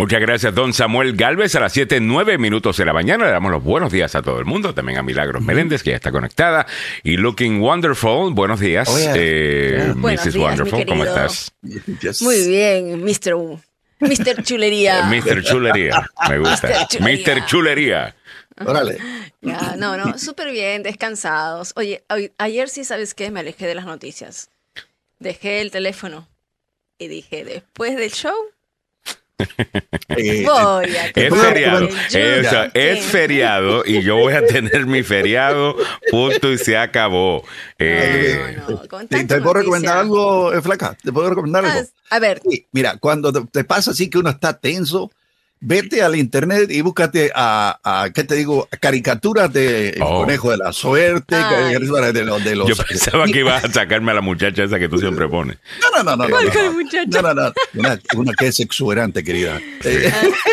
Muchas gracias, don Samuel Galvez. A las 7, 9 minutos de la mañana le damos los buenos días a todo el mundo. También a Milagros Meléndez, que ya está conectada. Y Looking Wonderful, buenos días. Eh, buenos Mrs. días, Wonderful, mi ¿cómo estás? Yes. Muy bien, Mr. Mr. Chulería. Mr. Chulería, me gusta. Mr. Chulería. Mr. Chulería. Órale. Ya, no, no, súper bien, descansados. Oye, ayer sí, ¿sabes qué? Me alejé de las noticias. Dejé el teléfono y dije, después del show, Eh, voy a Es feriado. Eso, yuca. es feriado y yo voy a tener mi feriado, punto y se acabó. Eh, No, no, con ¿Te, puedo recomendar algo, eh, Flaca? ¿Te puedo recomendar algo? Ah, A ver, Sí, mira, cuando te, te pasa así que uno está tenso, vete al internet y búscate a, a, ¿qué te digo? Caricaturas de el Oh. conejo de la suerte, Ay. de los... De los yo pensaba que ibas a sacarme a la muchacha esa que tú siempre pones. No, no, no, no. no, ¿Cuál no, no. muchacha? No, no, no. Una, una que es exuberante, querida. Eh,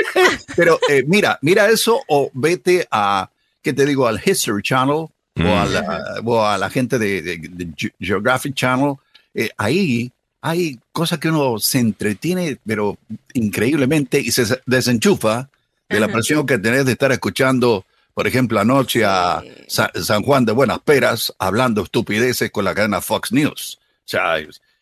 pero eh, mira, mira eso o vete a, ¿qué te digo? Al History Channel Mm. o, a la, o a la gente de, de- de Ge- Geographic Channel. Eh, ahí hay cosas que uno se entretiene, pero increíblemente y se desenchufa de la presión que tenés de estar escuchando. Por ejemplo, anoche a San Juan de Buenas Peras hablando estupideces con la cadena Fox News. O sea,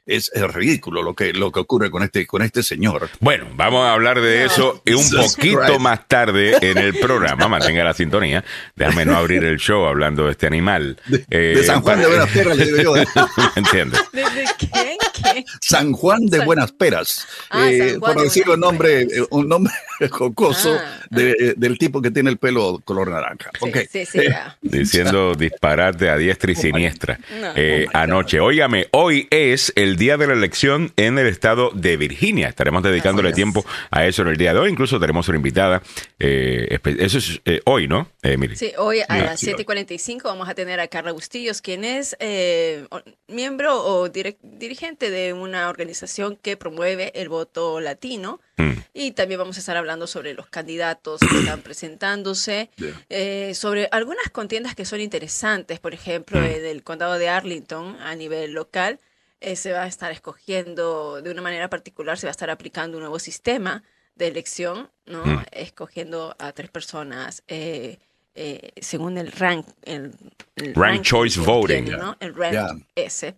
es, es ridículo lo que, lo que ocurre con este, con este señor. Bueno, vamos a hablar de eso un poquito Christ. más tarde en el programa. Mantenga la sintonía. Déjame no abrir el show hablando de este animal. De, Eh, de San Juan de Buenas Peras, le digo yo. ¿eh? ¿Me entiendes? ¿de, de qué? ¿Qué? San Juan de San- Buenas Peras. Ah, Eh, por de decir un Buenas nombre, eh, un nombre jocoso Ah, de- del tipo que tiene el pelo color naranja. Sí, Ok. sí, sí, Eh. Diciendo disparate a diestra y siniestra No. eh, anoche. Óigame, hoy es el día de la elección en el estado de Virginia. Estaremos dedicándole es. tiempo a eso en el día de hoy. Incluso tenemos una invitada. eh, eso es eh, hoy, ¿no, eh? Sí, hoy a las sí, 7:45 vamos a tener a Carla Bustillos, quien es eh, miembro o dirigente de una organización que promueve el voto latino. Mm. Y también vamos a estar hablando sobre los candidatos que están presentándose, Yeah. eh, sobre algunas contiendas que son interesantes, por ejemplo, Mm. del condado de Arlington a nivel local. Eh, se va a estar escogiendo de una manera particular, se va a estar aplicando un nuevo sistema de elección, ¿no? Mm. Escogiendo a tres personas eh, eh, según el rank. El, el Rank choice voting. tiene, ¿no? El rank ese.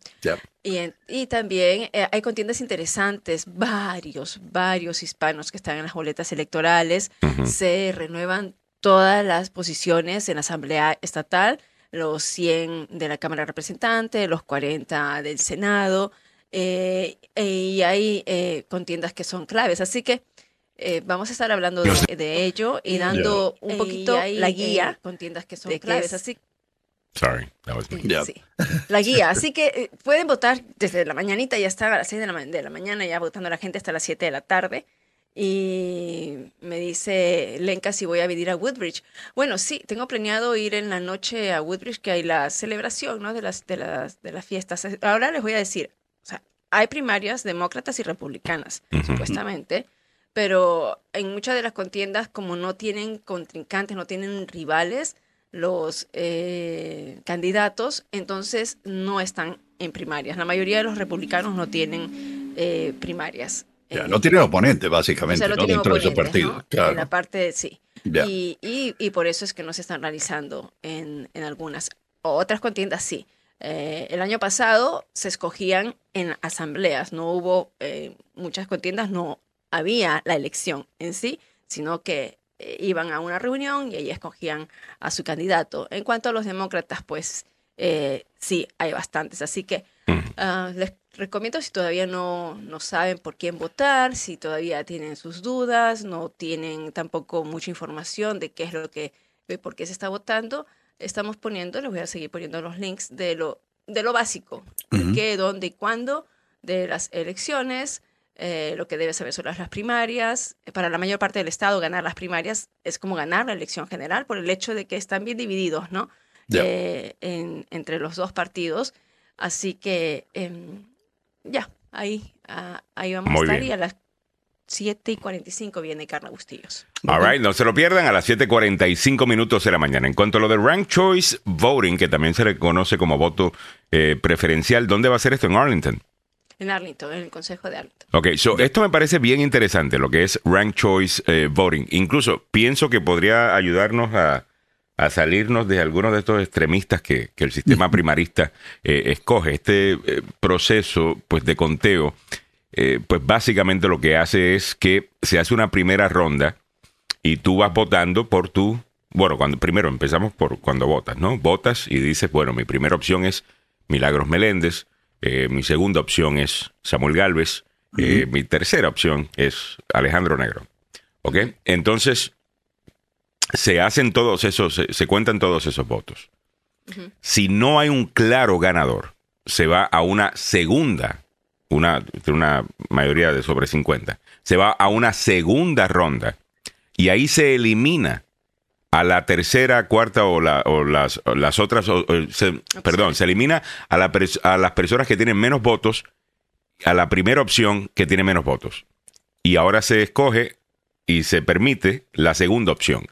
Y, en- y también eh, hay contiendas interesantes, varios, varios hispanos que están en las boletas electorales. Se renuevan todas las posiciones en la Asamblea Estatal, los 100 de la Cámara de Representantes, los 40 del Senado, eh, y hay eh, contiendas que son claves. Así que eh, vamos a estar hablando de, de ello y dando un Eh, poquito y hay, la eh, guía, contiendas que son claves. es- Así Sorry, that was me. Ya. Sí, la guía. Así que eh, pueden votar desde la mañanita, ya está a las 6 de la, ma- de la mañana, ya votando la gente hasta las 7 de la tarde. Y me dice Lenka si voy a venir a Woodbridge. Bueno, sí, tengo planeado ir en la noche a Woodbridge, que hay la celebración ¿no? de, las, de, las, de las fiestas. Ahora les voy a decir, o sea, hay primarias demócratas y republicanas, supuestamente, pero en muchas de las contiendas, como no tienen contrincantes, no tienen rivales, los eh, candidatos, entonces no están en primarias. La mayoría de los republicanos no tienen eh, primarias. Ya, Eh, no tiene oponente, o básicamente, sea, no dentro de su partido. ¿no? Claro. En la parte, sí. Y, y, y por eso es que no se están realizando en, en algunas. Otras contiendas sí. Eh, el año pasado se escogían en asambleas, no hubo eh, muchas contiendas, no había la elección en sí, sino que eh, iban a una reunión y ahí escogían a su candidato. En cuanto a los demócratas, pues sí, hay bastantes. Así que Ah, les recomiendo si todavía no, no saben por quién votar, si todavía tienen sus dudas, no tienen tampoco mucha información de qué es lo que, de por qué se está votando, estamos poniendo, les voy a seguir poniendo los links de lo, de lo básico, de Ujú. qué, dónde y cuándo, de las elecciones, eh, lo que debe saber sobre las primarias. Para la mayor parte del Estado, ganar las primarias es como ganar la elección general por el hecho de que están bien divididos, ¿no? Ya. Eh, en- entre los dos partidos. Así que em, ya, ahí, ah, ahí vamos Muy a estar. bien. Y a las 7 y 45 viene Carla Bustillos. All right, no se lo pierdan a las 7:45 minutos de la mañana. En cuanto a lo de Rank Choice Voting, que también se le conoce como voto eh, preferencial, ¿dónde va a ser esto en Arlington? en Arlington, en el Consejo de Arlington. Ok, so esto me parece bien interesante, lo que es Rank Choice eh, Voting. Incluso pienso que podría ayudarnos a, salirnos de algunos de estos extremistas que, el sistema primarista eh, escoge. Este eh, proceso pues, de conteo, pues básicamente lo que hace es que se hace una primera ronda y tú vas votando por tu... Bueno, cuando primero empezamos por cuando votas, ¿no? Votas y dices, bueno, mi primera opción es Milagros Meléndez, eh, mi segunda opción es Samuel Galvez. Eh, mi tercera opción es Alejandro Negro. ¿Ok? Entonces, se hacen todos esos, se, cuentan todos esos votos. Si no hay un claro ganador, se va a una segunda, una, una mayoría de sobre 50, se va a una segunda ronda y ahí se elimina a la tercera, cuarta o, la, o las, las, otras, perdón, se elimina a, la, a las personas que tienen menos votos, a la primera opción que tiene menos votos. Y ahora se escoge y se permite la segunda opción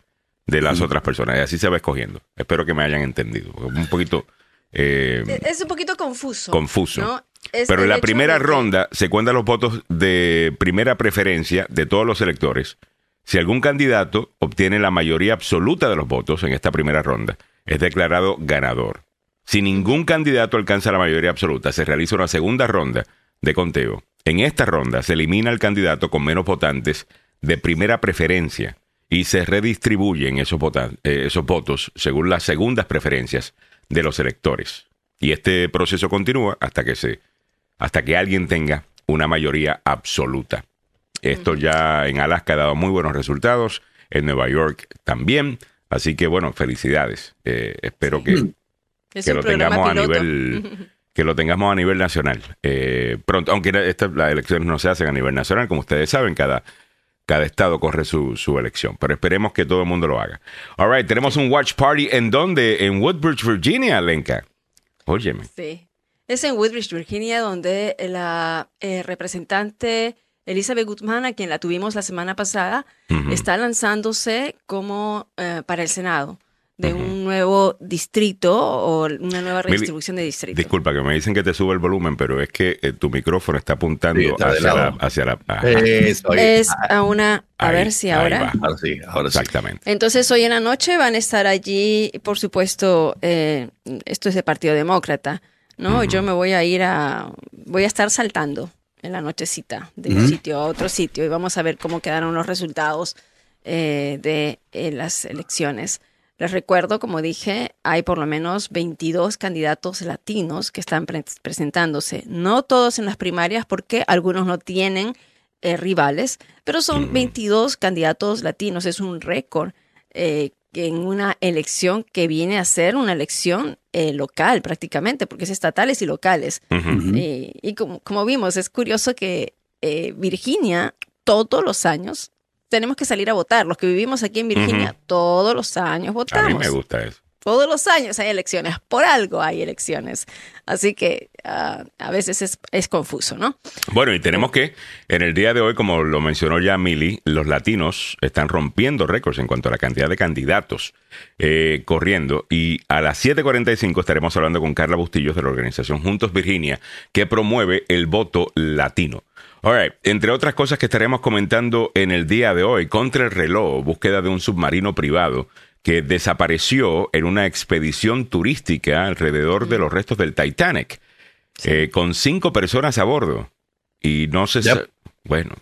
de las otras personas. Y así se va escogiendo. Espero que me hayan entendido. Un poquito... Eh, es un poquito confuso. Confuso. Pero en la primera ronda se cuentan los votos de primera preferencia de todos los electores si algún candidato obtiene la mayoría absoluta de los votos en esta primera ronda, es declarado ganador. Si ningún candidato alcanza la mayoría absoluta, se realiza una segunda ronda de conteo. En esta ronda se elimina el candidato con menos votantes de primera preferencia y se redistribuyen esos, eh, esos votos según las segundas preferencias de los electores. Y este proceso continúa hasta que se hasta que alguien tenga una mayoría absoluta. Esto ya en Alaska ha dado muy buenos resultados, en Nueva York también. Así que bueno, felicidades. Eh, espero que, que lo tengamos a nivel que lo tengamos a nivel nacional. Eh, pronto, aunque las elecciones no se hacen a nivel nacional, como ustedes saben, cada, cada estado corre su, su, elección. Pero esperemos que todo el mundo lo haga. All right, tenemos un watch party en donde? En Woodbridge, Virginia, Lenka. Óyeme. Sí. Es en Woodbridge, Virginia, donde la eh, representante Elizabeth Guzmán, a quien la tuvimos la semana pasada, está lanzándose como eh, para el Senado de un nuevo distrito o una nueva redistribución de distritos. Disculpa que me dicen que te sube el volumen, pero es que eh, tu micrófono está apuntando hacia, la, es a una a ver si ahora. Ahora sí, ahora sí. Exactamente. Entonces hoy en la noche van a estar allí, por supuesto, eh, esto es de Partido Demócrata, ¿no? Yo me voy a ir a, voy a estar saltando en la nochecita de un sitio a otro sitio y vamos a ver cómo quedaron los resultados eh, de eh, las elecciones. Les recuerdo, como dije, hay por lo menos 22 candidatos latinos que están presentándose. No todos en las primarias porque algunos no tienen eh, rivales, pero son 22 candidatos latinos. Es un récord en una elección que viene a ser una elección eh, local prácticamente, porque es estatales y locales. Eh, y como, como, vimos, es curioso que eh, Virginia todos los años tenemos que salir a votar. Los que vivimos aquí en Virginia todos los años votamos. A mí me gusta eso. Todos los años hay elecciones, por algo hay elecciones. Así que ah, a veces es, confuso, ¿no? Bueno, y tenemos que, en el día de hoy, como lo mencionó ya Mili, los latinos están rompiendo récords en cuanto a la cantidad de candidatos eh, corriendo. Y a las 7.45 estaremos hablando con Carla Bustillos de la organización Juntos Virginia, que promueve el voto latino. All Entre otras cosas que estaremos comentando en el día de hoy, contra el reloj, búsqueda de un submarino privado que desapareció en una expedición turística alrededor de los restos del Titanic, eh, con cinco personas a bordo. Y no se sabe, bueno,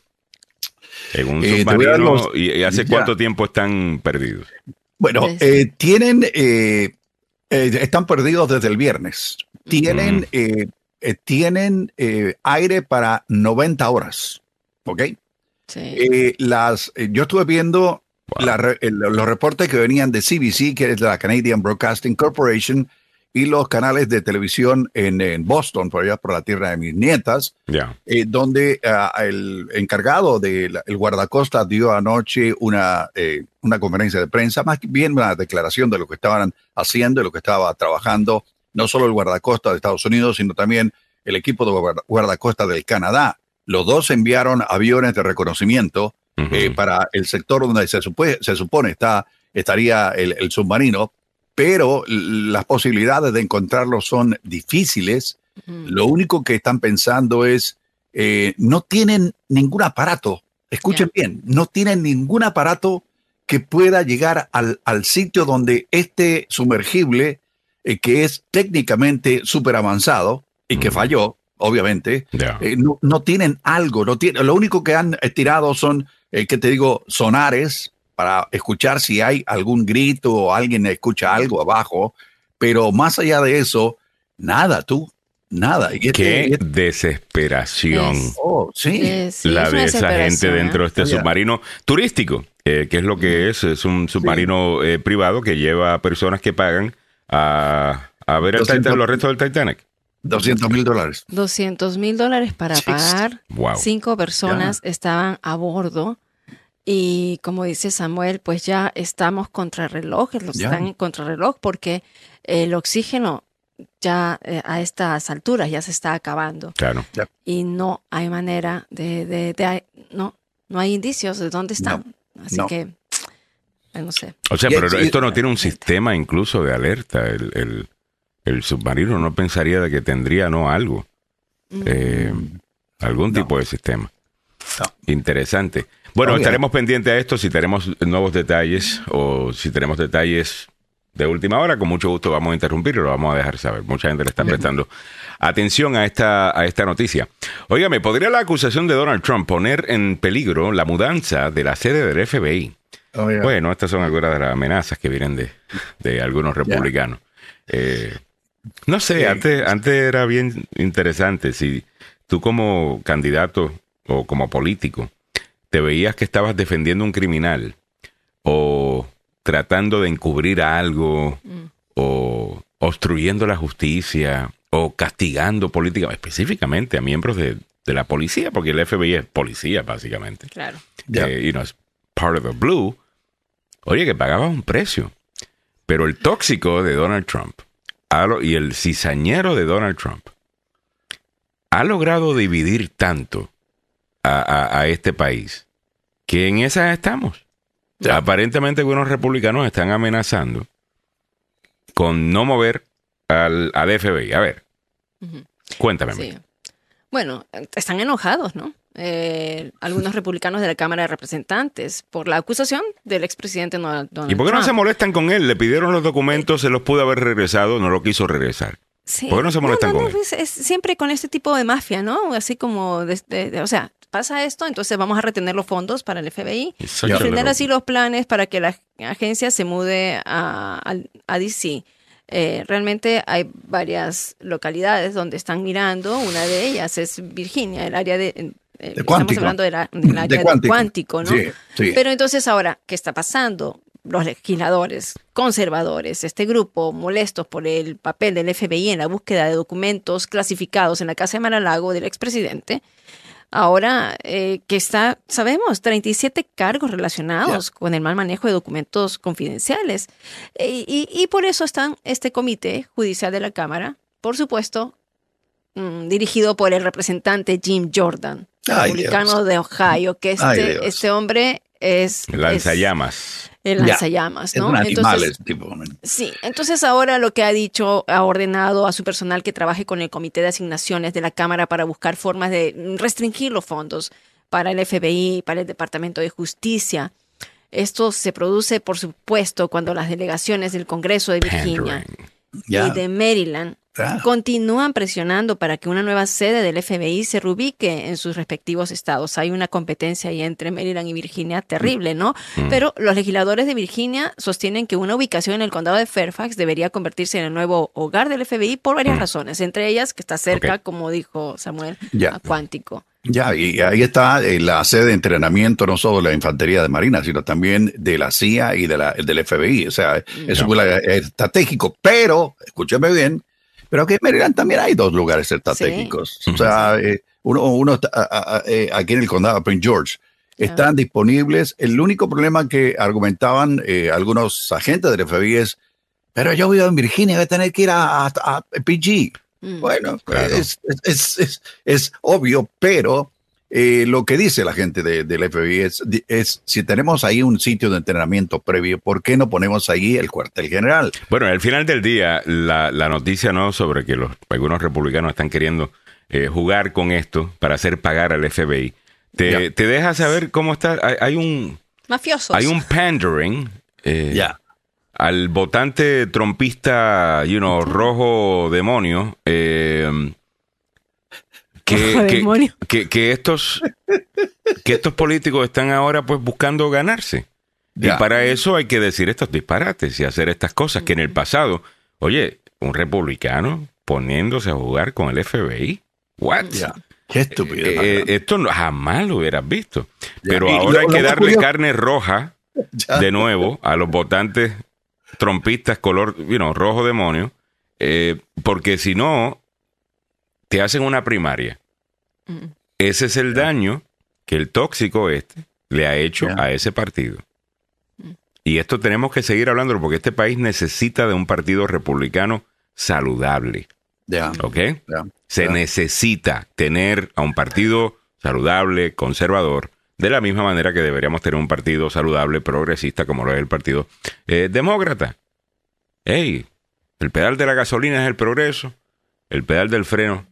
en un eh, submarino, y, hace cuánto tiempo están perdidos? Bueno, eh, tienen, están perdidos desde el viernes. Tienen, tienen aire para 90 horas, ¿ok? Sí. las, yo estuve viendo los reportes que venían de CBC, que es la Canadian Broadcasting Corporation, y los canales de televisión en, Boston, por allá por la tierra de mis nietas, eh, donde ah, el encargado del guardacosta dio anoche una, eh, una conferencia de prensa, más bien una declaración de lo que estaban haciendo y lo que estaba trabajando, no solo el guardacosta de Estados Unidos, sino también el equipo de guardacosta del Canadá. Los dos enviaron aviones de reconocimiento eh, para el sector donde se, supone, se supone está, estaría el, submarino, pero las posibilidades de encontrarlo son difíciles. Lo único que están pensando es, eh, no tienen ningún aparato, escuchen bien, no tienen ningún aparato que pueda llegar al, al sitio donde este sumergible, eh, que es técnicamente súper avanzado y que falló, obviamente, eh, no, no, tienen algo, no tienen, lo único que han tirado son, que te digo, sonares para escuchar si hay algún grito o alguien escucha algo abajo, pero más allá de eso, nada, tú, nada. Y este, Qué este desesperación. oh, sí. la de esa gente dentro de este submarino turístico, eh, que es lo que es, es un submarino eh, privado que lleva a personas que pagan a, a ver el Titan, los restos del Titanic. 200 mil dólares. 200 mil dólares para pagar. Cinco personas estaban a bordo y como dice Samuel, pues ya estamos contra reloj, los están en contrarreloj porque el oxígeno ya eh, a estas alturas ya se está acabando. Claro. Y no hay manera de, de, no, no hay indicios de dónde están. Así que, no sé. O sea, pero esto no tiene un sistema incluso de alerta. El, el, submarino no pensaría de que tendría no algo. Mm. Eh, algún tipo de sistema. Interesante. Bueno, estaremos pendientes a esto si tenemos nuevos detalles o si tenemos detalles de última hora, con mucho gusto vamos a interrumpir y lo vamos a dejar saber. Mucha gente le está prestando atención a esta, a esta noticia. Óigame, ¿podría la acusación de Donald Trump poner en peligro la mudanza de la sede del FBI? Oh, bueno, estas son algunas de las amenazas que vienen de, de algunos republicanos. Eh, no sé, antes, antes era bien interesante si tú como candidato o como político te veías que estabas defendiendo un criminal o tratando de encubrir algo mm. o obstruyendo la justicia o castigando políticamente, específicamente a miembros de, la policía, porque el FBI es policía, básicamente. Claro. Eh, y no es part of the blue. Oye, que pagaba un precio. Pero el tóxico de Donald Trump y el cizañero de Donald Trump ha logrado dividir tanto a, este país, que en esa estamos. Aparentemente algunos republicanos están amenazando con no mover al, FBI. A ver, cuéntame. Bueno, están enojados, ¿no? Eh, algunos republicanos de la Cámara de Representantes por la acusación del expresidente Donald Trump. ¿Y por qué no se molestan con él? Le pidieron los documentos, se los pudo haber regresado, no lo quiso regresar. ¿Por qué no se molestan con él? Es, siempre con este tipo de mafia, ¿no? Así como, o sea, pasa esto, entonces vamos a retener los fondos para el FBI y tener así los planes para que la agencia se mude a, a, DC. Eh, realmente hay varias localidades donde están mirando, una de ellas es Virginia, el área de... Eh, estamos hablando del área cuántico, ¿no? Pero entonces ahora, ¿qué está pasando? Los legisladores conservadores, este grupo molestos por el papel del FBI en la búsqueda de documentos clasificados en la casa de Mar-a-Lago del expresidente, ahora eh, que está, sabemos, 37 cargos relacionados con el mal manejo de documentos confidenciales. Eh, y, por eso está este comité judicial de la Cámara, por supuesto, mm, dirigido por el representante Jim Jordan, republicano de Ohio, que este, este hombre es... Lanzallamas. el lanzallamas, ¿no? entonces, Sí, entonces ahora lo que ha dicho, ha ordenado a su personal que trabaje con el Comité de Asignaciones de la Cámara para buscar formas de restringir los fondos para el FBI, para el Departamento de Justicia. Esto se produce, por supuesto, cuando las delegaciones del Congreso de Virginia y de Maryland Continúan presionando para que una nueva sede del FBI se reubique en sus respectivos estados. Hay una competencia ahí entre Maryland y Virginia terrible, ¿no? Mm. Pero los legisladores de Virginia sostienen que una ubicación en el condado de Fairfax debería convertirse en el nuevo hogar del FBI por varias mm. razones, entre ellas que está cerca, como dijo Samuel, a Cuántico. Ya, y ahí está eh, la sede de entrenamiento no solo de la Infantería de Marina, sino también de la CIA y de la, del FBI. O sea, es un estratégico, pero, escúchame bien, pero que en Maryland también hay dos lugares estratégicos. O sea, eh, uno, uno eh, aquí en el condado de Prince George están disponibles. El único problema que argumentaban eh, algunos agentes del FBI es, pero yo vivo en Virginia, voy a tener que ir a, PG. Mm. Bueno, es, es, es, obvio, pero eh, lo que dice la gente de- del FBI es, es, si tenemos ahí un sitio de entrenamiento previo, ¿por qué no ponemos ahí el cuartel general? Bueno, al final del día, la, la noticia no sobre que los, algunos republicanos están queriendo eh, jugar con esto para hacer pagar al FBI, te, te deja saber cómo está. Hay, hay un Mafiosos. hay un pandering eh, Ya. al votante trompista, you know, rojo demonio. eh, que, que- demonio. que- que estos que estos políticos están ahora pues buscando ganarse. Ya. Y para eso hay que decir estos disparates y hacer estas cosas que en el pasado, oye, un republicano poniéndose a jugar con el FBI. What? Ya. Qué estúpido. Eh, eh, esto no- jamás lo hubieras visto. Pero ahora hay que darle curioso- carne roja Ya. de nuevo a los votantes trompistas color, you know, rojo demonio, eh, porque si no, te hacen una primaria. Mm. Ese es el daño que el tóxico este le ha hecho a ese partido. Y esto tenemos que seguir hablándolo porque este país necesita de un partido republicano saludable. Ya. ¿Ok? Se necesita tener a un partido saludable, conservador, de la misma manera que deberíamos tener un partido saludable, progresista, como lo es el partido eh, demócrata. ¡Ey! El pedal de la gasolina es el progreso, el pedal del freno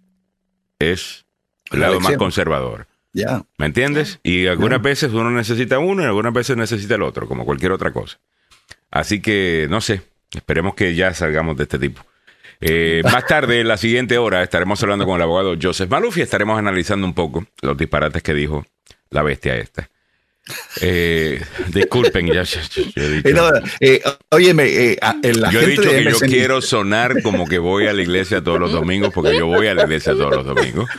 es el La lado más conservador. Ya. ¿Me entiendes? Y algunas Ya. veces uno necesita uno y algunas veces necesita el otro, como cualquier otra cosa. Así que, no sé, esperemos que ya salgamos de este tipo. Eh, más tarde, en la siguiente hora, estaremos hablando con el abogado Joseph Maluf y estaremos analizando un poco los disparates que dijo la bestia esta. Eh, disculpen, ya, ya- ya- ya he dicho. Eh, no, eh, óyeme, eh, a- eh, la Yo he dicho de que yo quiero sonar como que voy a la iglesia todos los domingos, porque yo voy a la iglesia todos los domingos.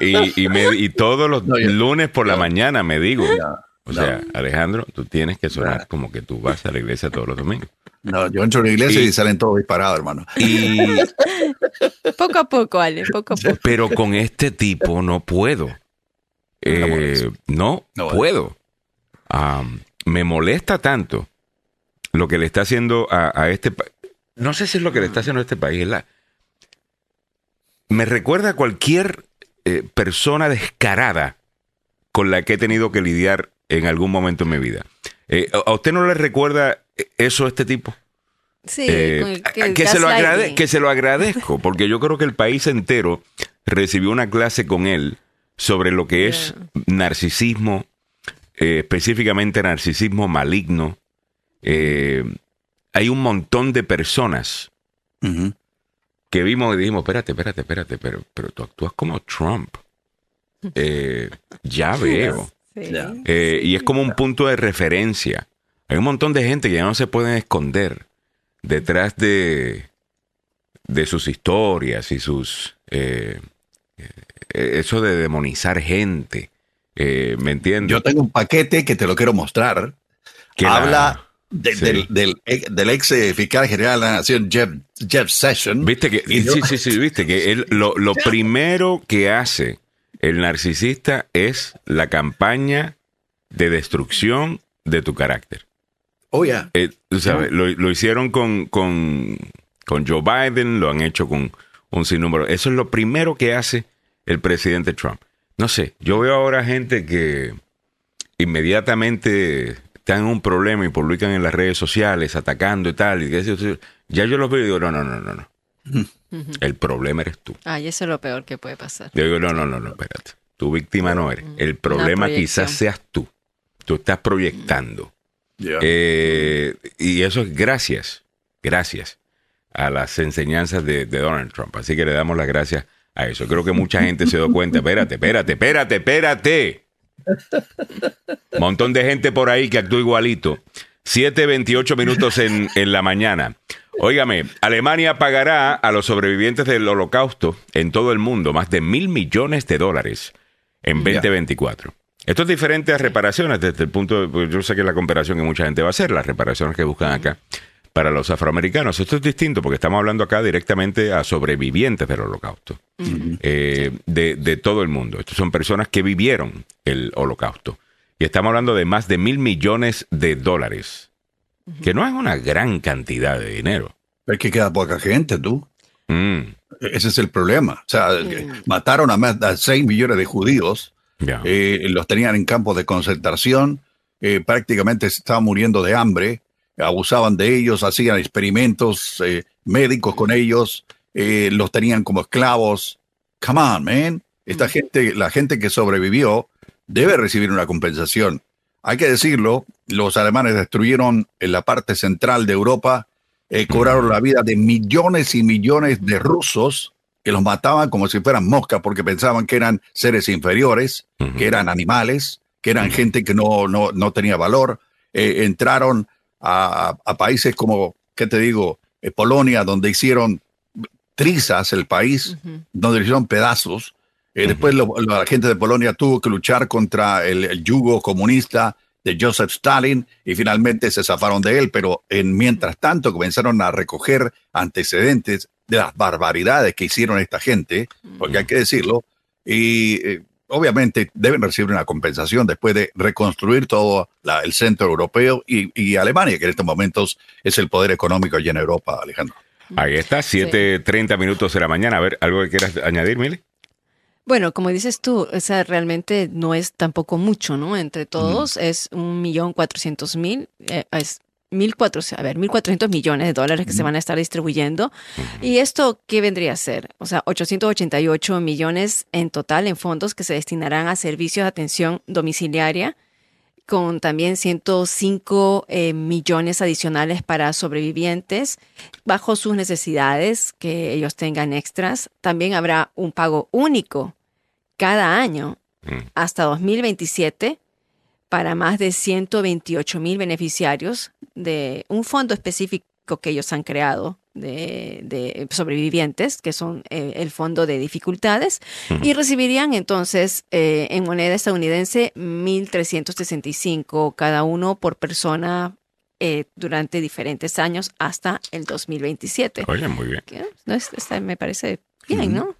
Y, y, me- y todos los No, yo- lunes por la mañana me digo, No, o sea, Alejandro, tú tienes que sonar como que tú vas a la iglesia todos los domingos. No, yo entro a la iglesia Y- y, salen todos disparados, hermano. Y, Poco a poco, Ale, poco a poco. pero con este tipo no puedo. Eh, no No, puedo. Me molesta tanto lo que le está haciendo a, a este país. No sé si es lo que le está haciendo a este país. es la- Me recuerda a cualquier eh, persona descarada con la que he tenido que lidiar en algún momento en mi vida. Eh, ¿A usted no le recuerda eso a este tipo? Sí, Eh, que, se lo agrade- que se lo agradezco, porque yo creo que el país entero recibió una clase con él sobre lo que es narcisismo, eh, específicamente narcisismo maligno. Eh, hay un montón de personas que vimos y dijimos, espérate, espérate, espérate, pero, pero tú actúas como Trump. Eh, ya veo. Sí. Eh, y es como un punto de referencia. Hay un montón de gente que ya no se pueden esconder detrás de, de sus historias y sus... eso de demonizar gente. Eh, ¿Me entiendes? Yo tengo un paquete que te lo quiero mostrar. Que la- Habla de- sí. del, del, del ex eh, fiscal general de la Nación, Jeff, Jeff Sessions. Viste que, Y yo- sí, sí, sí, viste que él, lo, lo primero que hace el narcisista es la campaña de destrucción de tu carácter. Oh, yeah. Eh, tú sabes, lo, lo hicieron con, con, con Joe Biden, lo han hecho con un sinnúmero. Eso es lo primero que hace el presidente Trump. No sé, yo veo ahora gente que inmediatamente están en un problema y publican en las redes sociales atacando y tal. Y que ya yo los veo y digo, no, no, no, no, no. El problema eres tú. Ay, eso es lo peor que puede pasar. Yo digo, no, no, no, no, espérate. Tu víctima no eres. El problema quizás seas tú. Tú estás proyectando. Yeah. Eh, y eso es gracias, gracias a las enseñanzas de, de Donald Trump. Así que le damos las gracias a eso. Creo que mucha gente se dio cuenta. Espérate, espérate, espérate, espérate. Montón de gente por ahí que actúa igualito. 7.28 minutos en, en la mañana. Óigame, Alemania pagará a los sobrevivientes del holocausto en todo el mundo más de mil millones de dólares en 2024. Esto es diferente a reparaciones desde el punto de, pues, yo sé que la comparación que mucha gente va a hacer, las reparaciones que buscan acá para los afroamericanos. Esto es distinto porque estamos hablando acá directamente a sobrevivientes del holocausto, eh, de, de todo el mundo. Estos son personas que vivieron el holocausto. Y estamos hablando de más de mil millones de dólares, que no es una gran cantidad de dinero. Es que queda poca gente, tú. Mm. Ese es el problema. O sea, que mataron a más de 6 millones de judíos los tenían en campos de concentración, prácticamente se estaban muriendo de hambre, abusaban de ellos, hacían experimentos médicos con ellos, los tenían como esclavos. Come on, man. Esta mm. gente, la gente que sobrevivió, debe recibir una compensación. Hay que decirlo, los alemanes destruyeron en la parte central de Europa, eh, cobraron la vida de millones y millones de rusos que los mataban como si fueran moscas porque pensaban que eran seres inferiores, que eran animales, que eran gente que no, no, tenía valor. Eh, entraron a, países como, ¿qué te digo? Eh, Polonia, donde hicieron trizas el país, donde hicieron pedazos. Eh, después la gente de Polonia tuvo que luchar contra el, yugo comunista de Joseph Stalin y finalmente se zafaron de él, pero en mientras tanto comenzaron a recoger antecedentes de las barbaridades que hicieron esta gente, porque hay que decirlo, y eh, obviamente deben recibir una compensación después de reconstruir todo el centro europeo y, y, Alemania, que en estos momentos es el poder económico allá en Europa, Alejandro. Ahí está, 7.30 minutos de la mañana. A ver, ¿algo que quieras añadir, Mili? Bueno, como dices tú, o sea, realmente no es tampoco mucho, ¿no? Entre todos es un millón cuatrocientos mil, eh, es mil a ver, mil cuatrocientos millones de dólares que se van a estar distribuyendo. ¿Y esto qué vendría a ser? O sea, 888 millones en total en fondos que se destinarán a servicios de atención domiciliaria, con también 105 eh, millones adicionales para sobrevivientes bajo sus necesidades que ellos tengan extras. También habrá un pago único cada año mm. hasta 2027 para más de 128 mil beneficiarios de un fondo específico que ellos han creado de, sobrevivientes, que son eh, el fondo de dificultades, y recibirían entonces eh, en moneda estadounidense 1.365 cada uno por persona eh, durante diferentes años hasta el 2027. Oye, muy bien. me parece bien, ¿no?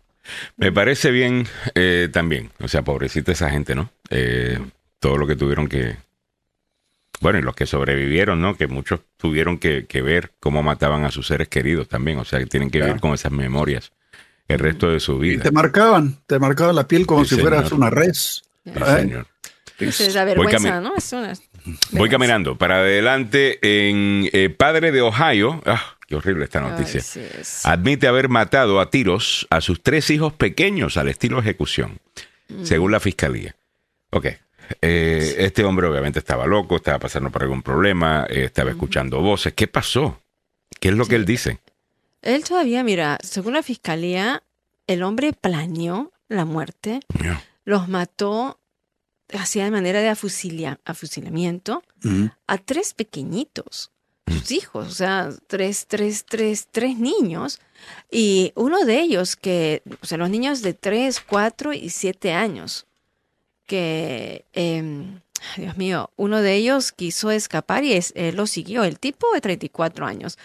Me parece bien también. O sea, pobrecita esa gente, ¿no? Todo lo que tuvieron que, bueno, y los que sobrevivieron, ¿no? Que muchos tuvieron que, ver cómo mataban a sus seres queridos también, o sea, que tienen que ver con esas memorias el resto de su vida. te marcaban, te marcaban la piel como si fueras una res. Sí, señor. Voy, caminando para adelante en eh, Padre de Ohio. Ah, qué horrible esta noticia. Admite haber matado a tiros a sus tres hijos pequeños al estilo ejecución, mm. según la fiscalía. Ok, eh, este hombre obviamente estaba loco, estaba pasando por algún problema, eh, estaba escuchando voces. ¿Qué pasó? ¿Qué es lo que él dice? Él todavía, mira, según la fiscalía, el hombre planeó la muerte, los mató, hacía de manera de afusilamiento a tres pequeñitos, sus hijos, o sea, tres, tres, tres, tres niños. Y uno de ellos que, o sea, los niños de tres, cuatro y siete años que, em, Dios mío, uno de ellos quiso escapar y es, él lo siguió, el tipo de 34 años.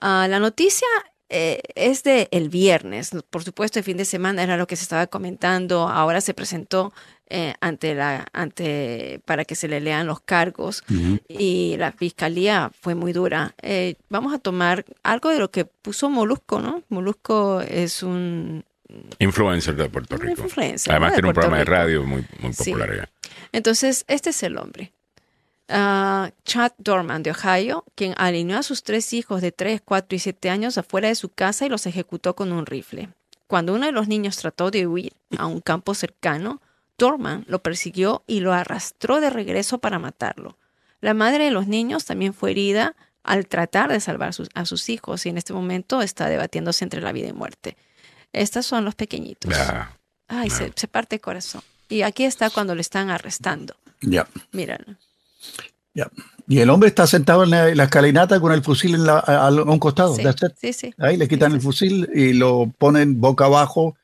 Ah, la noticia eh, es de el viernes, por supuesto, el fin de semana era lo que se estaba comentando, ahora se presentó eh, ante la, ante, para que se le lean los cargos y la fiscalía fue muy dura. Eh, vamos a tomar algo de lo que puso Molusco, ¿no? Molusco es un Influencer de Puerto Rico. Además tiene un programa de radio muy, muy popular allá. Entonces, este es el hombre. Uh, Chad Dorman de Ohio, quien alineó a sus tres hijos de 3, 4 y 7 años afuera de su casa y los ejecutó con un rifle. Cuando uno de los niños trató de huir a un campo cercano, Dorman lo persiguió y lo arrastró de regreso para matarlo. La madre de los niños también fue herida al tratar de salvar a sus hijos y en este momento está debatiéndose entre la vida y muerte. Estos son los pequeñitos. Ay, Se, parte el corazón. Y aquí está cuando le están arrestando. Ya. Míralo. Ya. Y el hombre está sentado en la, escalinata con el fusil en a, un costado. Sí, sí, Ahí le quitan el fusil y lo ponen boca abajo,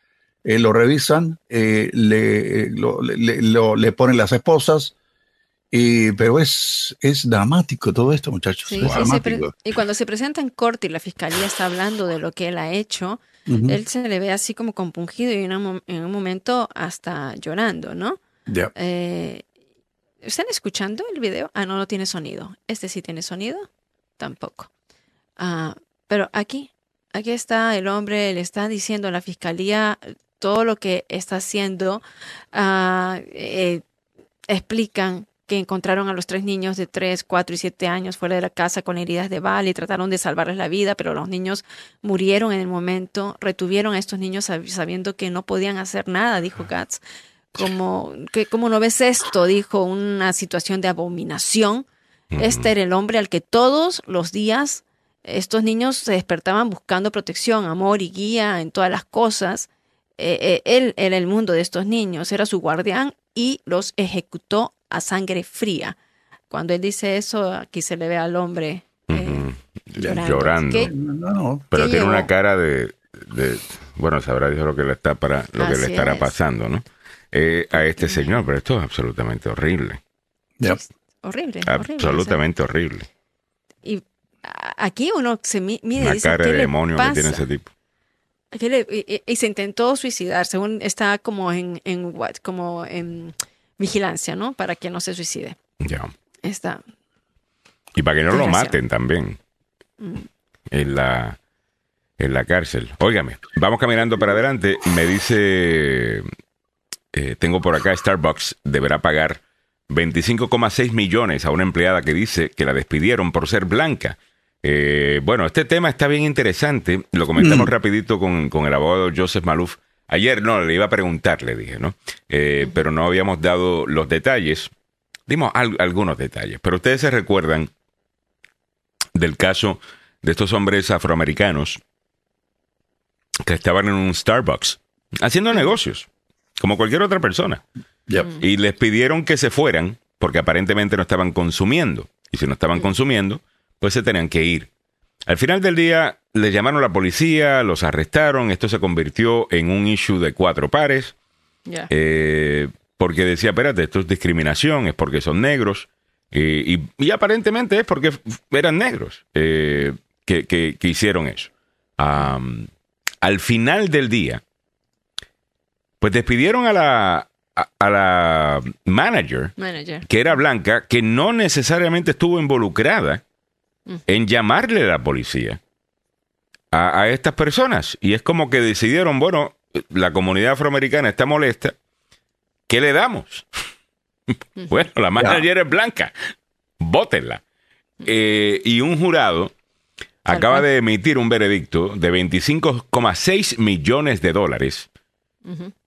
eh, lo revisan, eh, le, le, ponen las esposas. Y, pero es, es dramático todo esto, muchachos. Sí, y cuando se presenta en corte y la fiscalía está hablando de lo que él ha hecho, él se le ve así como compungido y en un, momento hasta llorando, ¿no? Eh, ¿Están escuchando el video? Ah, no, no tiene sonido. ¿Este sí tiene sonido? Tampoco. Ah, pero aquí, aquí está el hombre, le está diciendo a la fiscalía todo lo que está haciendo, ah, eh, explican que encontraron a los tres niños de 3, 4 y 7 años fuera de la casa con heridas de bala y trataron de salvarles la vida, pero los niños murieron en el momento, retuvieron a estos niños sabiendo que no podían hacer nada, dijo Katz. Como, que, ¿Cómo no ves esto? Dijo, una situación de abominación. Este era el hombre al que todos los días estos niños se despertaban buscando protección, amor y guía en todas las cosas. Eh, eh, él era el mundo de estos niños, era su guardián y los ejecutó a sangre fría. Cuando él dice eso, aquí se le ve al hombre eh, llorando. Pero tiene una cara de, bueno, sabrá Dios lo que le está para lo que le estará pasando, ¿no? Eh, a este señor, pero esto es absolutamente horrible. horrible. Absolutamente horrible. Y aquí uno se mide. Una cara de demonio que tiene ese tipo. y, se intentó suicidar, según está como en, en como en vigilancia, ¿no? Para que no se suicide. Ya. Está. Y para que no lo maten también. Mm. En la en la cárcel. Óigame, vamos caminando para adelante. Me dice, eh, tengo por acá Starbucks deberá pagar 25,6 millones a una empleada que dice que la despidieron por ser blanca. Eh, bueno, este tema está bien interesante. Lo comentamos mm. rapidito con, con el abogado Joseph Maluf Ayer no, le iba a preguntar, le dije, ¿no? Eh, pero no habíamos dado los detalles. Dimos algunos detalles, pero ustedes se recuerdan del caso de estos hombres afroamericanos que estaban en un Starbucks haciendo negocios, como cualquier otra persona. Y les pidieron que se fueran porque aparentemente no estaban consumiendo. Y si no estaban consumiendo, pues se tenían que ir. Al final del día le llamaron a la policía, los arrestaron, esto se convirtió en un issue de cuatro pares, eh, porque decía, espérate, esto es discriminación, es porque son negros, y, aparentemente es porque eran negros eh, que, hicieron eso. al final del día, pues despidieron a la, a, la manager, que era blanca, que no necesariamente estuvo involucrada en llamarle a la policía a, estas personas. Y es como que decidieron, bueno, la comunidad afroamericana está molesta, ¿qué le damos? bueno, la manager es blanca, bótenla. Eh, y un jurado acaba de emitir un veredicto de 25,6 millones de dólares,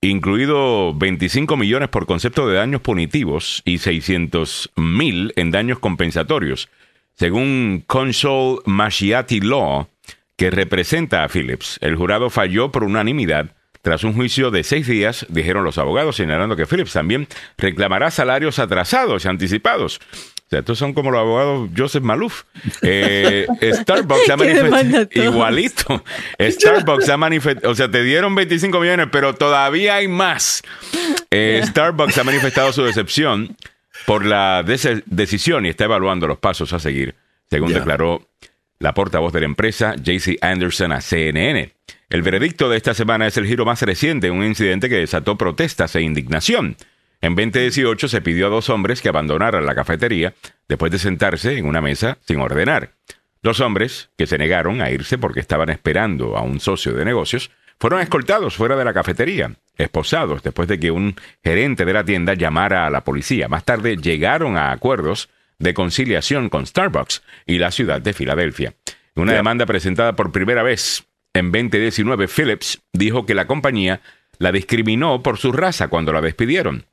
incluido 25 millones por concepto de daños punitivos y 600 mil en daños compensatorios según Console Mashiati Law, que representa a Phillips, el jurado falló por unanimidad tras un juicio de seis días, dijeron los abogados, señalando que Phillips también reclamará salarios atrasados y anticipados. O sea, estos son como los abogados Joseph Maluf. Eh, Starbucks ha manifestado. Igualito. Starbucks ha manifestado. O sea, te dieron 25 millones, pero todavía hay más. Eh, Starbucks ha manifestado su decepción por la decisión y está evaluando los pasos a seguir, según declaró la portavoz de la empresa, JC Anderson, a CNN. El veredicto de esta semana es el giro más reciente un incidente que desató protestas e indignación. En 2018 se pidió a dos hombres que abandonaran la cafetería después de sentarse en una mesa sin ordenar. Dos hombres, que se negaron a irse porque estaban esperando a un socio de negocios, fueron escoltados fuera de la cafetería, esposados después de que un gerente de la tienda llamara a la policía. Más tarde llegaron a acuerdos de conciliación con Starbucks y la ciudad de Filadelfia. Una demanda presentada por primera vez en 2019, Phillips dijo que la compañía la discriminó por su raza cuando la despidieron.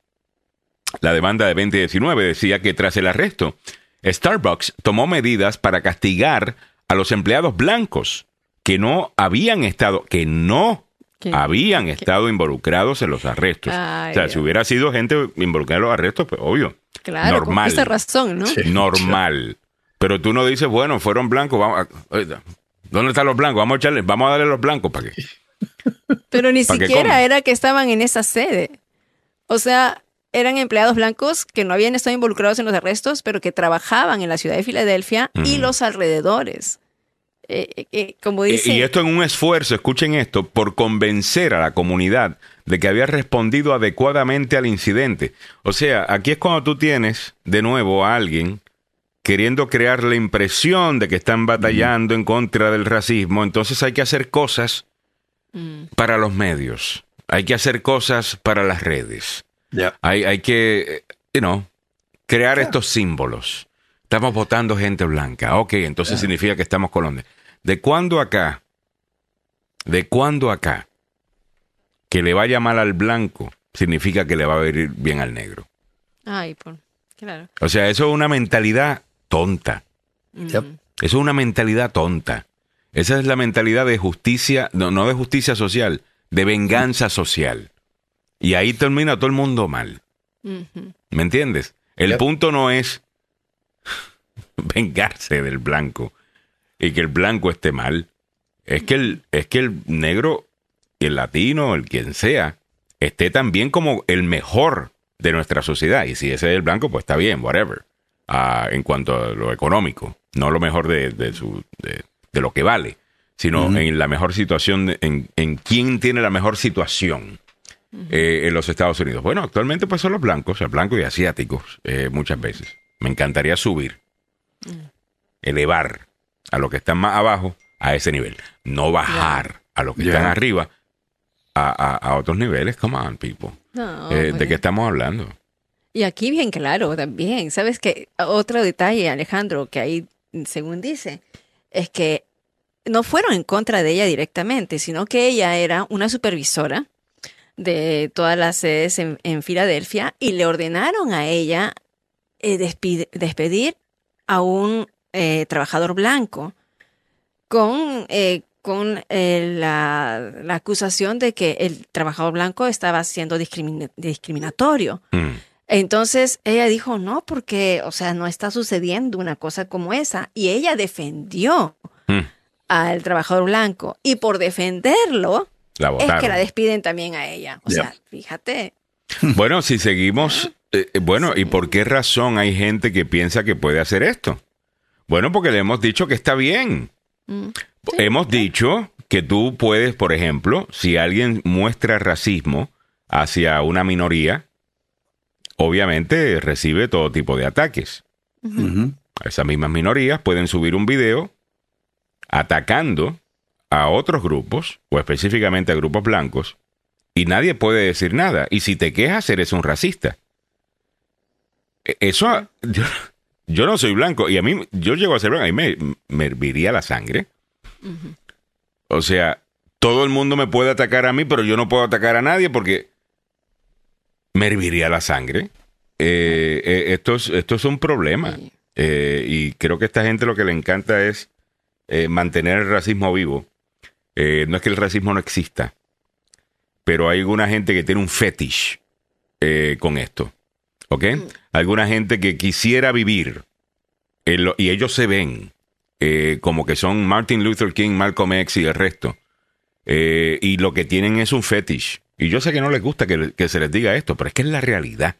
La demanda de 2019 decía que tras el arresto, Starbucks tomó medidas para castigar a los empleados blancos que no habían estado, que no habían estado involucrados en los arrestos. o sea, si hubiera sido gente involucrada en los arrestos, pues obvio. Claro, normal. Con esa razón, ¿no? Normal. Pero tú no dices, bueno, fueron blancos, vamos ¿dónde están los blancos? Vamos a echarles, vamos a darle los blancos para qué. Pero ni siquiera era que estaban en esa sede. O sea, eran empleados blancos que no habían estado involucrados en los arrestos, pero que trabajaban en la ciudad de Filadelfia y los alrededores. Eh, eh, eh, como dice... Y esto en un esfuerzo, escuchen esto, por convencer a la comunidad de que había respondido adecuadamente al incidente. O sea, aquí es cuando tú tienes de nuevo a alguien queriendo crear la impresión de que están batallando en contra del racismo, entonces hay que hacer cosas mm. para los medios. hay que hacer cosas para las redes. Ya. Hay, hay que, you know, crear estos símbolos. Estamos votando gente blanca. Ok, entonces significa que estamos colondes. ¿De cuándo acá? ¿De cuándo acá? Que le vaya mal al blanco significa que le va a venir bien al negro. Ay, por, claro. O sea, eso es una mentalidad tonta. Yep. Eso es una mentalidad tonta. Esa es la mentalidad de justicia, no, no de justicia social, de venganza social. Y ahí termina todo el mundo mal. ¿Me entiendes? El Yep. punto no es vengarse del blanco y que el blanco esté mal. Es que el, es que el negro, el latino, el quien sea, esté también como el mejor de nuestra sociedad. Y si ese es el blanco, pues está bien, whatever. Ah, en cuanto a lo económico, no lo mejor de, de su, de, de lo que vale, sino en la mejor situación, en, en quién tiene la mejor situación eh, en los Estados Unidos. Bueno, actualmente pues son los blancos, el blanco y asiáticos, eh, muchas veces. Me encantaría subir, elevar a los que están más abajo a ese nivel, no bajar a los que están arriba a, a- a otros niveles. Come on, people. No, Eh, ¿De qué estamos hablando? Y aquí bien claro también, ¿sabes que Otro detalle, Alejandro, que ahí, según dice, es que no fueron en contra de ella directamente, sino que ella era una supervisora de todas las sedes en, en Filadelfia y le ordenaron a ella eh, despedir a un eh, trabajador blanco con, eh, con eh, la, la acusación de que el trabajador blanco estaba siendo discrimin- discriminatorio. Mm. Entonces ella dijo, no, porque, o sea, no está sucediendo una cosa como esa. Y ella defendió Mm. al trabajador blanco. Y por defenderlo, La es que la despiden también a ella. O sea, fíjate. Bueno, si seguimos, eh, eh, bueno, ¿y por qué razón hay gente que piensa que puede hacer esto? Bueno, porque le hemos dicho que está bien. Mm. Hemos dicho que tú puedes, por ejemplo, si alguien muestra racismo hacia una minoría, obviamente recibe todo tipo de ataques. Esas mismas minorías pueden subir un video atacando a otros grupos, o específicamente a grupos blancos, y nadie puede decir nada. Y si te quejas, eres un racista. E- Eso, yo, yo no soy blanco, y a mí, yo llego a ser blanco, a mí me, me herviría la sangre. O sea, todo el mundo me puede atacar a mí, pero yo no puedo atacar a nadie porque me herviría la sangre. Eh, eh, esto, es, esto es un problema. Eh, y creo que a esta gente lo que le encanta es mantener el racismo vivo. No es que el racismo no exista, pero hay alguna gente que tiene un fetish con esto. ¿Ok? Alguna gente que quisiera vivir lo- y ellos se ven eh, como que son Martin Luther King, Malcolm X y el resto. Eh, y lo que tienen es un fetish. Y yo sé que no les gusta que, que se les diga esto, pero es que es la realidad.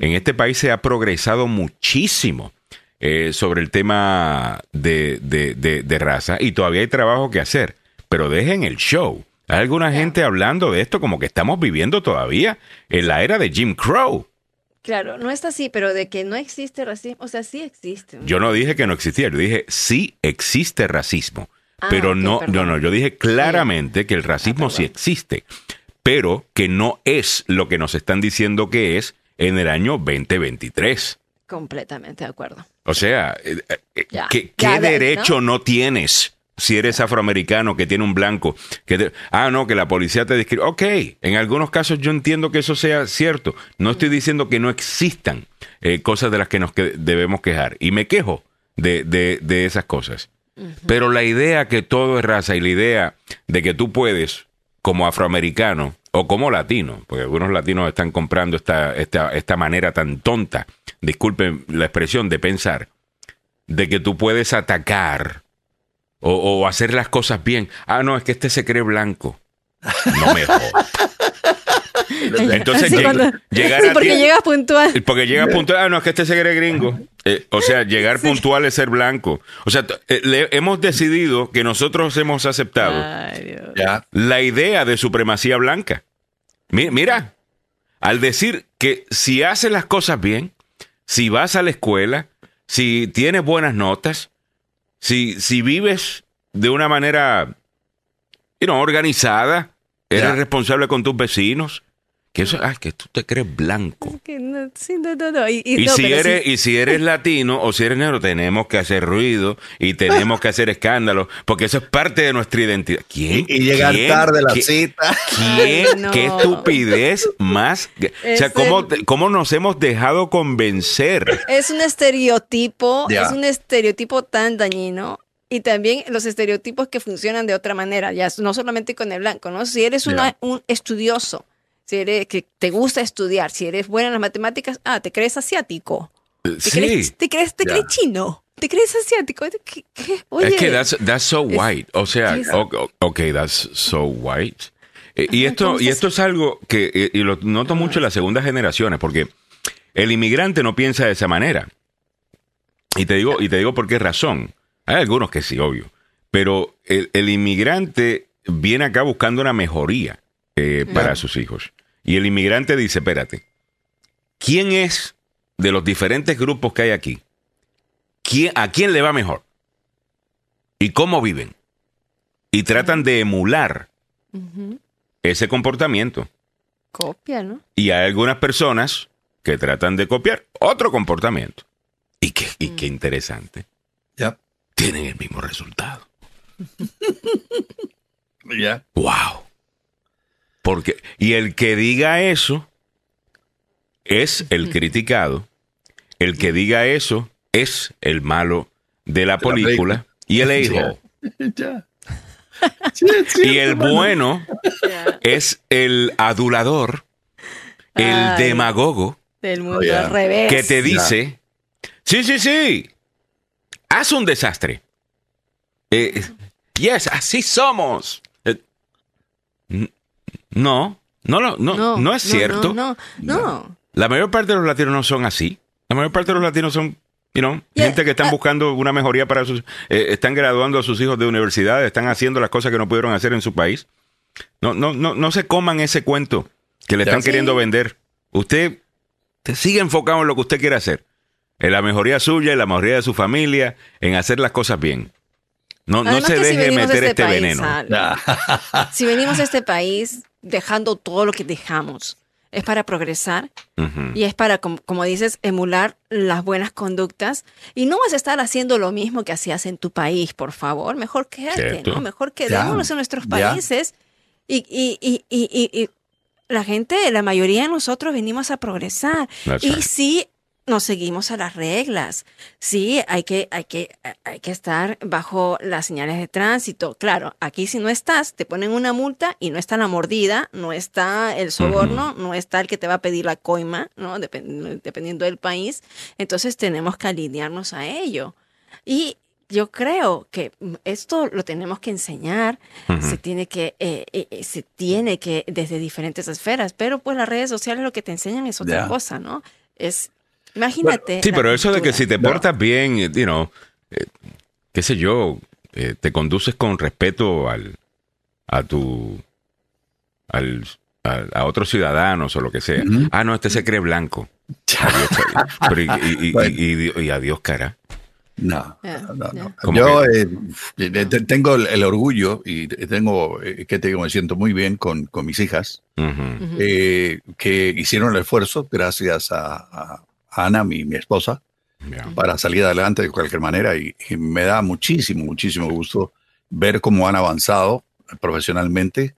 En este país se ha progresado muchísimo eh, sobre el tema de, de- de- de raza y todavía hay trabajo que hacer. Pero dejen el show. Hay alguna gente hablando de esto como que estamos viviendo todavía en la era de Jim Crow. Claro, no está así, pero de que no existe racismo, o sea, sí existe. Yo no dije que no existía, yo dije sí existe racismo. Ah, pero no, perdón. no, no, yo dije claramente que el racismo Ah, sí existe, pero que no es lo que nos están diciendo que es en el año 2023. Completamente de acuerdo. O sea, eh, eh, Ya. ¿qué, Ya qué ves, derecho ¿no? ¿no? tienes si eres afroamericano que tiene un blanco? Que te- ah, no, que la policía te describe. Ok, en algunos casos yo entiendo que eso sea cierto. No estoy diciendo que no existan eh, cosas de las que nos que- debemos quejar. Y me quejo de, de- de esas cosas. Pero la idea que todo es raza y la idea de que tú puedes, como afroamericano o como latino, porque algunos latinos están comprando esta, esta, esta manera tan tonta, disculpen la expresión, de pensar, de que tú puedes atacar o, o hacer las cosas bien. Ah, no, es que este se cree blanco. No me jodas. Entonces Sí, lleg- cuando- llegar sí, a porque llegas puntual. porque llega puntual, ah, no, es que este se cree gringo. Eh, o sea, llegar puntual es ser blanco. O sea, eh, le- hemos decidido que nosotros hemos aceptado Ay. Ya. la idea de supremacía blanca. Mi- mira, al decir que si haces las cosas bien, si vas a la escuela, si tienes buenas notas, si, si vives de una manera you know, organizada, eres Ya. responsable con tus vecinos. Que eso, ah, que tú te crees blanco. Que no, sí, no, no, no. Y, y Y no, si sí- eres, y si eres latino o si eres negro, tenemos que hacer ruido y tenemos que hacer escándalo, porque eso es parte de nuestra identidad. ¿Quién? Y, y llegar ¿Quién? tarde a la ¿Quién? cita. ¿Quién? Ay, no. ¿Qué estupidez más? O sea, ¿cómo, el- ¿cómo nos hemos dejado convencer? Es un estereotipo, Ya. es un estereotipo tan dañino. Y también los estereotipos que funcionan de otra manera, ya no solamente con el blanco, ¿no? Si eres una- un estudioso, si eres que te gusta estudiar, si eres bueno en las matemáticas, ah, te crees asiático. ¿Te Sí. crees, te crees, te crees chino? ¿Te crees asiático? ¿Qué- qué? Oye, es que that's, that's so white. O sea, es- ok, that's so white. Eh, y, esto, ¿cómo y esto es algo que eh, y lo noto mucho en las segundas generaciones, porque el inmigrante no piensa de esa manera. Y te digo, y te digo por qué razón. Hay algunos que sí, obvio. Pero el, el inmigrante viene acá buscando una mejoría eh, para sus hijos. Y el inmigrante dice, espérate, ¿quién es de los diferentes grupos que hay aquí? ¿Quién, ¿A quién le va mejor? ¿Y cómo viven? Y tratan de emular ese comportamiento. copia, ¿no? Y hay algunas personas que tratan de copiar otro comportamiento. Y qué, y qué interesante. Ya. Tienen el mismo resultado. Ya. ¡Wow! Porque, y el que diga eso es el criticado. El que diga eso es el malo de la De la película. Y el hijo. Y el bueno es el adulador, el Ay. demagogo Del mundo Oh, al revés. que te dice, sí, sí, sí, haz un desastre. Eh, yes, así somos. Eh, no, no, lo- no, no, es cierto. No, no, no. La mayor parte de los latinos no son así. La mayor parte de los latinos son, you know, Yeah, gente que están ah. buscando una mejoría para sus... eh, están graduando a sus hijos de universidad, están haciendo las cosas que no pudieron hacer en su país. No, no, no, no se coman ese cuento que le están Sí. queriendo vender. Usted te sigue enfocado en lo que usted quiere hacer. En la mejoría suya, en la mejoría de su familia, en hacer las cosas bien. No, no se si deje meter este, país, veneno. Si venimos a este país dejando todo lo que dejamos, es para progresar Ujú. y es para, como, como dices, emular las buenas conductas. Y no vas a estar haciendo lo mismo que hacías en tu país, por favor. Mejor quédate. ¿no? Mejor quedémonos en nuestros países. Y, y, y, y, y- y la gente, la mayoría de nosotros venimos a progresar. That's y right. sí, nos seguimos a las reglas. Sí, hay que, hay que, hay que estar bajo las señales de tránsito. Claro, aquí si no estás, te ponen una multa y no está la mordida, no está el soborno, no está el que te va a pedir la coima, ¿no? Depend- dependiendo del país. Entonces tenemos que alinearnos a ello. Y yo creo que esto lo tenemos que enseñar, se tiene que, eh, eh, se tiene que desde diferentes esferas, pero pues las redes sociales lo que te enseñan es otra cosa, ¿no? Es, imagínate. Sí, pero eso de que si te portas bien, eh, you know, eh, qué sé yo, eh, te conduces con respeto al, a tu, al, a, a otros ciudadanos o lo que sea. Ah, no, este se cree blanco. Adiós, cara. Pero y, y- y- Bueno. y- y- y adiós, cara. No, Ya, no, no. ya. ¿Cómo Yo eh, te- tengo el, el orgullo y tengo, eh, que te digo, me siento muy bien con, con mis hijas, eh, que hicieron el esfuerzo, gracias a, a Ana, mi, mi esposa, para salir adelante de cualquier manera. Y, y me da muchísimo, muchísimo gusto ver cómo han avanzado profesionalmente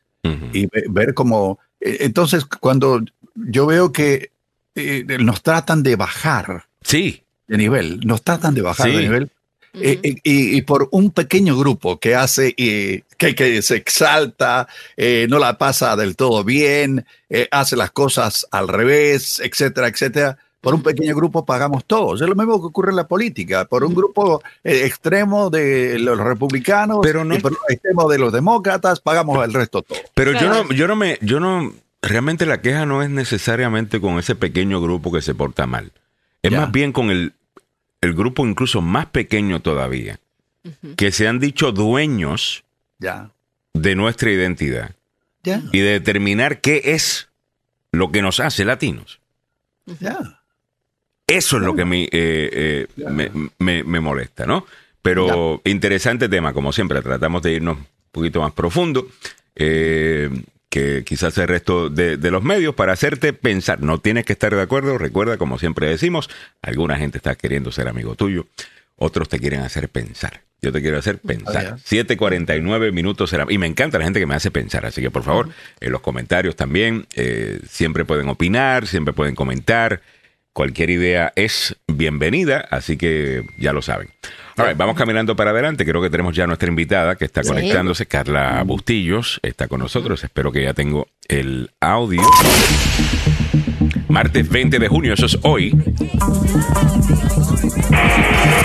y ve- ver cómo... eh, Entonces, cuando yo veo que eh, nos tratan de bajar Sí, de nivel, nos tratan de bajar Sí. de nivel, eh, eh, y, y por un pequeño grupo que hace, que, que se exalta, eh, no la pasa del todo bien, eh, hace las cosas al revés, etcétera, etcétera. Por un pequeño grupo pagamos todos. Es lo mismo que ocurre en la política. Por un grupo eh, extremo de los republicanos Pero no- y por un extremo de los demócratas pagamos el resto todo. Pero yo no, yo no me, yo no, realmente la queja no es necesariamente con ese pequeño grupo que se porta mal. Es Ya. más bien con el, el grupo incluso más pequeño todavía, que se han dicho dueños Ya, de nuestra identidad ya, y de determinar qué es lo que nos hace latinos. ya. Eso es lo que me, eh, eh, me, me- me molesta, ¿no? Pero interesante tema, como siempre, tratamos de irnos un poquito más profundo. Eh, que quizás el resto de, de, los medios para hacerte pensar. No tienes que estar de acuerdo. Recuerda, como siempre decimos, alguna gente está queriendo ser amigo tuyo, otros te quieren hacer pensar. Yo te quiero hacer pensar. 7.49 minutos será. Y me encanta la gente que me hace pensar. Así que por favor, en los comentarios también, eh, siempre pueden opinar, siempre pueden comentar. Cualquier idea es bienvenida, así que ya lo saben. vamos caminando para adelante. Creo que tenemos ya nuestra invitada que está conectándose, Carla Bustillos, está con nosotros. Espero que ya tengo el audio. Martes 20 de junio, eso es hoy.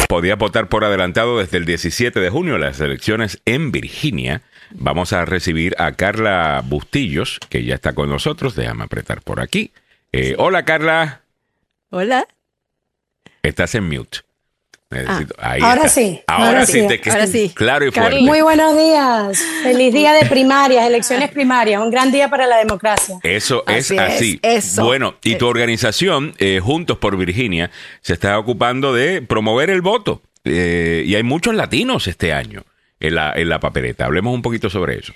Podía votar por adelantado desde el 17 de junio las elecciones en Virginia. Vamos a recibir a Carla Bustillos, que ya está con nosotros. Déjame apretar por aquí. Eh, hola, Carla. Hola. Estás en mute. Ah, ahora sí. Ahora, sí, ahora sí. Claro y fuerte. Muy buenos días. Feliz día de primarias, elecciones primarias. Un gran día para la democracia. Eso es así. Bueno, y tu organización, eh, Juntos por Virginia, se está ocupando de promover el voto. Eh, y hay muchos latinos este año en la, en la papeleta. Hablemos un poquito sobre eso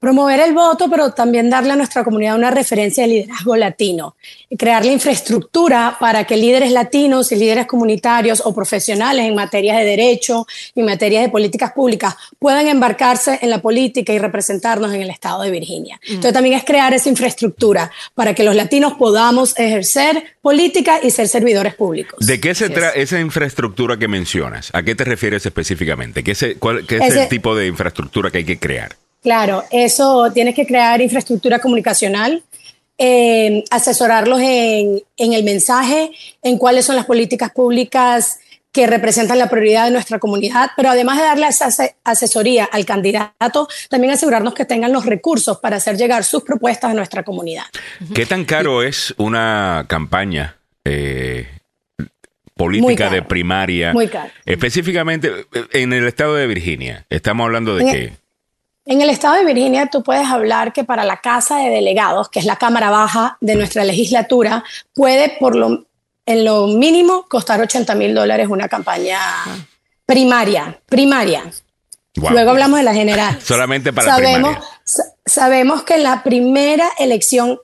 promover el voto, pero también darle a nuestra comunidad una referencia de liderazgo latino crear la infraestructura para que líderes latinos y líderes comunitarios o profesionales en materias de derecho y materias de políticas públicas puedan embarcarse en la política y representarnos en el estado de Virginia. Mm. Entonces también es crear esa infraestructura para que los latinos podamos ejercer política y ser servidores públicos. ¿De qué se trata esa infraestructura que mencionas? ¿A qué te refieres específicamente? ¿Qué es, el tipo de infraestructura que hay que crear? Claro, eso tienes que crear infraestructura comunicacional, eh, asesorarlos en, el mensaje, en cuáles son las políticas públicas que representan la prioridad de nuestra comunidad, pero además de darle esa asesoría al candidato, también asegurarnos que tengan los recursos para hacer llegar sus propuestas a nuestra comunidad. ¿Qué tan caro es una campaña eh, política de primaria? Muy caro. Específicamente en el estado de Virginia, ¿estamos hablando de qué? En el estado de Virginia tú puedes hablar que para la Casa de Delegados, que es la Cámara Baja de nuestra legislatura, puede por lo, en lo mínimo costar 80 mil dólares una campaña primaria, primaria. Luego hablamos de la general. Solamente para sabemos, sabemos que en la primera elección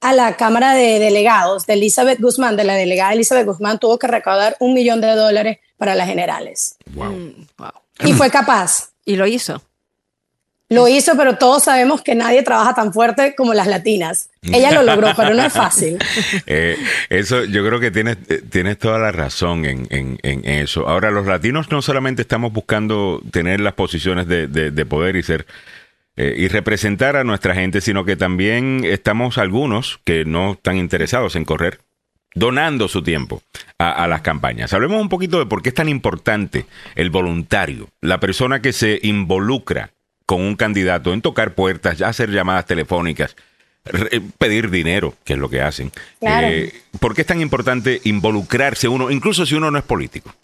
a la Cámara de Delegados de Elizabeth Guzmán, de la delegada Elizabeth Guzmán, tuvo que recaudar un millón de dólares para las generales. wow. Mm, y fue capaz. Y lo hizo. Lo hizo, pero todos sabemos que nadie trabaja tan fuerte como las latinas. Ella lo logró, pero no es fácil. Eh, eso, yo creo que tienes, eh, tienes toda la razón en, en, eso. Ahora, los latinos no solamente estamos buscando tener las posiciones de, de, poder y ser eh, y representar a nuestra gente, sino que también estamos algunos que no están interesados en correr, donando su tiempo a, a, las campañas. Hablemos un poquito de por qué es tan importante el voluntario, la persona que se involucra con un candidato en tocar puertas, ya hacer llamadas telefónicas, eh, pedir dinero, que es lo que hacen. Eh, ¿Por qué es tan importante involucrarse uno, incluso si uno no es político?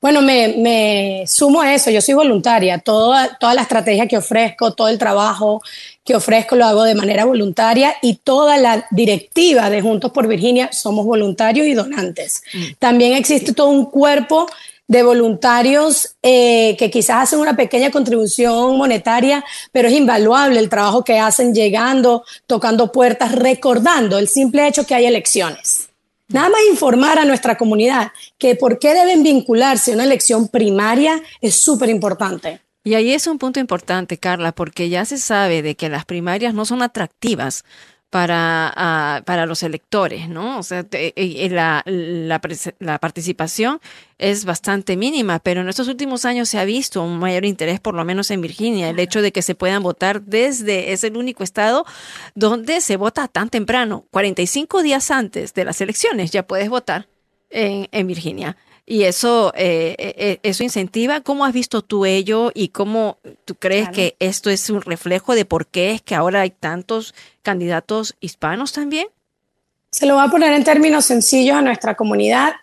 Bueno, me, sumo a eso, yo soy voluntaria, toda, toda la estrategia que ofrezco, todo el trabajo que ofrezco lo hago de manera voluntaria y toda la directiva de Juntos por Virginia somos voluntarios y donantes. Mm. También existe todo un cuerpo de voluntarios eh, que quizás hacen una pequeña contribución monetaria, pero es invaluable el trabajo que hacen llegando, tocando puertas, recordando el simple hecho que hay elecciones. Nada más informar a nuestra comunidad que por qué deben vincularse a una elección primaria es súper importante. Y ahí es un punto importante, Carla, porque ya se sabe de que las primarias no son atractivas para, ah, para los electores, ¿no? O sea, eh, eh, la, la, la, participación es bastante mínima, pero en estos últimos años se ha visto un mayor interés, por lo menos en Virginia, el hecho de que se puedan votar desde, es el único estado donde se vota tan temprano, 45 días antes de las elecciones ya puedes votar en, en Virginia y eso, eh, eh, eh, eso incentiva. ¿Cómo has visto tú ello y cómo tú crees que esto es un reflejo de por qué es que ahora hay tantos candidatos hispanos también? Se lo voy a poner en términos sencillos a nuestra comunidad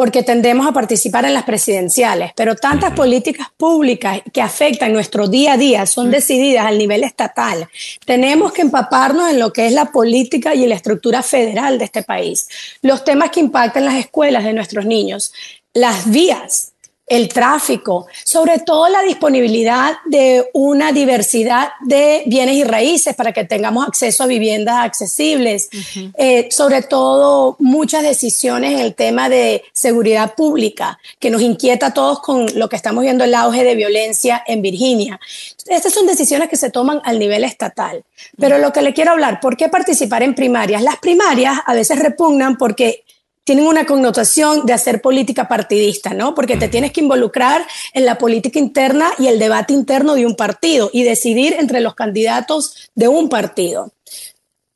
porque tendemos a participar en las presidenciales, pero tantas políticas públicas que afectan nuestro día a día son decididas al nivel estatal. Tenemos que empaparnos en lo que es la política y la estructura federal de este país, los temas que impactan las escuelas de nuestros niños, las vías, el tráfico, sobre todo la disponibilidad de una diversidad de bienes y raíces para que tengamos acceso a viviendas accesibles, eh, sobre todo muchas decisiones en el tema de seguridad pública, que nos inquieta a todos con lo que estamos viendo el auge de violencia en Virginia. Estas son decisiones que se toman al nivel estatal. Pero lo que le quiero hablar, ¿por qué participar en primarias? Las primarias a veces repugnan porque tienen una connotación de hacer política partidista, ¿no? Porque te tienes que involucrar en la política interna y el debate interno de un partido y decidir entre los candidatos de un partido.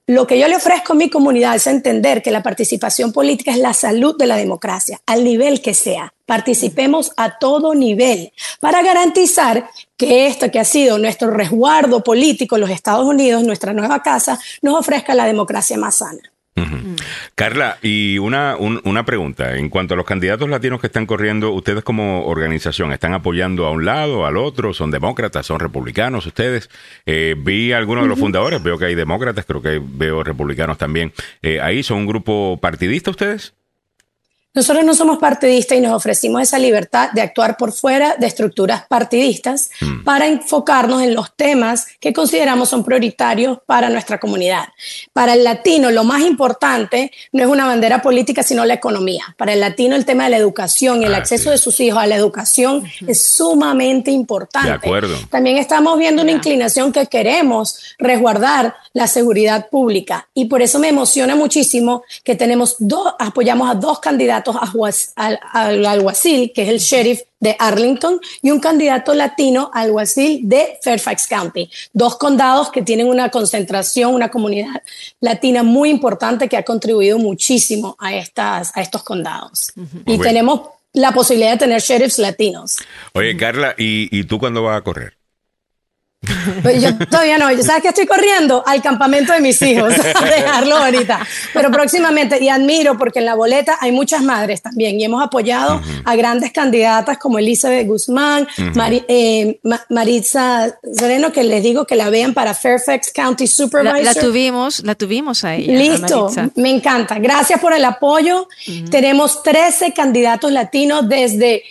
Lo que yo le ofrezco a mi comunidad es entender que la participación política es la salud de la democracia, al nivel que sea. Participemos a todo nivel para garantizar que esto que ha sido nuestro resguardo político los Estados Unidos, nuestra nueva casa, nos ofrezca la democracia más sana. Carla, y una, una pregunta. En cuanto a los candidatos latinos que están corriendo, ¿ustedes como organización están apoyando a un lado, al otro? ¿Son demócratas? ¿Son republicanos ustedes? Eh, vi a algunos de los fundadores, veo que hay demócratas, creo que veo republicanos también. Eh, ¿Ahí son un grupo partidista ustedes? Nosotros no somos partidistas y nos ofrecimos esa libertad de actuar por fuera de estructuras partidistas mm. para enfocarnos en los temas que consideramos son prioritarios para nuestra comunidad. Para el latino, lo más importante no es una bandera política, sino la economía. Para el latino, el tema de la educación y el ah, acceso de sus hijos a la educación es sumamente importante. De acuerdo. También estamos viendo una inclinación que queremos resguardar la seguridad pública y por eso me emociona muchísimo que tenemos dos, apoyamos a dos candidatos al, alguacil, que es el sheriff de Arlington, y un candidato latino al alguacil de Fairfax County. Dos condados que tienen una concentración, una comunidad latina muy importante que ha contribuido muchísimo a, estas, a estos condados. Y tenemos la posibilidad de tener sheriffs latinos. Oye, Carla, ¿y, ¿y tú cuándo vas a correr? Pues yo todavía no. ¿Sabes que estoy corriendo? Al campamento de mis hijos, a dejarlo ahorita. Pero próximamente, y admiro porque en la boleta hay muchas madres también, y hemos apoyado a grandes candidatas como Elizabeth Guzmán, eh, Maritza Sereno, que les digo que la vean para Fairfax County Supervisor. La, tuvimos, la tuvimos ahí. Listo, me encanta. Gracias por el apoyo. Tenemos 13 candidatos latinos desde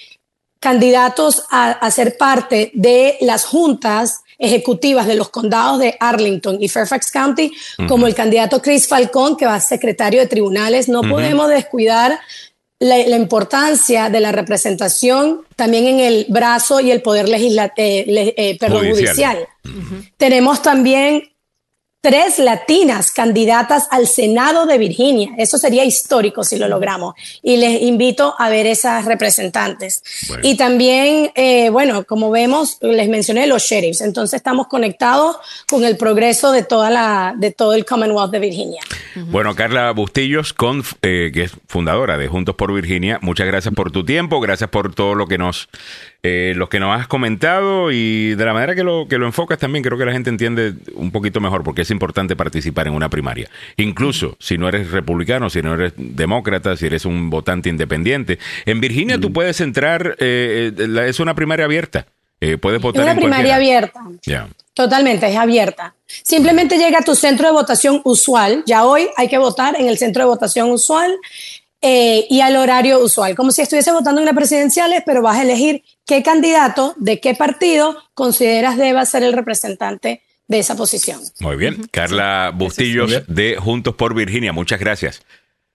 candidatos a, a, ser parte de las juntas ejecutivas de los condados de Arlington y Fairfax County, como el candidato Chris Falcón, que va a secretario de tribunales. No podemos descuidar la, importancia de la representación también en el brazo y el poder legislativo, eh, eh, perdón, judicial. Tenemos también tres latinas candidatas al Senado de Virginia. Eso sería histórico si lo logramos. Y les invito a ver esas representantes. Y también, eh, bueno, como vemos, les mencioné los sheriffs. Entonces estamos conectados con el progreso de toda la, de todo el Commonwealth de Virginia. Bueno, Carla Bustillos, con, eh, que es fundadora de Juntos por Virginia, muchas gracias por tu tiempo, gracias por todo lo que nos eh, los que nos has comentado y de la manera que lo, que lo enfocas también creo que la gente entiende un poquito mejor porque es importante participar en una primaria. Incluso si no eres republicano, si no eres demócrata, si eres un votante independiente. En Virginia tú puedes entrar, eh, eh, es una primaria abierta. puedes votar. Es una primaria abierta. Totalmente, es abierta. Simplemente llega a tu centro de votación usual. Ya hoy hay que votar en el centro de votación usual. Y al horario usual, como si estuviese votando en las presidenciales, pero vas a elegir qué candidato de qué partido consideras deba ser el representante de esa posición. Muy bien. Carla Bustillos de Juntos por Virginia, muchas gracias.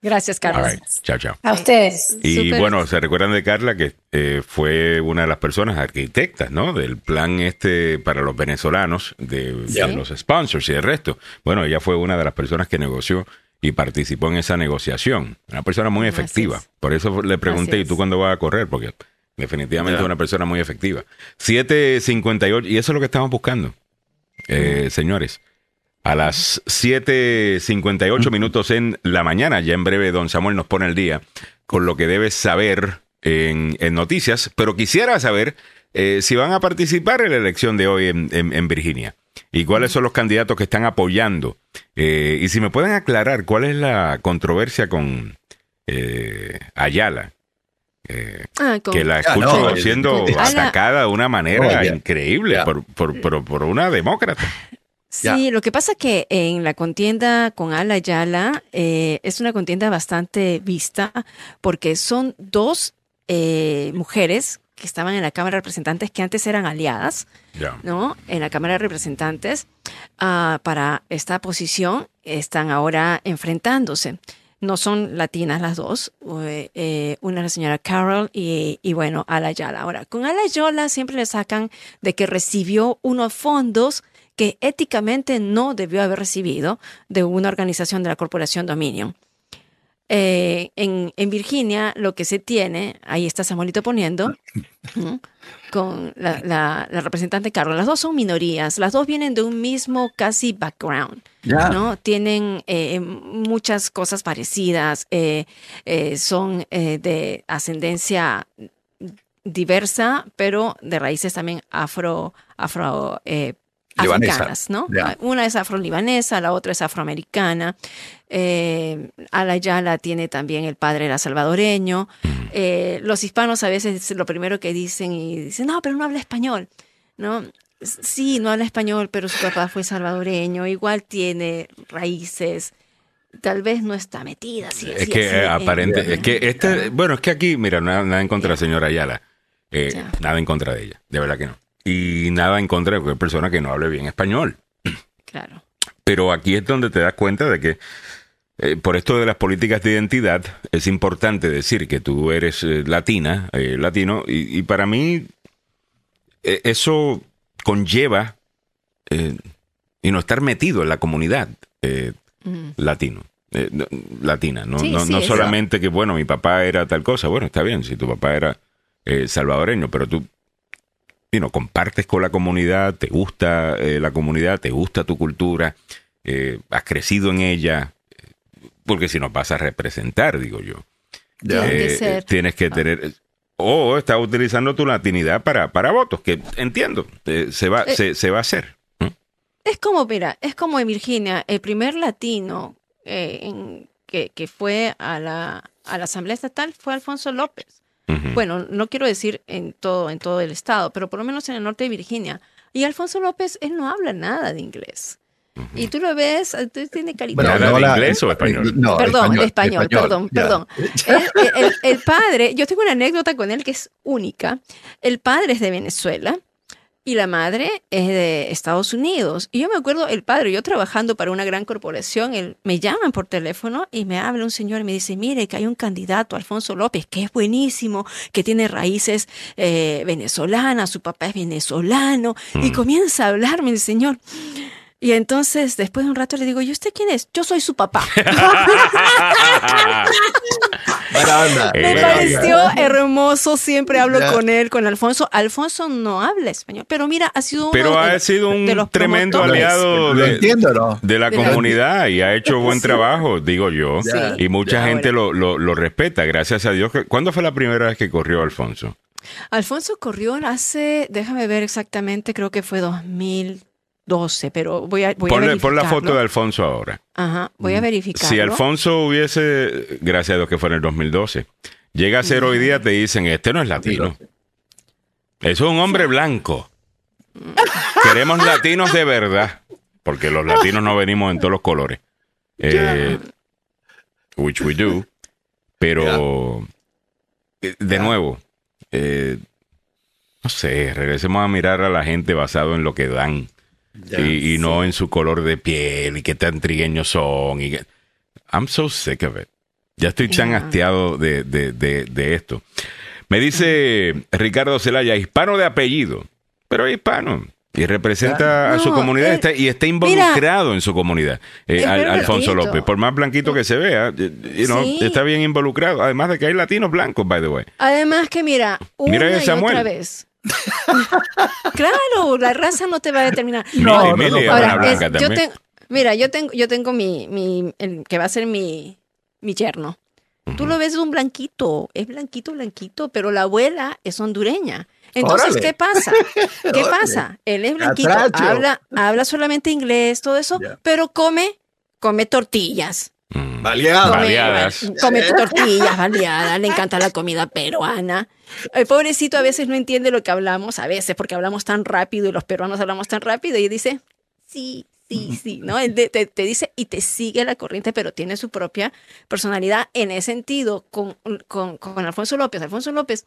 Gracias, Carlos. Chao, chao. A ustedes. Y bueno, se recuerdan de Carla que eh, fue una de las personas arquitectas, ¿no? Del plan este para los venezolanos, de, los sponsors y el resto. Bueno, ella fue una de las personas que negoció y participó en esa negociación. Una persona muy efectiva. Por eso le pregunté, ¿y tú cuándo vas a correr? Porque Definitivamente una persona muy efectiva. 7.58, y eso es lo que estamos buscando, eh, señores. A las 7.58 minutos en la mañana, ya en breve don Samuel nos pone el día con lo que debes saber en, noticias, pero quisiera saber eh, si van a participar en la elección de hoy en, Virginia y cuáles son los candidatos que están apoyando. Eh, y si me pueden aclarar cuál es la controversia con Ayala, eh, ah, que la escucho siendo atacada de una manera increíble por, por, por, una demócrata. Sí, lo que pasa es que en la contienda con Ala Yala eh, es una contienda bastante vista porque son dos eh, mujeres que estaban en la Cámara de Representantes, que antes eran aliadas. ¿no? En la Cámara de Representantes, ah, para esta posición, están ahora enfrentándose. No son latinas las dos, eh, eh, una es la señora Carol y, y bueno, Ala Yala. Ahora, con Ala Yola siempre le sacan de que recibió unos fondos que éticamente no debió haber recibido de una organización de la Corporación Dominion. Eh, en, en Virginia lo que se tiene, ahí está Samuelito poniendo, con la, la- la representante Carol, las dos son minorías, las dos vienen de un mismo casi background. Tienen eh, muchas cosas parecidas, eh, son de ascendencia diversa, pero de raíces también afro, afro. Africanas, ¿no? Ya. Una es afro-libanesa, la otra es afroamericana. Eh, Ala Yala tiene también el padre era salvadoreño. Eh, los hispanos a veces lo primero que dicen y dicen, no, pero no habla español, ¿no? Sí, no habla español, pero su papá fue salvadoreño, igual tiene raíces, tal vez no está metida. así, Es que así, eh, en- aparente, es que este, bueno, es que aquí, mira, nada, nada en contra de la señora Ayala, Eh, nada en contra de ella, de verdad que no. Y nada en contra de cualquier persona que no hable bien español. Claro. Pero aquí es donde te das cuenta de que eh, por esto de las políticas de identidad es importante decir que tú eres eh, latina, eh, latino, y, y para mí eh, eso conlleva y no estar metido en la comunidad Mm. latino. no- latina, no, Sí, no, sí, no solamente que, bueno, mi papá era tal cosa, bueno, está bien, si tu papá era salvadoreño, pero tú you know, compartes con la comunidad, te gusta eh, la comunidad, te gusta tu cultura, eh, has crecido en ella, eh, porque si no vas a representar, digo yo. Eh, ser. tienes que tener... O estás utilizando tu latinidad para, para votos, que entiendo, se, va, se, se va a hacer. Es como, mira, es como en Virginia, el primer latino en- que, que fue a la, a la Asamblea Estatal fue Alfonso López. Ujú. Bueno, no quiero decir en todo, en todo el estado, pero por lo menos en el norte de Virginia. Y Alfonso López, él no habla nada de inglés. Y tú lo ves, entonces tiene carita. Bueno, ¿Habla de inglés o eh, español? No, perdón, de español, perdón, ya. perdón. El, el- el padre, yo tengo una anécdota con él que es única. El padre es de Venezuela y la madre es de Estados Unidos. Y yo me acuerdo, el padre, yo trabajando para una gran corporación, él, me llaman por teléfono y me habla un señor y me dice, mire, que hay un candidato, Alfonso López, que es buenísimo, que tiene raíces eh, venezolanas, su papá es venezolano. Y comienza a hablarme el señor. Y entonces, después de un rato, le digo, ¿y usted quién es? Yo soy su papá. Buena onda, Me onda. pareció hermoso, siempre hablo Ya. con él, con Alfonso. Alfonso no habla español, pero mira, ha sido uno Pero de- ha sido un de los tremendo aliado de, entiendo, ¿no? de la De la- comunidad y ha hecho buen Sí. trabajo, digo yo. Sí. Y mucha Ahora. gente lo, lo, lo respeta, gracias a Dios. ¿Cuándo fue la primera vez que corrió Alfonso? Alfonso corrió hace, déjame ver exactamente, creo que fue 2012, pero voy a, voy a Ponle, pon la foto de Alfonso ahora. Ajá, voy a verificarlo. Si Alfonso hubiese, gracias a Dios que fue en el 2012, llega a ser hoy día, te dicen, este no es latino. Eso es un hombre blanco. Queremos latinos de verdad, porque los latinos no venimos en todos los colores. Eh, which we do. Pero, eh, de nuevo, eh, no sé, regresemos a mirar a la gente basado en lo que dan Ya. y, y no en su color de piel y qué tan trigueños son. Y que- I'm so sick of it. Ya estoy tan Ya. hastiado de, de, de, de esto. Me dice Ricardo Zelaya, hispano de apellido, pero es hispano. Y representa a su No, comunidad él- está- y está involucrado en su comunidad. Eh, Al- Alfonso. López, por más blanquito que se vea, eh, you know, Sí. está bien involucrado. Además de que hay latinos blancos, by the way. Además que mira, una Mira y Samuel. otra vez. claro, la raza no te va a determinar. No, no, no, Ahora, blanca es- yo también. tengo, mira, yo tengo, yo tengo mi, mi el que va a ser mi, mi yerno. Tú lo ves un blanquito, es blanquito, blanquito, pero la abuela es hondureña. Entonces, Órale. ¿qué pasa? ¿Qué pasa? Él es blanquito, Atracho. habla, habla solamente inglés, todo eso, pero come, come tortillas. Mm. Baleado. Come, Baleadas. come tortillas baleadas, le encanta la comida peruana. El pobrecito a veces no entiende lo que hablamos, a veces porque hablamos tan rápido y los peruanos hablamos tan rápido y dice, sí, sí, sí, ¿no? Él te, te- te dice y te sigue la corriente, pero tiene su propia personalidad. En ese sentido, con, con, con Alfonso López, Alfonso López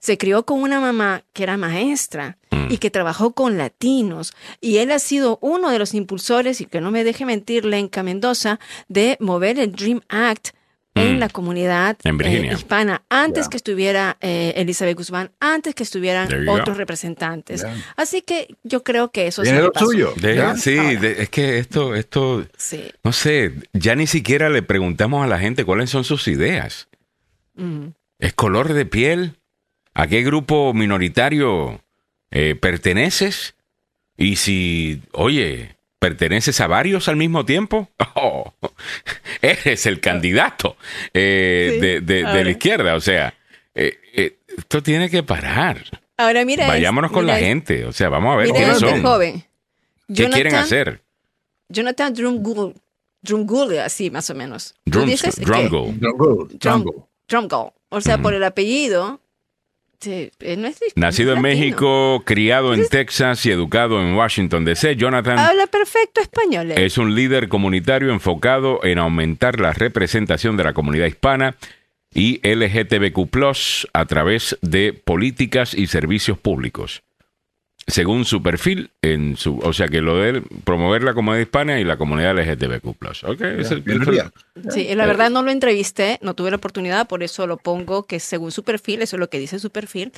se crió con una mamá que era maestra y que trabajó con latinos. Y él ha sido uno de los impulsores, y que no me deje mentir, Lenca Mendoza, de mover el Dream Act en Mm. la comunidad En Virginia. eh, hispana, antes Ya. que estuviera eh, Elizabeth Guzmán, antes que estuvieran you go. otros representantes. Ya. Así que yo creo que eso sí lo suyo. De- sí, de- es que esto, esto, Sí. no sé, ya ni siquiera le preguntamos a la gente cuáles son sus ideas. Mm. ¿Es color de piel? ¿A qué grupo minoritario eh, perteneces? Y si, oye, ¿perteneces a varios al mismo tiempo? Oh, eres el candidato eh, Sí, de, de- la izquierda. O sea, eh, eh, esto tiene que parar. Ahora mira. es- Vayámonos con mira la es- gente. O sea, vamos a ver Mira quiénes este son. joven. ¿Qué quieren hacer? Jonathan Drumgoole. Drumgoole, así más o menos. ¿Tú Drums- dices qué? Drumgoole. Jungle, Drum- jungle. Drumgoole. O sea, por el apellido. Sí, eh, no es- Nacido en. México, criado en Texas y educado en Washington, D.C., Jonathan Habla perfecto español. él. es un líder comunitario enfocado en aumentar la representación de la comunidad hispana y LGTBQ a través de políticas y servicios públicos. Según su perfil, en su, o sea que lo de él, promover la comunidad hispana y la comunidad LGTBQ. Ok, es el- Bienvenida. Sí, la verdad no lo entrevisté, no tuve la oportunidad, por eso lo pongo que según su perfil, eso es lo que dice su perfil.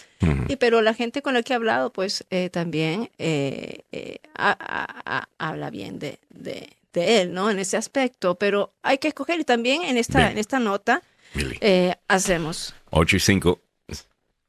Y pero la gente con la que he hablado, pues eh, también eh, eh, ha- ha- ha- habla bien de, de, de él, ¿no? En ese aspecto, pero hay que escoger y también en esta, Bien. en esta nota eh, hacemos. 8 y 5.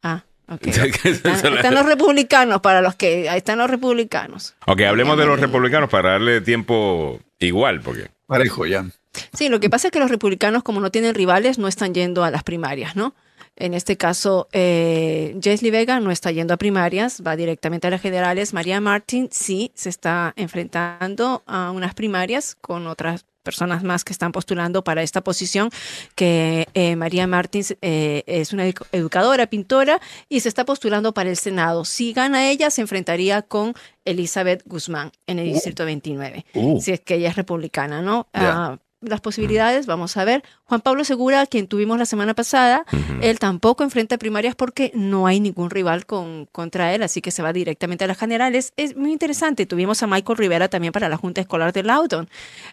Ah, ok. Están- los republicanos, para los que, ahí están los republicanos. Ok, hablemos de los republicanos para darle tiempo igual, porque Parejo, ya. Sí, lo que pasa es que los republicanos, como no tienen rivales, no están yendo a las primarias, ¿no? En este caso, eh, Vega no está yendo a primarias, va directamente a las generales. María Martin sí se está enfrentando a unas primarias con otras personas más que están postulando para esta posición, que eh, María Martins eh, es una edu- educadora, pintora, y se está postulando para el Senado. Si gana ella, se enfrentaría con Elizabeth Guzmán en el Distrito 29 Uh, si es que ella es republicana, ¿no? Las posibilidades, vamos a ver. Juan Pablo Segura, quien tuvimos la semana pasada, él tampoco enfrenta primarias porque no hay ningún rival con, contra él, así que se va directamente a las generales. Es muy interesante. Tuvimos a Michael Rivera también para la Junta Escolar de Loudon.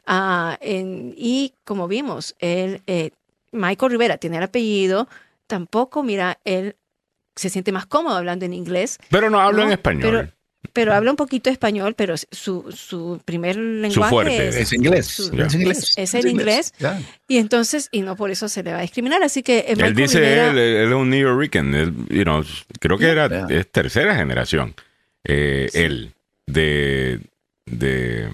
Ah, en- y como vimos, él, eh, Michael Rivera tiene el apellido, tampoco, mira, él se siente más cómodo hablando en inglés, Pero no hablo No, en español. pero- pero habla un poquito español, pero su, su primer lenguaje fuerte. es, es inglés. su- Es inglés. es el inglés. Y entonces, y no por eso se le va a discriminar, así que Él Michael dice, Rivera- él, él es un New Yorkican. él, you know, creo que era Yeah. es tercera generación. eh, Él, de, de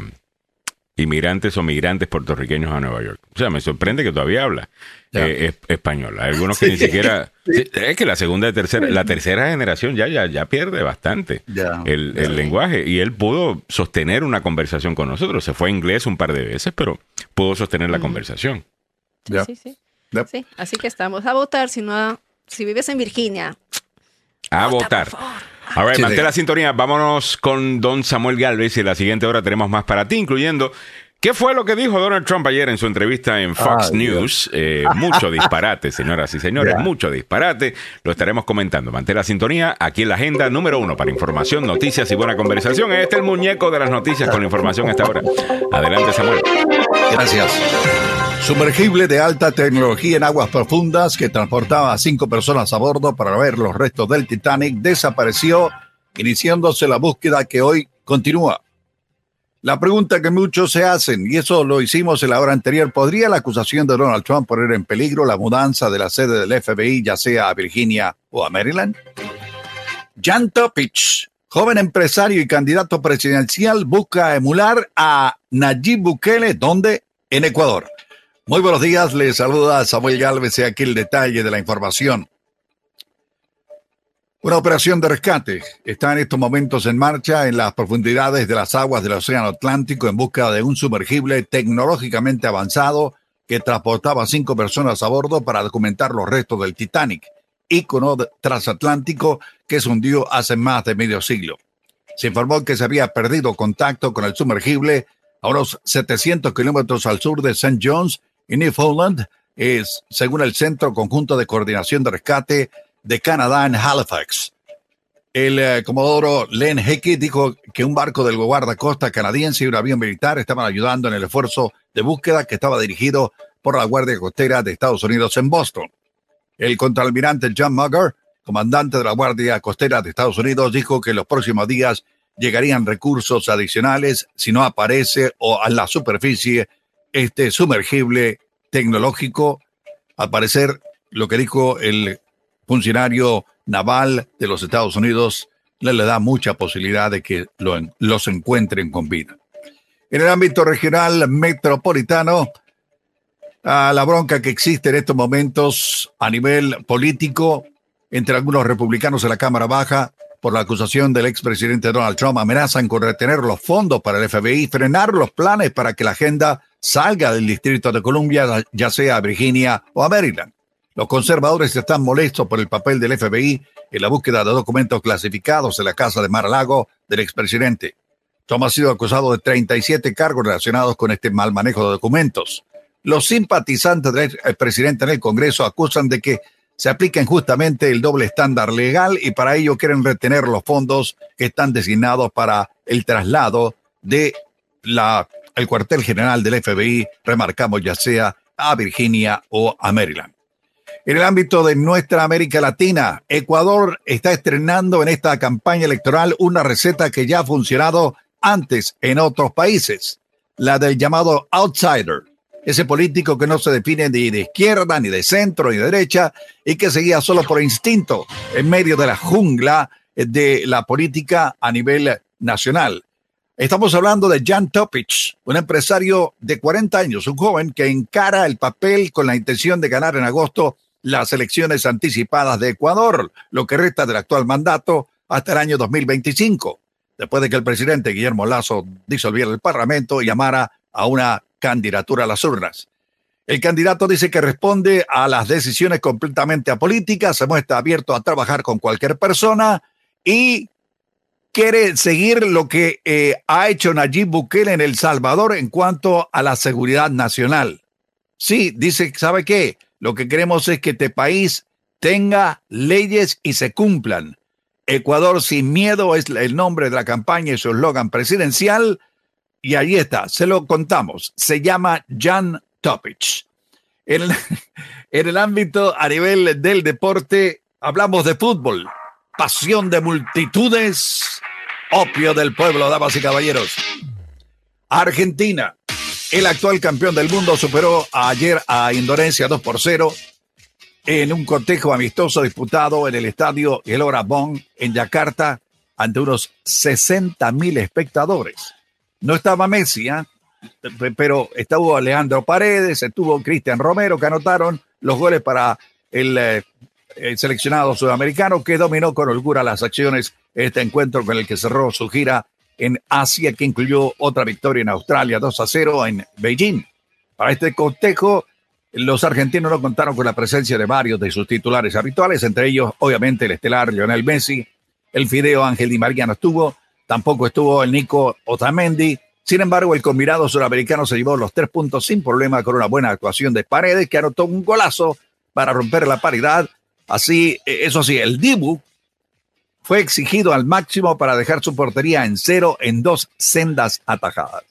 inmigrantes o migrantes puertorriqueños a Nueva York. O sea, me sorprende que todavía habla eh, es- español. Hay algunos que ni siquiera... Sí, Es que la segunda y tercera, la tercera generación ya, ya, ya pierde bastante el, el lenguaje y él pudo sostener una conversación con nosotros. Se fue a inglés un par de veces, pero pudo sostener la conversación. Sí, sí, sí. Así que estamos a votar. Si no, si vives en Virginia, A vota, votar. por favor. All right, Sí, mantén sí. la sintonía. Vámonos con don Samuel Galvez y en la siguiente hora tenemos más para ti, incluyendo qué fue lo que dijo Donald Trump ayer en su entrevista en Fox News. Eh, mucho disparate, señoras y señores, mucho disparate. Lo estaremos comentando. Mantén la sintonía aquí en la agenda número uno para información, noticias y buena conversación. Este es el muñeco de las noticias con la información a esta hora. Adelante, Samuel. Gracias. Sumergible de alta tecnología en aguas profundas que transportaba a cinco personas a bordo para ver los restos del Titanic desapareció, iniciándose la búsqueda que hoy continúa. La pregunta que muchos se hacen, y eso lo hicimos en la hora anterior, ¿podría la acusación de Donald Trump poner en peligro la mudanza de la sede del FBI, ya sea a Virginia o a Maryland? Jan Topich, joven empresario y candidato presidencial, busca emular a Nayib Bukele, donde en Ecuador. Muy buenos días, les saluda Samuel Galvez y aquí el detalle de la información. Una operación de rescate está en estos momentos en marcha en las profundidades de las aguas del Océano Atlántico en busca de un sumergible tecnológicamente avanzado que transportaba cinco personas a bordo para documentar los restos del Titanic, ícono transatlántico que se hundió hace más de medio siglo. Se informó que se había perdido contacto con el sumergible a unos 700 kilómetros al sur de St. John's, en Newfoundland, es, según el Centro Conjunto de Coordinación de Rescate de Canadá en Halifax. El eh, comodoro Len Hickey dijo que un barco del guardacosta canadiense y un avión militar estaban ayudando en el esfuerzo de búsqueda que estaba dirigido por la Guardia Costera de Estados Unidos en Boston. El contraalmirante John Mugger, comandante de la Guardia Costera de Estados Unidos, dijo que en los próximos días llegarían recursos adicionales si no aparece o a la superficie este sumergible tecnológico. Al parecer, lo que dijo el funcionario naval de los Estados Unidos le, le da mucha posibilidad de que los encuentren con vida. En el ámbito regional metropolitano, a la bronca que existe en estos momentos a nivel político entre algunos republicanos de la Cámara Baja por la acusación del expresidente Donald Trump amenazan con retener los fondos para el FBI frenar los planes para que la agenda salga del Distrito de Columbia, ya sea a Virginia o a Maryland. Los conservadores están molestos por el papel del FBI en la búsqueda de documentos clasificados en la casa de Mar-a-Lago del expresidente. Trump ha sido acusado de 37 cargos relacionados con este mal manejo de documentos. Los simpatizantes del presidente en el Congreso acusan de que se aplica injustamente el doble estándar legal y para ello quieren retener los fondos que están designados para el traslado de la, el cuartel general del FBI, remarcamos ya sea a Virginia o a Maryland. En el ámbito de nuestra América Latina, Ecuador está estrenando en esta campaña electoral una receta que ya ha funcionado antes en otros países, la del llamado outsider, ese político que no se define ni de izquierda, ni de centro, ni de derecha, y que seguía solo por instinto en medio de la jungla de la política a nivel nacional. Estamos hablando de Jan Topic, un empresario de 40 años, un joven que encara el papel con la intención de ganar en agosto las elecciones anticipadas de Ecuador, lo que resta del actual mandato hasta el año 2025, después de que el presidente Guillermo Lazo disolviera el Parlamento y llamara a una candidatura a las urnas. El candidato dice que responde a las decisiones completamente apolíticas, se muestra abierto a trabajar con cualquier persona y quiere seguir lo que eh, ha hecho Nayib Bukele en El Salvador en cuanto a la seguridad nacional. Sí, dice, ¿sabe qué? Lo que queremos es que este país tenga leyes y se cumplan. Ecuador sin miedo es el nombre de la campaña y su eslogan presidencial y ahí está, se lo contamos. Se llama Jan Topic. En el, en el ámbito a nivel del deporte, hablamos de fútbol. Pasión de multitudes, opio del pueblo, damas y caballeros. Argentina, el actual campeón del mundo, superó ayer a Indonesia 2 por 0 en un cortejo amistoso disputado en el estadio El Bon en Yakarta ante unos 60 mil espectadores. No estaba Messi, ¿eh? pero estuvo Leandro Paredes, estuvo Cristian Romero, que anotaron los goles para el, seleccionado sudamericano, que dominó con holgura las acciones este encuentro con el que cerró su gira en Asia, que incluyó otra victoria en Australia, 2 a 0 en Beijing. Para este cotejo, los argentinos no contaron con la presencia de varios de sus titulares habituales, entre ellos, obviamente, el estelar Lionel Messi, el Fideo Ángel Di María no estuvo, Tampoco estuvo el Nico Otamendi. Sin embargo, el combinado sudamericano se llevó los tres puntos sin problema con una buena actuación de Paredes, que anotó un golazo para romper la paridad. Así, eh, eso sí, el Dibu fue exigido al máximo para dejar su portería en cero en dos sendas atajadas.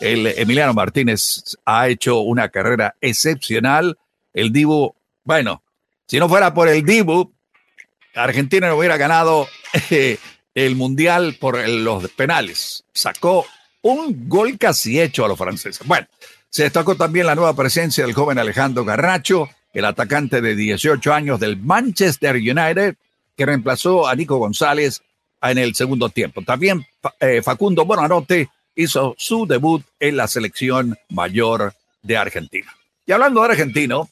El Emiliano Martínez ha hecho una carrera excepcional. El Dibu, bueno, si no fuera por el Dibu, Argentina no hubiera ganado eh, el Mundial por los penales. Sacó un gol casi hecho a los franceses. Bueno, se destacó también la nueva presencia del joven Alejandro Garnacho, el atacante de 18 años del Manchester United, que reemplazó a Nico González en el segundo tiempo. También eh, Facundo Bonanote hizo su debut en la selección mayor de Argentina. Y hablando de argentino,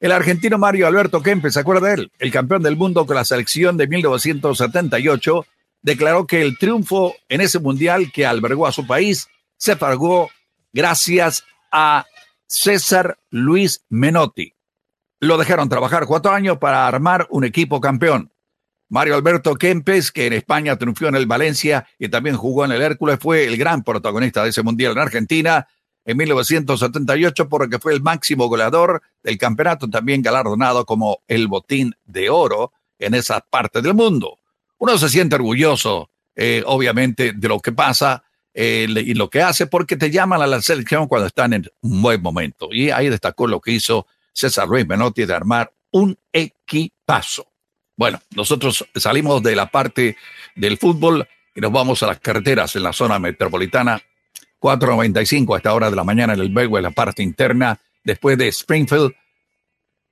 el argentino Mario Alberto Kempes, ¿se acuerda de él? El campeón del mundo con la selección de 1978 declaró que el triunfo en ese mundial que albergó a su país se pagó gracias a César Luis Menotti. Lo dejaron trabajar cuatro años para armar un equipo campeón. Mario Alberto Kempes, que en España triunfó en el Valencia y también jugó en el Hércules, fue el gran protagonista de ese mundial en Argentina en 1978 porque fue el máximo goleador del campeonato, también galardonado como el botín de oro en esa parte del mundo. Uno se siente orgulloso, eh, obviamente, de lo que pasa eh, y lo que hace porque te llaman a la selección cuando están en un buen momento. Y ahí destacó lo que hizo César Ruiz Menotti de armar un equipazo. Bueno, nosotros salimos de la parte del fútbol y nos vamos a las carreteras en la zona metropolitana 4.95 a esta hora de la mañana en el Belway, la parte interna, después de Springfield,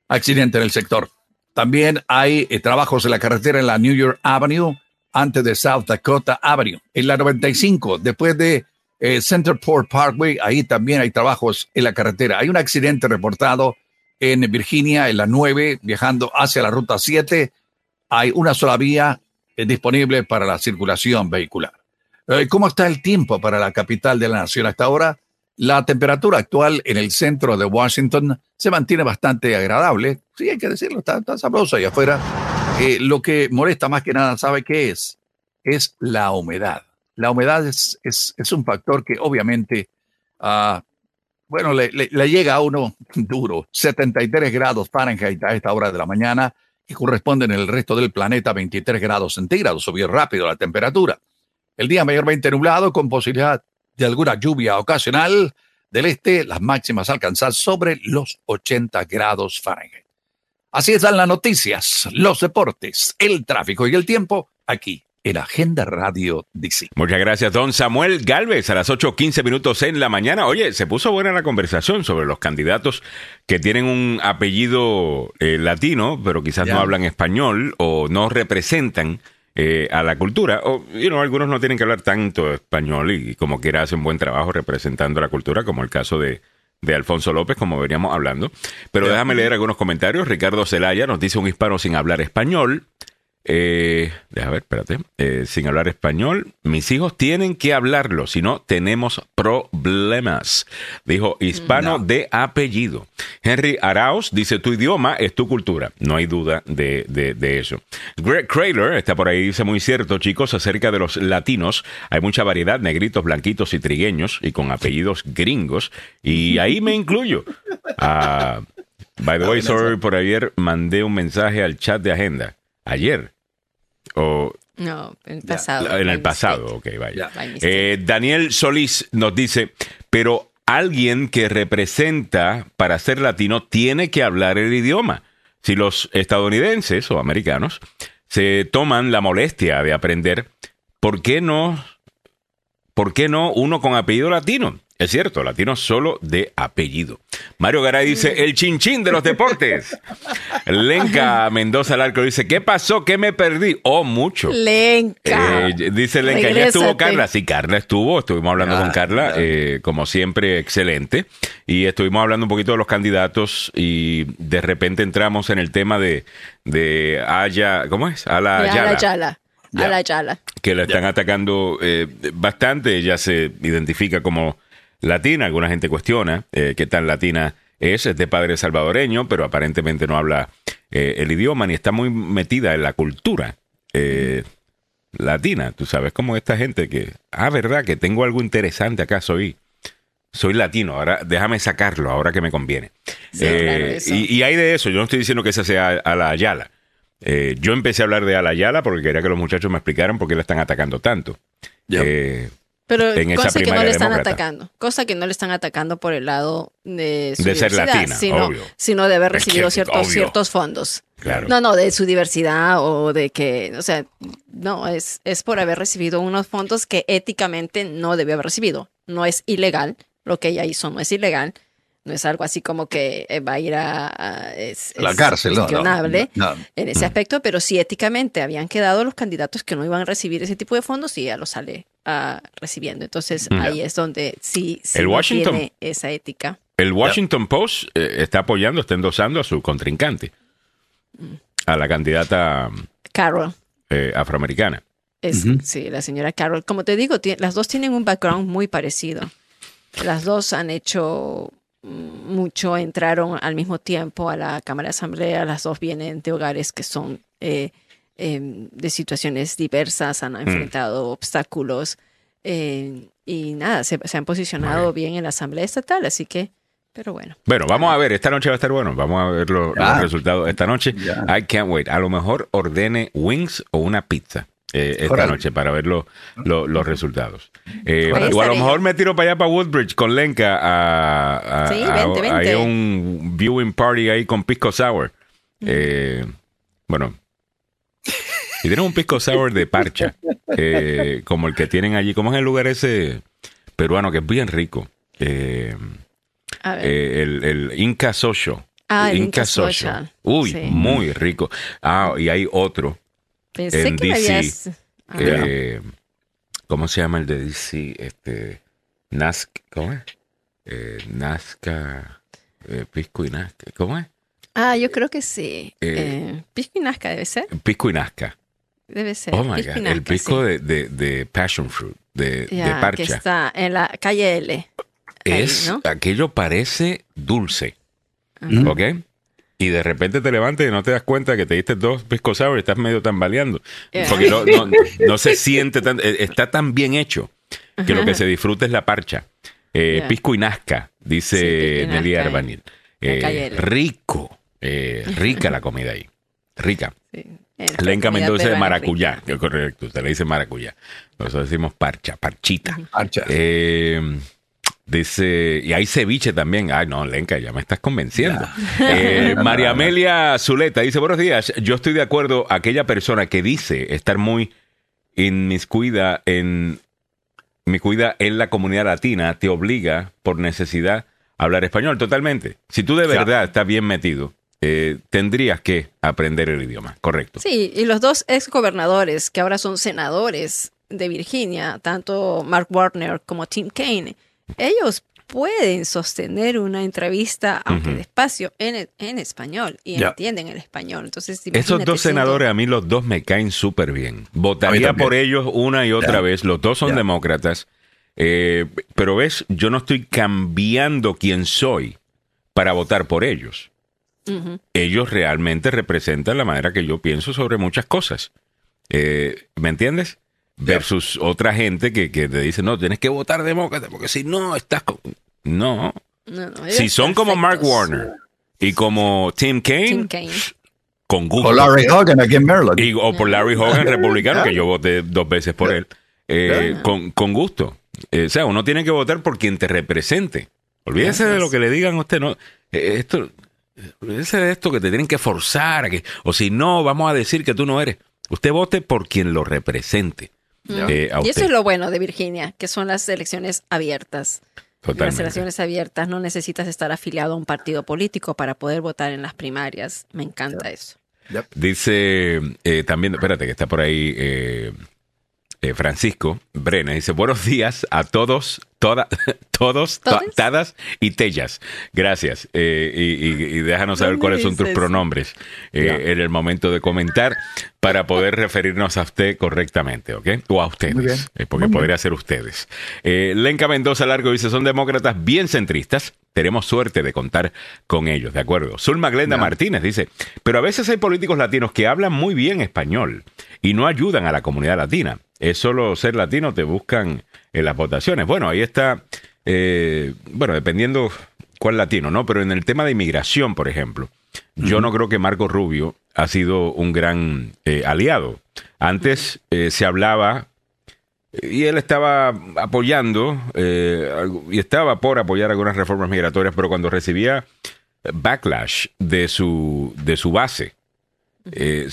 accidente en el sector. También hay eh, trabajos en la carretera en la New York Avenue, antes de South Dakota Avenue. En la 95, después de eh, Centerport Parkway, ahí también hay trabajos en la carretera. Hay un accidente reportado en Virginia, en la 9, viajando hacia la ruta 7. Hay una sola vía eh, disponible para la circulación vehicular. Eh, ¿Cómo está el tiempo para la capital de la nación hasta ahora? La temperatura actual en el centro de Washington se mantiene bastante agradable. Sí, hay que decirlo, está, sabroso ahí afuera. Eh, lo que molesta más que nada, ¿sabe qué es? Es la humedad. La humedad es, es, es un factor que obviamente, uh, bueno, le, le, le, llega a uno duro. 73 grados Fahrenheit a esta hora de la mañana y corresponde en el resto del planeta 23 grados centígrados. Subió rápido la temperatura. El día mayormente nublado con posibilidad de alguna lluvia ocasional. Del este, las máximas alcanzar sobre los 80 grados Fahrenheit. Así están las noticias, los deportes, el tráfico y el tiempo aquí en Agenda Radio DC. Muchas gracias, don Samuel Galvez, a las 8.15 minutos en la mañana. Oye, se puso buena la conversación sobre los candidatos que tienen un apellido eh, latino, pero quizás yeah. no hablan español o no representan eh, a la cultura. O, you know, algunos no tienen que hablar tanto español y, como quiera hacen buen trabajo representando la cultura, como el caso de, de Alfonso López, como veníamos hablando. Pero yeah. déjame leer algunos comentarios. Ricardo Zelaya nos dice un hispano sin hablar español. Eh, déjame ver, espérate. Eh, sin hablar español, mis hijos tienen que hablarlo, si no, tenemos problemas. Dijo hispano no. de apellido. Henry Arauz dice: Tu idioma es tu cultura. No hay duda de, de, de eso. Greg Kraler está por ahí, dice muy cierto, chicos, acerca de los latinos. Hay mucha variedad, negritos, blanquitos y trigueños, y con apellidos gringos. Y ahí me incluyo. Uh, by the way, sorry, por ayer mandé un mensaje al chat de agenda ayer. O no, en el pasado. En el pasado, ok, vaya. Eh, Daniel Solís nos dice, pero alguien que representa para ser latino tiene que hablar el idioma. Si los estadounidenses o americanos se toman la molestia de aprender, ¿por qué no, por qué no uno con apellido latino? Es cierto, latino solo de apellido. Mario Garay dice, el chinchín de los deportes. Lenca Mendoza Larco dice, ¿qué pasó? ¿Qué me perdí? Oh, mucho. Lenca. Eh, dice Lenca, Regrésate. ya estuvo Carla. Sí, Carla estuvo, estuvimos hablando ah, con Carla, eh, como siempre, excelente. Y estuvimos hablando un poquito de los candidatos y de repente entramos en el tema de, de Aya, ¿cómo es? Ala Ayala. Ala Yala. Ala Yala. Que la están atacando eh, bastante. Ella se identifica como latina. Alguna gente cuestiona eh, qué tan latina es. Es de padre salvadoreño, pero aparentemente no habla eh, el idioma ni está muy metida en la cultura eh, latina. Tú sabes, como esta gente que, ah, verdad, que tengo algo interesante acá, soy. Soy latino, ahora déjame sacarlo, ahora que me conviene. Sí, claro, y, y, hay de eso, yo no estoy diciendo que esa sea a la Ayala. yo empecé a hablar de Ala Ayala porque quería que los muchachos me explicaran por qué la están atacando tanto. Yep. Pero en cosa que no le están demócrata. atacando. Cosa que no le están atacando por el lado de su de ser latina, sino, obvio. sino de haber recibido es que, ciertos, ciertos fondos. Claro. No, no, de su diversidad o de que, o sea, no, es, es por haber recibido unos fondos que éticamente no debió haber recibido. No es ilegal, lo que ella hizo no es ilegal. No es algo así como que eh, va a ir a, a es, la cárcel, cuestionable no, no, en ese aspecto, pero si éticamente habían quedado los candidatos que no iban a recibir ese tipo de fondos y ella lo sale uh, recibiendo. Entonces ahí es donde sí, sí el Washington, tiene esa ética. El Washington Post eh, está apoyando, está endosando a su contrincante, mm. a la candidata Carol eh, afroamericana. Es, uh -huh. Sí, la señora Carol. Como te digo, las dos tienen un background muy parecido. Las dos han hecho mucho, entraron al mismo tiempo a la Cámara de Asamblea, las dos vienen de hogares que son eh, eh, de situaciones diversas, han enfrentado obstáculos eh, y nada, se, se han posicionado bien en la Asamblea Estatal, así que, pero bueno. Bueno, vamos a ver, esta noche va a estar bueno. Vamos a ver lo- Ya. los resultados esta noche. I can't wait. A lo mejor ordene wings o una pizza eh, esta noche para ver lo- lo- los resultados. Eh, o a lo mejor me tiro para allá para Woodbridge con Lenka a, a, Sí, a- vente, a- vente. a un viewing party ahí con pisco sour. Eh, bueno. Si tienen un pisco sour de parcha, eh, como el que tienen allí, ¿cómo es el lugar ese peruano que es bien rico? Eh, A ver. eh, el, el Inca Social. Ah, el Inca. Social. Uy, Sí. muy rico. Ah, y hay otro. Pensé en que me DC, habías... Ah, eh, ¿Cómo se llama el de DC? Este, Nazca, ¿cómo es? Eh, Nazca, eh, Pisco y Nazca, ¿cómo es? Ah, yo creo que sí. Pisco y Nazca debe ser. Pisco y Nazca. Debe ser. Oh my Pisco God, el pisco sí. de, de, de Passion Fruit, de, de Ya, que parcha. está en la calle L. ahí, es, ¿no? aquello parece dulce. ¿ok? Y de repente te levantas y no te das cuenta que te diste dos pisco sour y estás medio tambaleando. Yeah. Porque no, no- no se siente tan, eh, está tan bien hecho que lo que se disfruta es la parcha. Eh, Yeah. Pisco y Nazca, dice Sí, Nelly Arbanil. Eh, rico, eh, rica la comida ahí. Rica. Sí, en Lenca Mendoza de maracuyá, rica. que correcto, usted le dice maracuyá. Nosotros decimos parcha, parchita. Archa. Eh, dice, y hay ceviche también. Ay, no, Lenca, ya me estás convenciendo. Eh, María Amelia Zuleta dice, buenos días, yo estoy de acuerdo, aquella persona que dice estar muy inmiscuida en, inmiscuida en la comunidad latina, te obliga por necesidad a hablar español totalmente. Si tú de Ya. verdad estás bien metido, eh, tendrías que aprender el idioma, correcto. Sí, y los dos ex gobernadores que ahora son senadores de Virginia, tanto Mark Warner como Tim Kaine, ellos pueden sostener una entrevista, aunque despacio, en, en español y entienden el español. Entonces, Esos dos siendo- senadores, a mí los dos me caen súper bien. Votaría por ellos una y otra vez. Los dos son demócratas. Eh, pero ves, yo no estoy cambiando quién soy para votar por ellos. Ellos realmente representan la manera que yo pienso sobre muchas cosas. Eh, ¿Me entiendes? Versus otra gente que, que te dice, no, tienes que votar demócrata, porque si no, estás... con-". No. No, no, Si son como Mark. Warner y como Tim Kaine, Tim Kaine. con gusto. O Larry Hogan aquí en Maryland. Y- o por Larry Hogan, republicano, que yo voté dos veces por él. Eh, con, con gusto. Eh, o sea, uno tiene que votar por quien te represente. Olvídese de lo que le digan a usted. No, Eh, esto, olvídese de esto que te tienen que forzar. a que, o si no, vamos a decir que tú no eres. Usted vote por quien lo represente. Eh, Y eso es lo bueno de Virginia, que son las elecciones abiertas. En las Totalmente. elecciones abiertas no necesitas estar afiliado a un partido político para poder votar en las primarias. Me encanta eso. Dice eh, también, espérate, que está por ahí eh, eh, Francisco Brena. Dice, buenos días a todos, toda, todos, to- ¿Todes? tadas y tellas. Gracias. Eh, y, y- y déjanos saber ¿Dónde cuáles son tus pronombres eh, en el momento de comentar para poder referirnos a usted correctamente, ¿ok? O a ustedes, Muy bien. eh, porque Muy bien. podría ser ustedes. Eh, Lenca Mendoza Largo dice, son demócratas bien centristas. Tenemos suerte de contar con ellos, ¿de acuerdo? Zulma Glenda. Martínez dice, pero a veces hay políticos latinos que hablan muy bien español y no ayudan a la comunidad latina. Es solo ser latino, te buscan en las votaciones. Bueno, ahí está, eh, bueno, dependiendo cuál latino, ¿no? Pero en el tema de inmigración, por ejemplo, yo no creo que Marco Rubio ha sido un gran eh, aliado. Antes eh, se hablaba y él estaba apoyando eh, y estaba por apoyar algunas reformas migratorias, pero cuando recibía backlash de su, de su base, eh,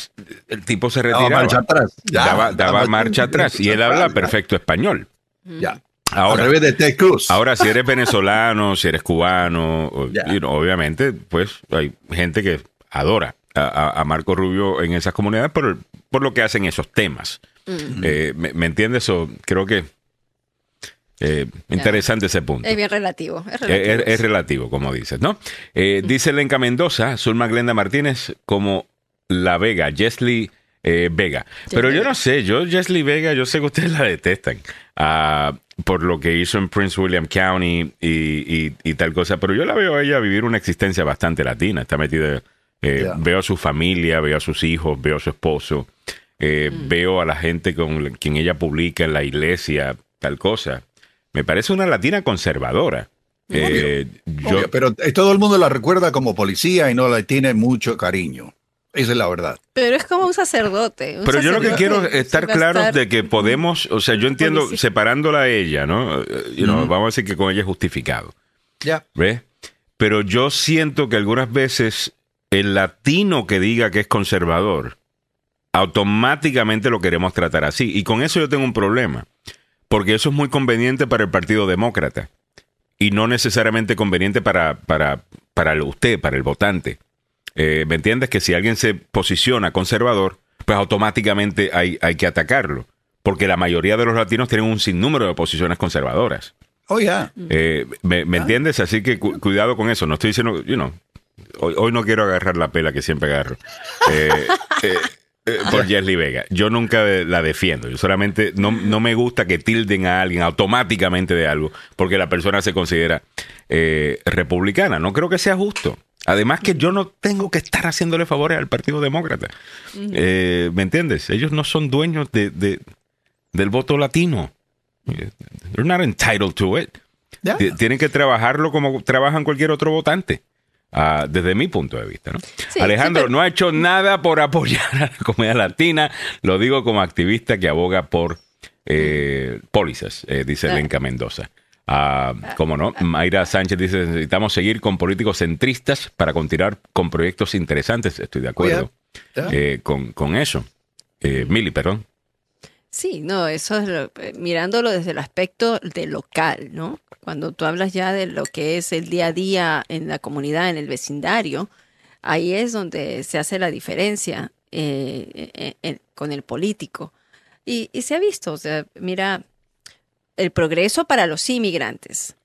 el tipo se Daba retiraba. marcha atrás. Ya, daba, daba daba marcha atrás y él habla perfecto español. Ya. Ahora, Al revés de Ted Cruz. Ahora, si eres venezolano, si eres cubano, o- Ya. you know, obviamente, pues hay gente que adora a, a- a Marco Rubio en esas comunidades por, por lo que hacen esos temas. Eh, ¿me, me entiendes? O creo que eh, interesante ese punto. Es bien relativo. Es Es, relativo. es- es relativo, como dices, ¿no? Eh, Dice Lenca Mendoza, Zulma Glenda Martínez, como La Vega, Jesly eh, Vega. Pero yo no sé, yo Jesly Vega, yo sé que ustedes la detestan ah, por lo que hizo en Prince William County y, y- y tal cosa, pero yo la veo a ella vivir una existencia bastante latina, está metida Eh. Veo a su familia, veo a sus hijos, veo a su esposo, eh, veo a la gente con quien ella publica en la iglesia, tal cosa. Me parece una latina conservadora. Eh, yo, Obvio, pero todo el mundo la recuerda como policía y no le tiene mucho cariño. Esa es la verdad. Pero es como un sacerdote. un Pero yo lo que quiero es estar va a claro estar- de que podemos, o sea, yo entiendo Policía. separándola a ella, ¿no? You know, Vamos a decir que con ella es justificado, Ya. ¿ves? Pero yo siento que algunas veces el latino que diga que es conservador, automáticamente lo queremos tratar así. Y con eso yo tengo un problema, porque eso es muy conveniente para el Partido Demócrata y no necesariamente conveniente para, para, para usted, para el votante. Eh, ¿Me entiendes? Que si alguien se posiciona conservador, pues automáticamente hay, hay que atacarlo. Porque la mayoría de los latinos tienen un sinnúmero de posiciones conservadoras. Oh, ya. Eh, ¿Me, me entiendes? Así que cu- cuidado con eso. No estoy diciendo, you know, hoy, hoy no quiero agarrar la pela que siempre agarro. Eh, eh, eh, por Jesly Vega. Yo nunca la defiendo. Yo solamente no, no me gusta que tilden a alguien automáticamente de algo porque la persona se considera republicana. No creo que sea justo. Además que yo no tengo que estar haciéndole favores al Partido Demócrata. Eh, ¿Me entiendes? Ellos no son dueños de, de- del voto latino. They're not entitled to it. Tienen que trabajarlo como trabajan cualquier otro votante. ah, desde mi punto de vista, ¿no? Sí, Alejandro sí, pero- no ha hecho nada por apoyar a la comunidad latina. Lo digo como activista que aboga por eh, pólizas, eh, dice. Lenca Mendoza. Ah, ¿Cómo no? Mayra Sánchez dice, necesitamos seguir con políticos centristas para continuar con proyectos interesantes. Estoy de acuerdo eh, con, con eso. Eh, Mili, perdón. Sí, no, eso es lo- eh, mirándolo desde el aspecto de local, ¿no? Cuando tú hablas ya de lo que es el día a día en la comunidad, en el vecindario, ahí es donde se hace la diferencia eh, eh, eh, con el político. Y, y se ha visto, o sea, mira, el progreso para los inmigrantes,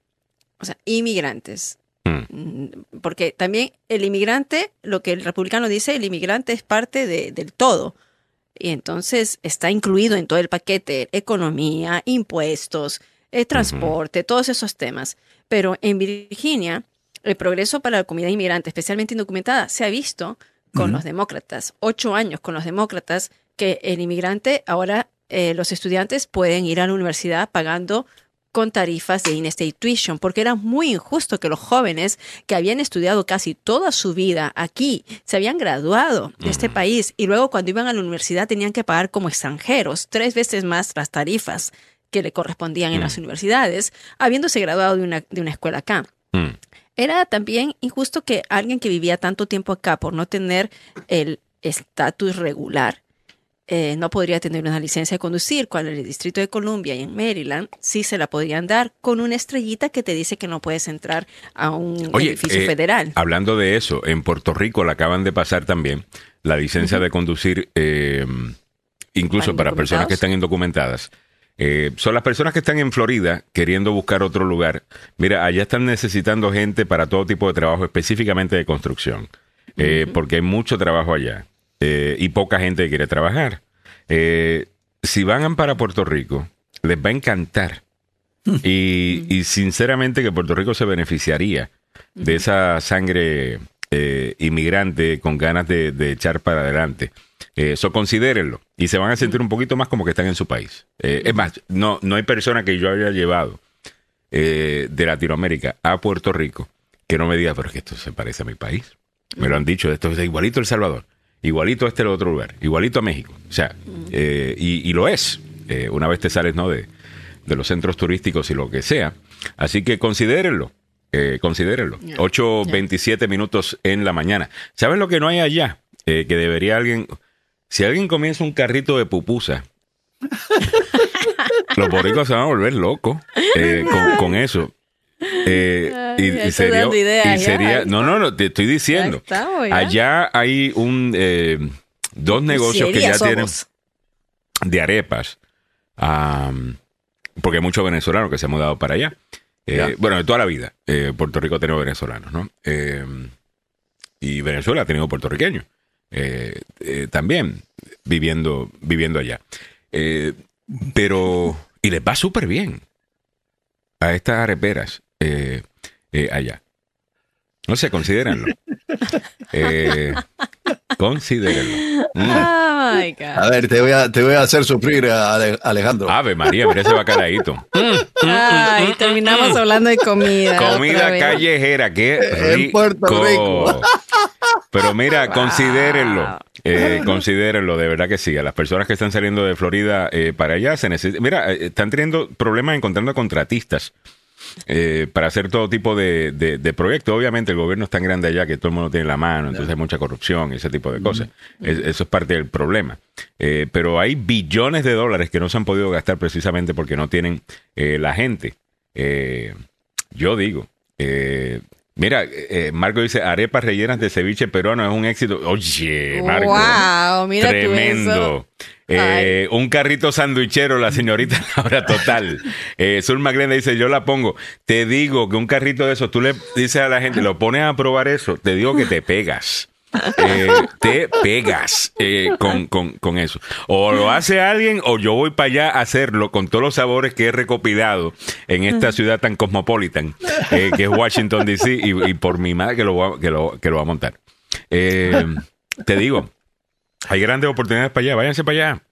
o sea, inmigrantes. Mm. Porque también el inmigrante, lo que el republicano dice, el inmigrante es parte de- del todo. Y entonces está incluido en todo el paquete economía, impuestos, eh, transporte, todos esos temas. Pero en Virginia, el progreso para la comunidad inmigrante, especialmente indocumentada, se ha visto con los demócratas. Ocho años con los demócratas, que el inmigrante, ahora eh, los estudiantes pueden ir a la universidad pagando con tarifas de in-state tuition, porque era muy injusto que los jóvenes que habían estudiado casi toda su vida aquí, se habían graduado de este país y luego cuando iban a la universidad tenían que pagar como extranjeros tres veces más las tarifas que le correspondían en las universidades, habiéndose graduado de una, de una escuela acá. Mm. Era también injusto que alguien que vivía tanto tiempo acá por no tener el estatus regular, eh, no podría tener una licencia de conducir, cuando en el Distrito de Columbia y en Maryland sí se la podrían dar con una estrellita que te dice que no puedes entrar a un Oye, edificio eh, federal. Hablando de eso, en Puerto Rico la acaban de pasar también la licencia de conducir, eh, incluso ¿Para personas que están indocumentadas. Eh, son las personas que están en Florida queriendo buscar otro lugar. Mira, allá están necesitando gente para todo tipo de trabajo, específicamente de construcción, porque hay mucho trabajo allá eh, y poca gente que quiere trabajar. Eh, si van para Puerto Rico, les va a encantar. Y, y sinceramente que Puerto Rico se beneficiaría de esa sangre eh, inmigrante con ganas de, de echar para adelante. Eh, Eso considérenlo. Y se van a sentir un poquito más como que están en su país. Eh, es más, no, no hay persona que yo haya llevado eh, de Latinoamérica a Puerto Rico que no me diga, pero es que esto se parece a mi país. Me lo han dicho, esto es igualito El Salvador, igualito a este otro lugar, igualito a México. O sea, eh, y, y lo es. Eh, una vez te sales, ¿no? De, de los centros turísticos y lo que sea. Así que considérenlo. Eh, considérenlo. Ya, 8.27 minutos en la mañana. ¿Saben lo que no hay allá? Eh, que debería alguien... Si alguien comienza un carrito de pupusa, los boricos se van a volver locos eh, con, con eso. Eh, Ay, y, sería, dando ideas, y ya. sería- no, no, no, te estoy diciendo. Ya estamos, ya. Allá hay un eh, dos negocios que ya tienen de arepas. Porque hay muchos venezolanos que se han mudado para allá. Eh. Bueno, de toda la vida. Puerto Rico ha tenido venezolanos, ¿no? Eh, y Venezuela ha tenido puertorriqueños. también viviendo, viviendo allá. Pero, y les va súper bien a estas areperas eh, eh, allá. No sé, considérenlo. eh, considérenlo. Mm. Oh my God. A ver, te voy a, te voy a hacer sufrir, Ale- Alejandro. Ave María, mira ese bacalaíto. Ay, terminamos hablando de comida. Comida callejera, qué En rico. Puerto Rico. Pero mira, considérenlo. Eh, considérenlo, de verdad que sí. A las personas que están saliendo de Florida eh, para allá se necesita. Mira, eh, están teniendo problemas encontrando contratistas eh, para hacer todo tipo de, de- de proyectos. Obviamente, el gobierno es tan grande allá que todo el mundo tiene la mano, entonces hay mucha corrupción y ese tipo de cosas. Es- eso es parte del problema. Eh, pero hay billones de dólares que no se han podido gastar precisamente porque no tienen eh, la gente. Eh, yo digo, eh, mira, eh, Marco dice, arepas rellenas de ceviche peruano es un éxito. Oye, Marco. Wow, mira tú Tremendo. eso. Eh, un carrito sandwichero, la señorita Laura Total. Eh, Zulma Glenda dice, yo la pongo. Te digo que un carrito de esos, tú le dices a la gente, lo pones a probar eso, te digo que te pegas. Eh, te pegas eh, con, con- con eso. O lo hace alguien o yo voy para allá a hacerlo con todos los sabores que he recopilado en esta ciudad tan cosmopolitan eh, que es Washington, D.C. Y, y por mi madre que lo, voy a- que lo, que lo va a montar. Te digo, hay grandes oportunidades para allá. Váyanse para allá.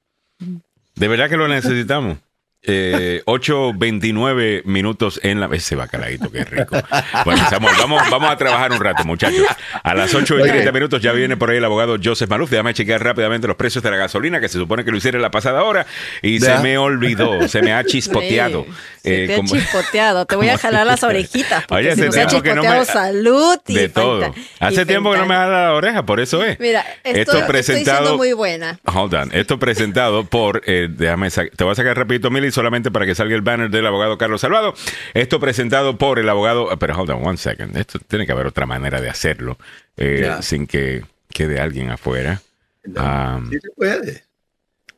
De verdad que lo necesitamos. Eh, 8.29 minutos en la... Ese bacalaíto, qué rico. Bueno, Samuel, vamos, vamos a trabajar un rato, muchachos. A las 8 y 30 minutos ya viene por ahí el abogado Joseph Maluf. Déjame chequear rápidamente los precios de la gasolina, que se supone que lo hiciera la pasada hora, y Ya. se me olvidó, se me ha chispoteado. Sí, se Eh, te como- chispoteado. Te voy a jalar las orejitas. Porque Oye, si hace no se ha tiempo que no chispoteado, me- salud y de todo. y Hace tiempo que no me dado la oreja, por eso es. Mira, esto, Esto estoy presentado- siendo muy buena. Hold on. Esto presentado por, eh, déjame sa- te voy a sacar rapidito, Mili, solamente para que salga el banner del abogado Carlos Salvado. Esto presentado por el abogado, ah, pero hold on one second. Esto tiene que haber otra manera de hacerlo eh, sin que quede alguien afuera. Ah, Sí se puede.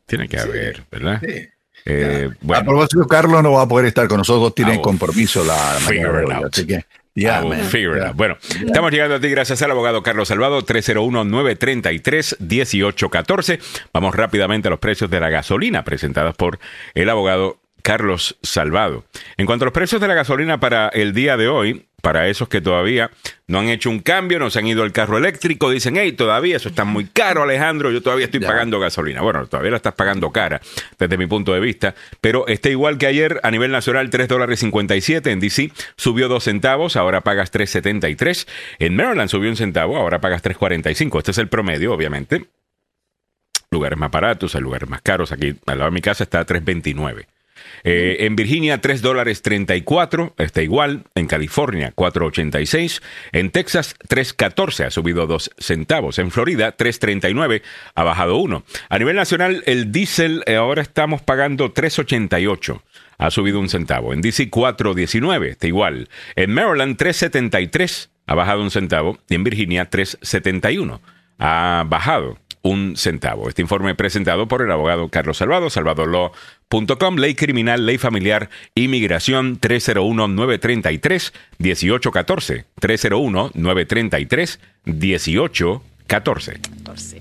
tiene que haber, ¿verdad? Sí. Eh, A bueno, propósito, Carlos no va a poder estar con nosotros, tiene will compromiso la mañana así que ya, man, figure out. Bueno, estamos llegando a ti gracias al abogado Carlos Salvado, 301-933-1814. Vamos rápidamente a los precios de la gasolina presentados por el abogado Carlos Salvado. En cuanto a los precios de la gasolina para el día de hoy, para esos que todavía no han hecho un cambio, no se han ido al carro eléctrico, dicen, hey, todavía eso está muy caro, Alejandro, yo todavía estoy pagando gasolina. Bueno, todavía la estás pagando cara, desde mi punto de vista, pero está igual que ayer a nivel nacional, 3 dólares 57, en DC subió 2 centavos, ahora pagas 3.73, en Maryland subió un centavo, ahora pagas 3.45, este es el promedio, obviamente. Lugares más baratos, hay lugares más caros, aquí al lado de mi casa está a 3.29. Eh, en Virginia, 3 dólares 34, está igual. En California, 4.86. En Texas, 3.14, ha subido 2 centavos. En Florida, 3.39, ha bajado 1. A nivel nacional, el diésel eh, ahora estamos pagando 3.88. Ha subido un centavo. En DC 4.19, está igual. En Maryland 3.73, ha bajado un centavo. Y en Virginia 3.71, ha bajado un centavo. Este informe presentado por el abogado Carlos Salvado, salvadorlaw.com, ley criminal, ley familiar, inmigración 301-933-1814. 301-933-1814. Por si.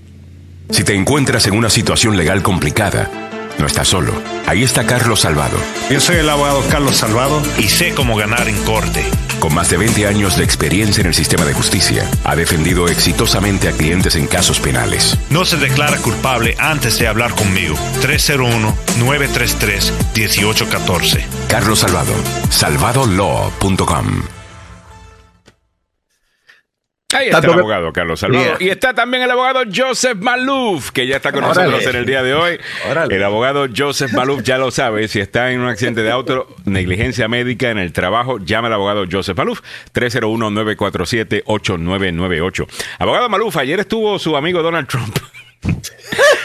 Si te encuentras en una situación legal complicada, no estás solo. Ahí está Carlos Salvado, Yo soy el abogado Carlos Salvado y sé cómo ganar en corte. con más de 20 años de experiencia en el sistema de justicia. Ha defendido exitosamente a clientes en casos penales. No se declara culpable antes de hablar conmigo. 301-933-1814. Carlos Salvado, salvadolaw.com. Ahí está Tanto el que- abogado Carlos Salvado. Yeah. Y está también el abogado Joseph Maluf, que ya está con Órale. nosotros en el día de hoy. Órale. El abogado Joseph Maluf ya lo sabe. Si está en un accidente de auto, negligencia médica en el trabajo, llama al abogado Joseph Maluf. 301-947-8998. Abogado Maluf, ayer estuvo su amigo Donald Trump.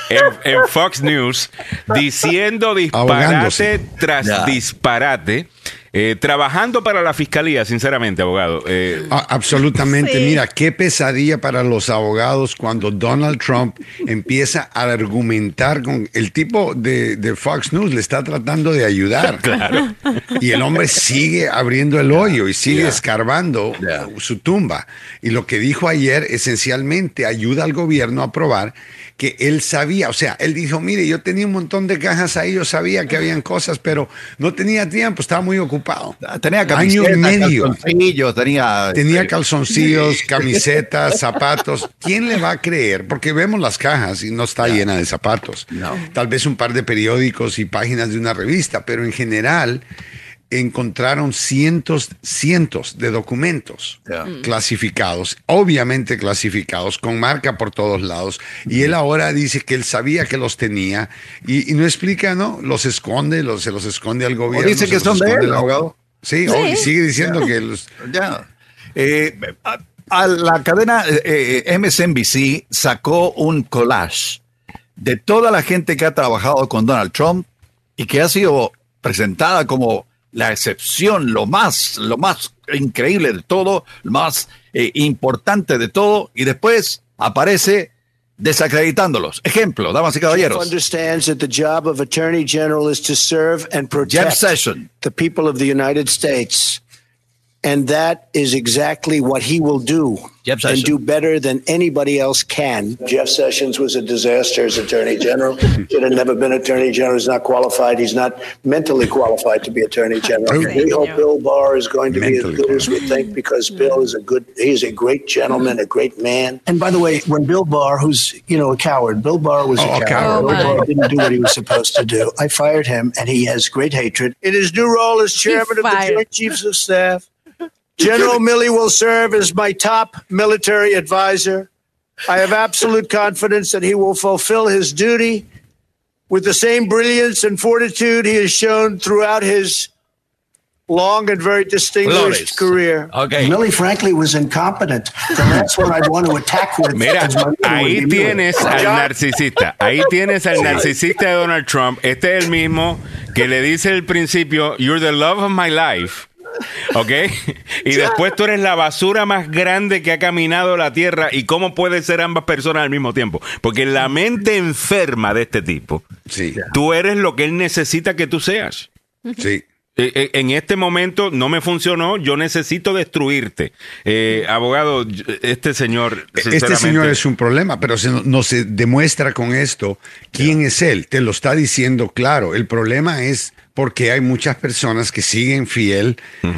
En, en Fox News diciendo disparate tras disparate, eh, trabajando para la fiscalía, sinceramente, abogado. Eh, absolutamente. Sí. Mira, qué pesadilla para los abogados cuando Donald Trump empieza a argumentar con el tipo de, de Fox News, le está tratando de ayudar. Claro. Y el hombre sigue abriendo el hoyo y sigue Yeah. escarbando Yeah. su tumba. Y lo que dijo ayer esencialmente ayuda al gobierno a probar que él sabía, o sea, él dijo, mire, yo tenía un montón de cajas ahí, yo sabía que habían cosas, pero no tenía tiempo, estaba muy ocupado ocupado. Tenía Año y medio. calzoncillos, tenía... Tenía este, calzoncillos, camisetas, zapatos. ¿Quién le va a creer? Porque vemos las cajas y no está llena de zapatos. No. Tal vez un par de periódicos y páginas de una revista, pero en general encontraron cientos, cientos de documentos Ya. clasificados, obviamente clasificados, con marca por todos lados. Y él ahora dice que él sabía que los tenía y, y no explica, ¿no? Los esconde, los, se los esconde al O gobierno. dice que son de él, abogado. Sí, o- y sigue diciendo que los... Ya. Eh, a, a la cadena eh, MSNBC sacó un collage de toda la gente que ha trabajado con Donald Trump y que ha sido presentada como la excepción, lo más, lo más increíble de todo, lo más eh, importante de todo, y después aparece desacreditándolos. Ejemplo, damas y caballeros. understands that the job of Attorney General is to serve and Jeff Sessions. the people of the United States. And that is exactly what he will do Jeff and do better than anybody else can. Jeff Sessions was a disaster as Attorney General. Should have never been Attorney General. He's not qualified. He's not mentally qualified to be Attorney General. Okay. We hope Bill Barr is going to be as Mentally good as we think because Bill is a good, he's a great gentleman, a great man. And by the way, when Bill Barr, who's, you know, a coward, Bill Barr was Oh, a a coward. coward. Bill Oh, my. Barr didn't do what he was supposed to do. I fired him, and he has great hatred. In his new role as chairman of the. Joint Chiefs of Staff, General Milley will serve as my top military advisor. I have absolute confidence that he will fulfill his duty with the same brilliance and fortitude he has shown throughout his long and very Flores. distinguished career. Okay. Milley, frankly, was incompetent. The last one I'd want to attack with. Mira, as my leader would ahí be Milley. tienes al narcisista. Ahí tienes al narcisista de Donald Trump. Este es el mismo que le dice al principio, You're the love of my life. ¿Ok? Y después tú eres la basura más grande que ha caminado la tierra. ¿Y cómo puede ser ambas personas al mismo tiempo? Porque la mente enferma de este tipo, Sí, tú eres lo que él necesita que tú seas. sí. Eh, eh, En este momento no me funcionó, yo necesito destruirte. Eh, abogado, este señor. Este señor es un problema, pero se, no se demuestra con esto quién es él. Te lo está diciendo claro. El problema es porque hay muchas personas que siguen fiel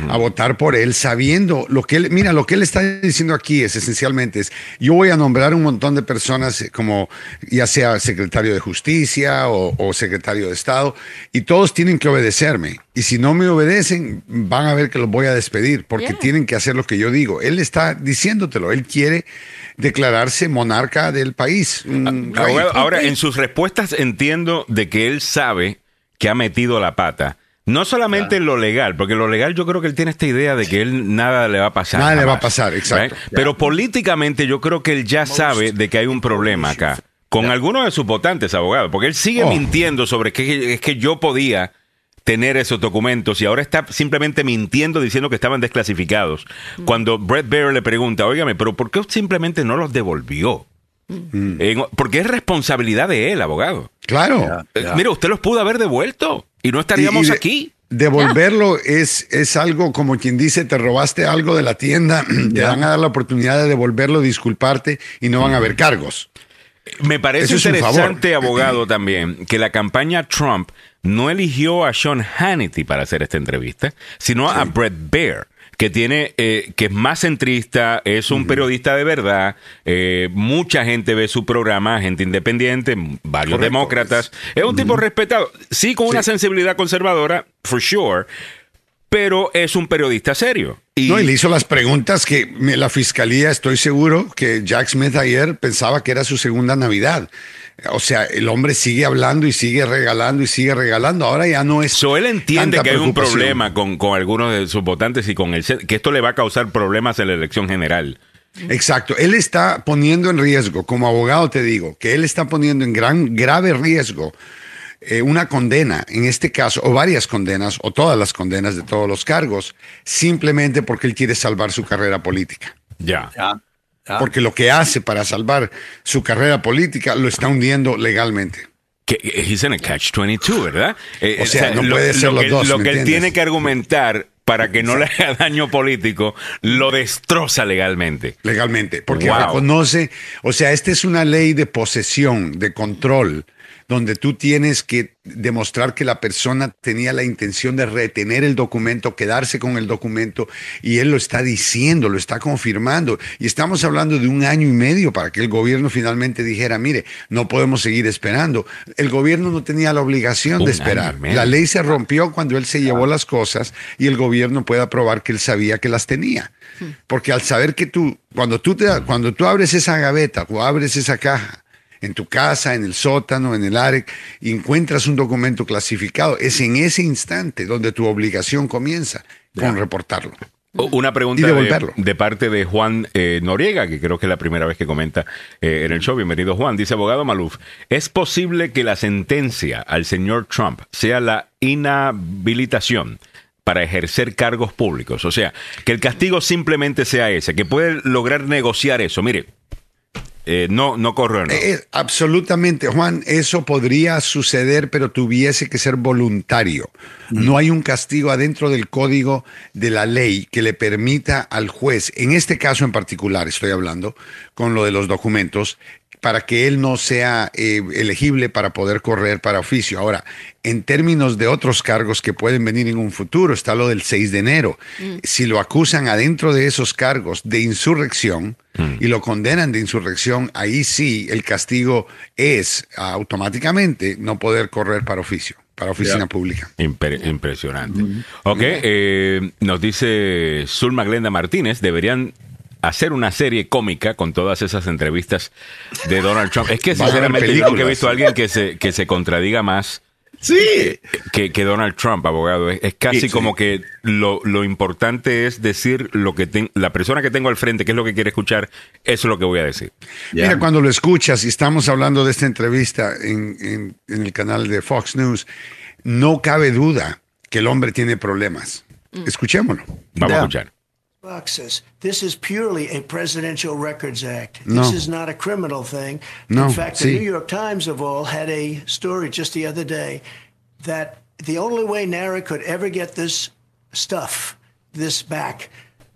a votar por él, sabiendo lo que él, mira, lo que él está diciendo aquí es esencialmente es, yo voy a nombrar un montón de personas eh, como ya sea secretario de justicia o, o secretario de Estado, y todos tienen que obedecerme. Y si no me obedecen, van a ver que los voy a despedir, porque Yeah. tienen que hacer lo que yo digo. Él está diciéndotelo, él quiere declararse monarca del país. Abogado, ahora, en sus respuestas entiendo de que él sabe que ha metido la pata. No solamente en lo legal, porque lo legal yo creo que él tiene esta idea de que él nada le va a pasar. Nada le va a pasar, exacto. right? Pero políticamente yo creo que él ya sabe de que hay un problema acá. Con algunos de sus votantes, abogado, porque él sigue Oh. mintiendo sobre que es que yo podía tener esos documentos y ahora está simplemente mintiendo diciendo que estaban desclasificados. Cuando Brett Baer le pregunta, óigame, pero ¿por qué simplemente no los devolvió? En- porque es responsabilidad de él, abogado. Claro. Eh, Mira, usted los pudo haber devuelto y no estaríamos Y- y de- aquí. Devolverlo es, es algo como quien dice, te robaste algo de la tienda, te van a dar la oportunidad de devolverlo, disculparte y no van a haber cargos. Me parece Eso interesante, abogado, también, que la campaña Trump no eligió a Sean Hannity para hacer esta entrevista, sino a Brett Baer, que tiene, eh, que es más centrista, es un periodista de verdad, eh, mucha gente ve su programa, gente independiente, varios Correcto. demócratas, es un tipo respetado, sí con una sensibilidad conservadora, for sure, pero es un periodista serio. Y, No, y le hizo las preguntas que me- la fiscalía, estoy seguro que Jack Smith ayer pensaba que era su segunda Navidad. O sea, el hombre sigue hablando y sigue regalando y sigue regalando. Ahora ya no es. So, él entiende tanta que hay un problema con, con algunos de sus votantes y con el que esto le va a causar problemas en la elección general. Exacto. Él está poniendo en riesgo, como abogado te digo, que él está poniendo en gran, grave riesgo eh, una condena, en este caso, o varias condenas, o todas las condenas de todos los cargos, simplemente porque él quiere salvar su carrera política. Ya. Ya, ya. Porque lo que hace para salvar su carrera política lo está hundiendo legalmente. Que he's in a catch 22, ¿verdad? Eh, O sea, no puede ser lo los que, dos, Lo ¿me que él entiendes? tiene que argumentar para que no le haga daño político, lo destroza legalmente. legalmente, porque Wow. reconoce, o sea, esta es una ley de posesión, de control. Donde tú tienes que demostrar que la persona tenía la intención de retener el documento, quedarse con el documento, y él lo está diciendo, lo está confirmando. Y estamos hablando de un año y medio para que el gobierno finalmente dijera, mire, no podemos seguir esperando. El gobierno no tenía la obligación Un de esperar. La ley se rompió cuando él se llevó las cosas y el gobierno puede probar que él sabía que las tenía. Porque al saber que tú, cuando tú, te, cuando tú abres esa gaveta o abres esa caja, en tu casa, en el sótano, en el AREC, y encuentras un documento clasificado, es en ese instante donde tu obligación comienza con reportarlo. Una pregunta de parte de Juan eh, Noriega, que creo que es la primera vez que comenta eh, en el show. Bienvenido, Juan. Dice, abogado Maluf, ¿es posible que la sentencia al señor Trump sea la inhabilitación para ejercer cargos públicos? O sea, que el castigo simplemente sea ese, que puede lograr negociar eso. Mire, eh, no, no corre, no. Eh, absolutamente, Juan, eso podría suceder, pero tuviese que ser voluntario. No hay un castigo adentro del código de la ley que le permita al juez, en este caso en particular estoy hablando, con lo de los documentos, para que él no sea eh, elegible para poder correr para oficio. Ahora, en términos de otros cargos que pueden venir en un futuro, está lo del 6 de enero. Si lo acusan adentro de esos cargos de insurrección y lo condenan de insurrección, ahí sí el castigo es automáticamente no poder correr para oficio, para oficina pública. Impre- impresionante. Ok, eh, nos dice Zulma Glenda Martínez, deberían hacer una serie cómica con todas esas entrevistas de Donald Trump. Es que sinceramente yo nunca he visto a alguien que se, que se contradiga más Sí. que, que Donald Trump, abogado. Es, es casi Sí, sí. como que lo, lo importante es decir lo que ten- la persona que tengo al frente, que es lo que quiere escuchar, eso es lo que voy a decir. Mira, cuando lo escuchas y estamos hablando de esta entrevista en, en- en el canal de Fox News, no cabe duda que el hombre tiene problemas. Escuchémoslo. Vamos a escuchar. Fox says this is purely a Presidential Records Act. No. This is not a criminal thing. No, In fact, the. New York Times of all had a story just the other day that the only way NARA could ever get this stuff, this back,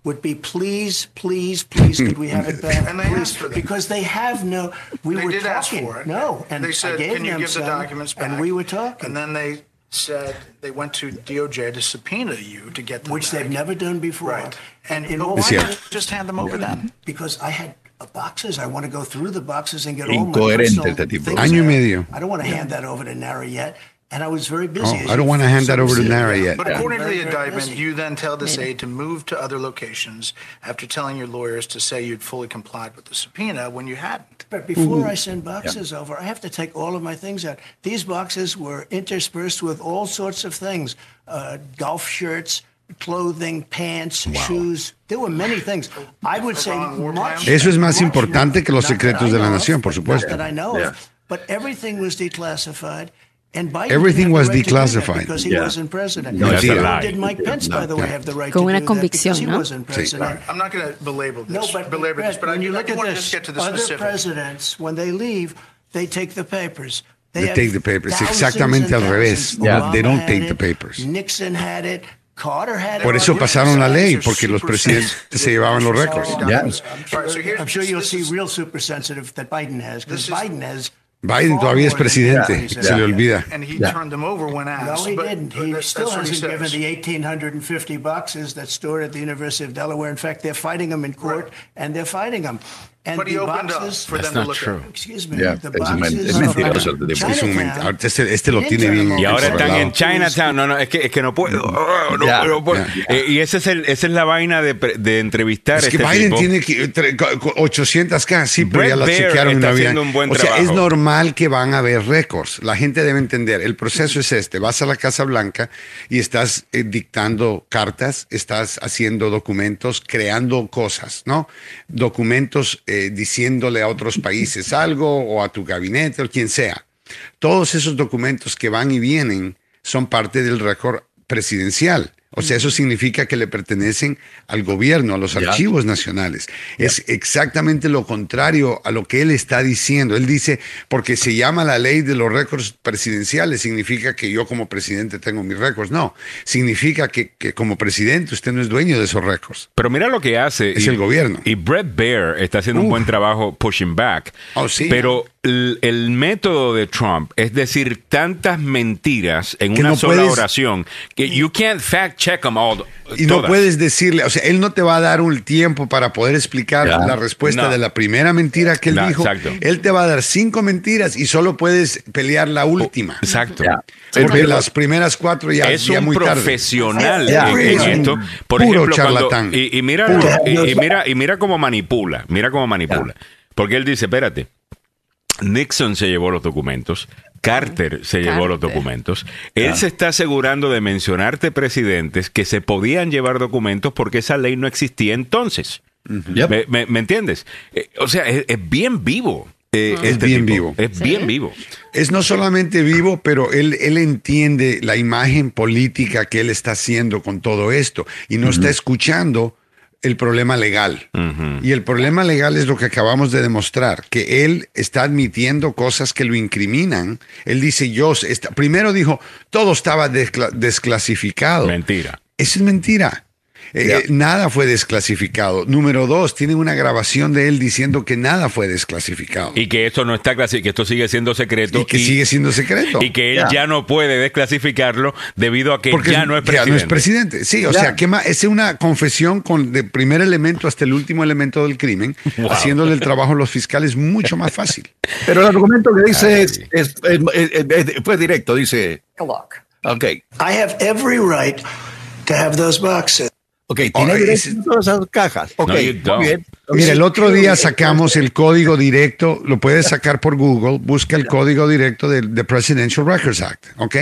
would be please, please, please, could we have it back? And they please, asked for that. because they have no. We They were did ask for it. No, and they said, I gave "Can you them give the some, documents back?" and we were talking, And then they said they went to DOJ to subpoena you to get them which back. they've never done before. Right. And in but all why not just hand them over then? because I had uh, boxes. I want to go through the boxes and get all my Incoherente personal este tipo. things Año y out. medio. I don't want to hand that over to NARA yet. And I was very busy. Oh, I don't want to hand that over to. NARA yet. But Yeah. according to the indictment, you then tell this aide to move to other locations after telling your lawyers to say you'd fully complied with the subpoena when you hadn't. But before I send boxes over, I have to take all of my things out. These boxes were interspersed with all sorts of things uh, golf shirts, clothing, pants, shoes. There were many things. I would say Wrong war much. plans? Eso es más importante que los that secretos I de la know nación, por supuesto. That I know Yeah. But everything was declassified. Everything was declassified. because he Yeah. wasn't president. No, That's a Nor lie. Did Mike Pence, by the way, have the right Con to una convicción, ¿no? I'm not going to belabor this, No, but belabor this, but I, when you look want to just get to the other presidents, when they leave, they take the papers. They take the papers. Exactamente al revés. Yeah. They don't take the papers. Nixon had it. Carter had Por it. eso pasaron la ley, porque los presidentes sensitive. se llevaban los récords. Yeah. I'm, sure you'll see real super sensitive that Biden has, because Biden has. Biden todavía es presidente, Nixon. se le olvida. And he Yeah. turned them over when asked. No, he but- didn't. He still what he hasn't given the 1,850 boxes that's stored at the University of Delaware. In fact, they're fighting them in court, Right. and they're fighting them. And But he the opened up boxes, for That's them to not look true. at. excuse me, Yeah, the es men- boxes es from mentiroso el tipo. Es un Chinatown, momento. Ahorita Este, este lo tiene bien. Y ahora están en Chinatown. No, no, es que, es que no puedo. Oh, no, Ya, no puedo. ya. Eh, y ese es el, esa es la vaina de, pre- de entrevistar Es a que este Biden tipo. tiene que, tre- co- co- 800 cajas, sí, pero Brett ya las Baer chequearon y está no había- haciendo un buen O sea, es normal que van a haber récords. La gente debe entender. El proceso es este. Vas a la Casa Blanca y estás eh, dictando cartas, estás haciendo documentos, creando cosas, ¿no? Documentos eh, diciéndole a otros países algo o a tu gabinete o quien sea. Todos esos documentos que van y vienen son parte del récord presidencial. O sea, eso significa que le pertenecen al gobierno, a los archivos nacionales. Es exactamente lo contrario a lo que él está diciendo. Él dice, porque se llama la ley de los récords presidenciales, significa que yo como presidente tengo mis récords. No, significa que, que como presidente usted no es dueño de esos récords. Pero mira lo que hace. Es y- el gobierno. Y Brett Baer está haciendo un buen trabajo pushing back. Oh, sí. Pero el, el método de Trump es decir tantas mentiras en Que una no sola puedes- oración que you can't fact check them all. Y no todas. puedes decirle, o sea, él no te va a dar un tiempo para poder explicar Ya. la respuesta No. de la primera mentira que él No, dijo. exacto. Él te va a dar cinco mentiras y solo puedes pelear la última. Exacto. Ya. Porque las primeras cuatro ya es ya un muy tarde. profesional Ya. en, en Es un esto. Por puro ejemplo, cuando- charlatán. y, y mira, y, y mira, y mira cómo manipula, mira cómo manipula. Porque él dice, espérate, Nixon se llevó los documentos, Carter se llevó los documentos. Él se está asegurando de mencionarte presidentes que se podían llevar documentos porque esa ley no existía entonces. Yep. ¿Me, me- me entiendes? Eh, o sea, es, es bien vivo. eh, Es este bien tipo. vivo. Es bien vivo. Es no solamente vivo, pero él, él entiende la imagen política que él está haciendo con todo esto y no está escuchando el problema legal. Y el problema legal es lo que acabamos de demostrar, que él está admitiendo cosas que lo incriminan. Él dice, yo, está- primero dijo, todo estaba descla- desclasificado. Mentira. Eso es mentira. Eh, Ya. eh, nada fue desclasificado. Número dos, tienen una grabación de él diciendo que nada fue desclasificado. Y que esto no está clasificado, que esto sigue siendo secreto. Y que sigue siendo secreto. Y que él Ya. ya no puede desclasificarlo debido a que Porque ya no es presidente. presidente. Sí, o Ya. sea, ¿qué más? es una confesión con de primer elemento hasta el último elemento del crimen, Wow. haciéndole el trabajo a los fiscales mucho más fácil. Pero el argumento que dice es, es- es- es- es- fue directo, dice, ok, I have every right to have those boxes. Ok, Oh, tiene derecho a todas esas cajas. Ok, No, muy don't. bien. Mira, el otro día sacamos el código directo, lo puedes sacar por Google, busca el código directo del The Presidential Records Act, ¿ok?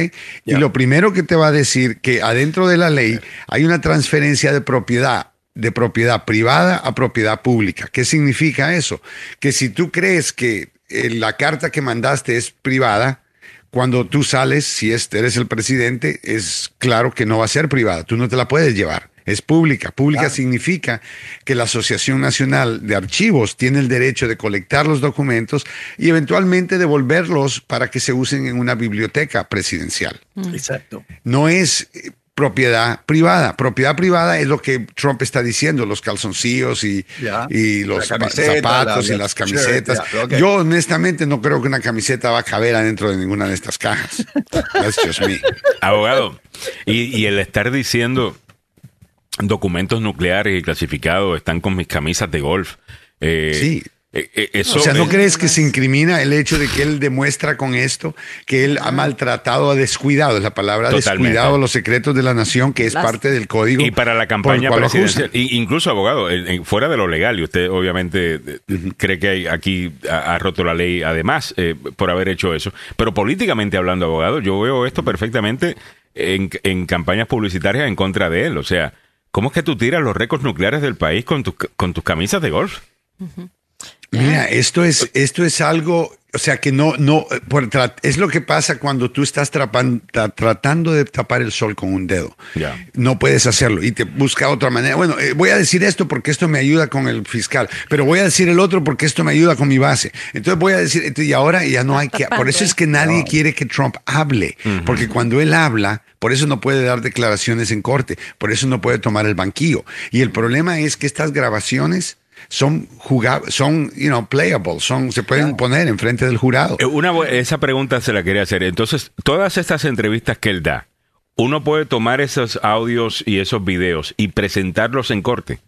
Y lo primero que te va a decir que adentro de la ley hay una transferencia de propiedad de propiedad privada a propiedad pública. ¿Qué significa eso? Que si tú crees que eh, la carta que mandaste es privada, cuando tú sales, si es- eres el presidente, es claro que no va a ser privada, tú no te la puedes llevar. Es pública. Pública significa que la Asociación Nacional de Archivos tiene el derecho de colectar los documentos y eventualmente devolverlos para que se usen en una biblioteca presidencial. Exacto. No es eh, propiedad privada. Propiedad privada es lo que Trump está diciendo, los calzoncillos y, y los camiseta, zapatos la- y la las camisetas. shirt. Yo honestamente no creo que una camiseta va a caber adentro de ninguna de estas cajas. That's just me. Abogado, y, y el estar diciendo documentos nucleares y clasificados están con mis camisas de golf. eh, Sí. eh, eh, eso O sea, ¿no es- crees que se incrimina el hecho de que él demuestra con esto que él ha maltratado, ha descuidado, es la palabra, Totalmente. descuidado los secretos de la nación, que es Las- parte del código? Y para la campaña presidencial, incluso abogado, fuera de lo legal, y usted obviamente cree que hay- aquí ha, ha roto la ley además eh, por haber hecho eso, pero políticamente hablando, abogado, yo veo esto perfectamente en, en campañas publicitarias en contra de él. O sea, ¿cómo es que tú tiras los récords nucleares del país con, con tus camisas de golf? Mira, esto es, esto es algo, o sea, que no, no, eh, por es lo que pasa cuando tú estás trapan- tra- tratando de tapar el sol con un dedo. Ya. No puedes hacerlo y te busca otra manera. Bueno, eh, voy a decir esto porque esto me ayuda con el fiscal, pero voy a decir el otro porque esto me ayuda con mi base. Entonces voy a decir, y ahora ya no hay que, por eso es que nadie quiere que Trump hable, porque cuando él habla, por eso no puede dar declaraciones en corte, por eso no puede tomar el banquillo. Y el problema es que estas grabaciones son jugables, son, you know, playable, son, se pueden poner enfrente del jurado. Eh, Una, esa pregunta se la quería hacer. Entonces, todas estas entrevistas que él da, uno puede tomar esos audios y esos videos y presentarlos en corte.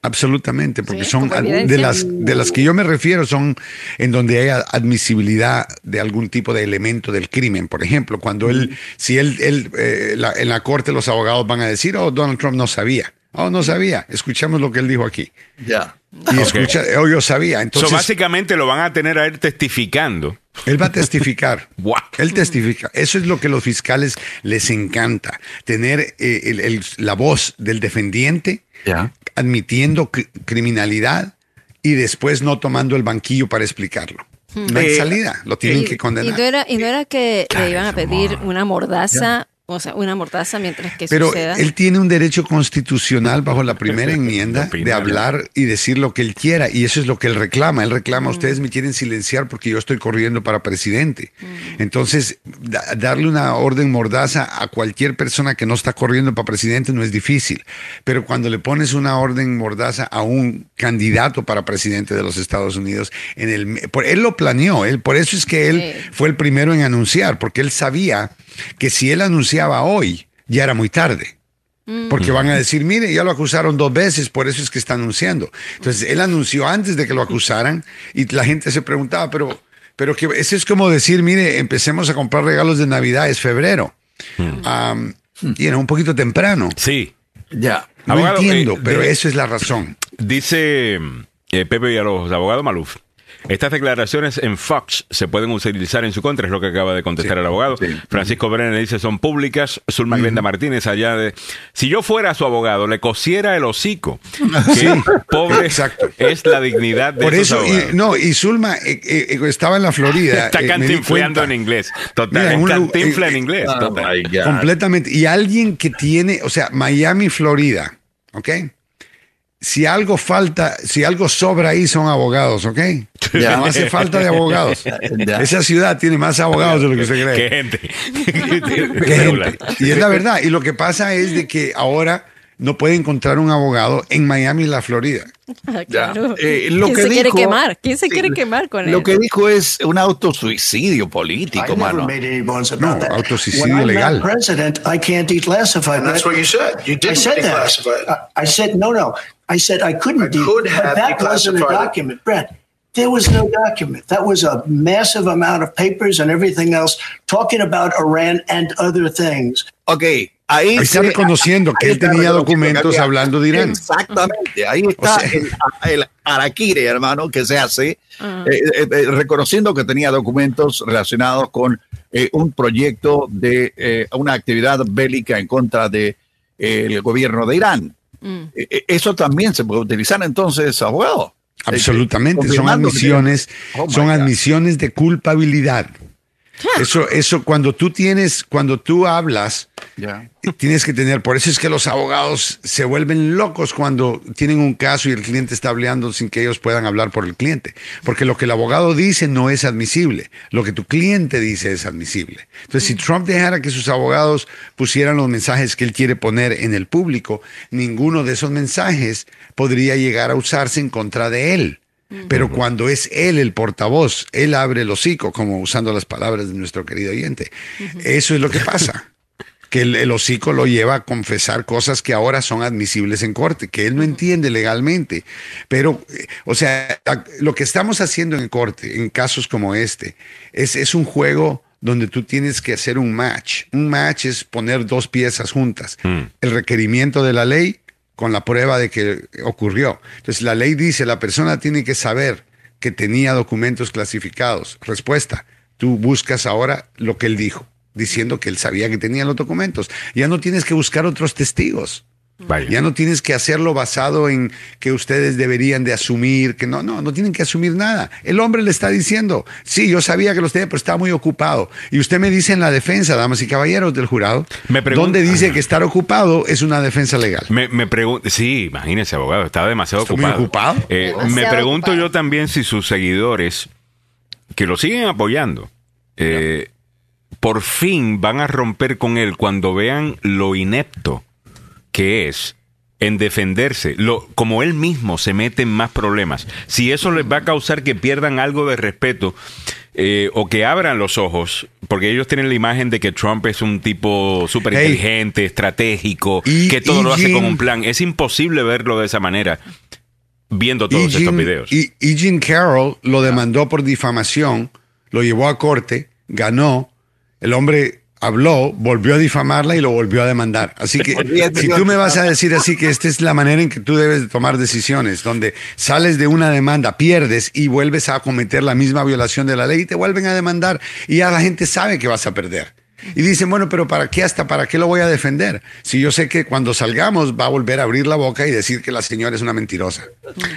Absolutamente, porque Sí, son de las de las que yo me refiero son en donde hay admisibilidad de algún tipo de elemento del crimen. Por ejemplo, cuando él, si él, él eh, la- en la corte los abogados van a decir, oh, Donald Trump no sabía. Oh, no sabía. Escuchamos lo que él dijo aquí. Ya. Y escucha, oh, yo sabía. Entonces, so, básicamente lo van a tener a él testificando. él va a testificar. Wow. Él testifica. Eso es lo que los fiscales les encanta. Tener eh, el- el- la voz del defendiente admitiendo cri- criminalidad y después no tomando el banquillo para explicarlo. No hay Eh, salida, lo tienen y, que y condenar. no era, y no era que le iban a pedir una mordaza o sea, una mordaza mientras que Pero suceda. él tiene un derecho constitucional bajo la primera enmienda de hablar y decir lo que él quiera. Y eso es lo que él reclama. Él reclama, ustedes me quieren silenciar porque yo estoy corriendo para presidente. Entonces, da- darle una orden mordaza a cualquier persona que no está corriendo para presidente no es difícil. Pero cuando le pones una orden mordaza a un candidato para presidente de los Estados Unidos, en el, por, él lo planeó. Él, por eso es que él Sí. fue el primero en anunciar, porque él sabía que si él anunciaba hoy, ya era muy tarde. Porque van a decir, mire, ya lo acusaron dos veces, por eso es que está anunciando. Entonces, él anunció antes de que lo acusaran y la gente se preguntaba, pero, pero que eso es como decir, mire, empecemos a comprar regalos de Navidad, es febrero. Am, y era un poquito temprano. Sí. Ya. No Abogado, entiendo, eh, pero de- eso es la razón. Dice eh, Pepe Villalobos, abogado Maluf. Estas declaraciones en Fox se pueden utilizar en su contra, es lo que acaba de contestar el abogado. Francisco Brenner dice, son públicas. Zulma Glenda Martínez, allá de... Si yo fuera su abogado, le cosiera el hocico. Pobre Exacto. es la dignidad de Por esos eso, abogados. y, no, y Zulma eh, eh, estaba en la Florida. Está eh, cuenta. en inglés. Total, Mira, en cantinfla en eh, inglés. Oh, total. Completamente. Y alguien que tiene, o sea, Miami, Florida, ¿ok? Si algo falta, si algo sobra ahí son abogados, ¿ok? Ya. No hace falta de abogados. Ya. Esa ciudad tiene más abogados de lo que se Qué cree. gente. Qué gente. Y es la verdad. Y lo que pasa es de que ahora no puede encontrar un abogado en Miami, la Florida. Ah, Ya. claro. Eh, lo ¿Quién que se quiere dijo- quemar? ¿Quién se quiere quemar con Lo él? que dijo es un autosuicidio político, I mano. No, autosuicidio legal. president, I can't declassify And that's that. what you said. You I didn't said that. I, I said no, no. I said I couldn't. I de- could but have that wasn't a it. document, Brett. There was no document. That was a massive amount of papers and everything else talking about Iran and other things. Ok, ahí, Ahí está se- reconociendo que él tenía documentos hablando de Irán. Exactamente, ahí está O sea- el, el araquire, hermano, que se hace, eh, eh, eh, reconociendo que tenía documentos relacionados con eh, un proyecto de eh, una actividad bélica en contra del de, el gobierno de Irán. Mm. Eh, eh, eso también se puede utilizar entonces, abogado. Absolutamente, son admisiones, Oh, son admisiones de culpabilidad. Eso, eso cuando tú tienes, cuando tú hablas, Tienes que tener, por eso es que los abogados se vuelven locos cuando tienen un caso y el cliente está hablando sin que ellos puedan hablar por el cliente, porque lo que el abogado dice no es admisible, lo que tu cliente dice es admisible. Entonces, si Trump dejara que sus abogados pusieran los mensajes que él quiere poner en el público, ninguno de esos mensajes podría llegar a usarse en contra de él. Pero cuando es él el portavoz, él abre el hocico, como usando las palabras de nuestro querido oyente. Eso es lo que pasa. Que el, el hocico lo lleva a confesar cosas que ahora son admisibles en corte, que él no entiende legalmente. Pero, eh, o sea, lo que estamos haciendo en corte, en casos como este, es, es un juego donde tú tienes que hacer un match. Un match es poner dos piezas juntas. El requerimiento de la ley con la prueba de que ocurrió. Entonces la ley dice, la persona tiene que saber que tenía documentos clasificados. Respuesta, tú buscas ahora lo que él dijo, diciendo que él sabía que tenía los documentos. Ya no tienes que buscar otros testigos. Vaya. Ya no tienes que hacerlo basado en que ustedes deberían de asumir, que no, no, no tienen que asumir nada. El hombre le está diciendo, sí, yo sabía que los tenía, pero estaba muy ocupado. Y usted me dice en la defensa, damas y caballeros del jurado, Me donde dice Ajá. que estar ocupado es una defensa legal. Me, me pregunto, sí, imagínese, abogado, estaba demasiado muy ocupado. ocupado. Eh, Demasiado me pregunto ocupado. yo también si sus seguidores, que lo siguen apoyando, eh, por fin van a romper con él cuando vean lo inepto que es en defenderse, lo, como él mismo se mete en más problemas. Si eso les va a causar que pierdan algo de respeto eh, o que abran los ojos, porque ellos tienen la imagen de que Trump es un tipo súper inteligente, estratégico, Y- que todo y lo hace con un plan. Es imposible verlo de esa manera viendo todos estos videos. y- y Jim Carroll lo demandó por difamación, lo llevó a corte, ganó, el hombre habló, volvió a difamarla y lo volvió a demandar. Así que si tú me vas a decir así que esta es la manera en que tú debes de tomar decisiones, donde sales de una demanda, pierdes y vuelves a cometer la misma violación de la ley y te vuelven a demandar y ya la gente sabe que vas a perder. Y dicen, bueno, pero ¿para qué hasta para qué lo voy a defender? Si yo sé que cuando salgamos va a volver a abrir la boca y decir que la señora es una mentirosa.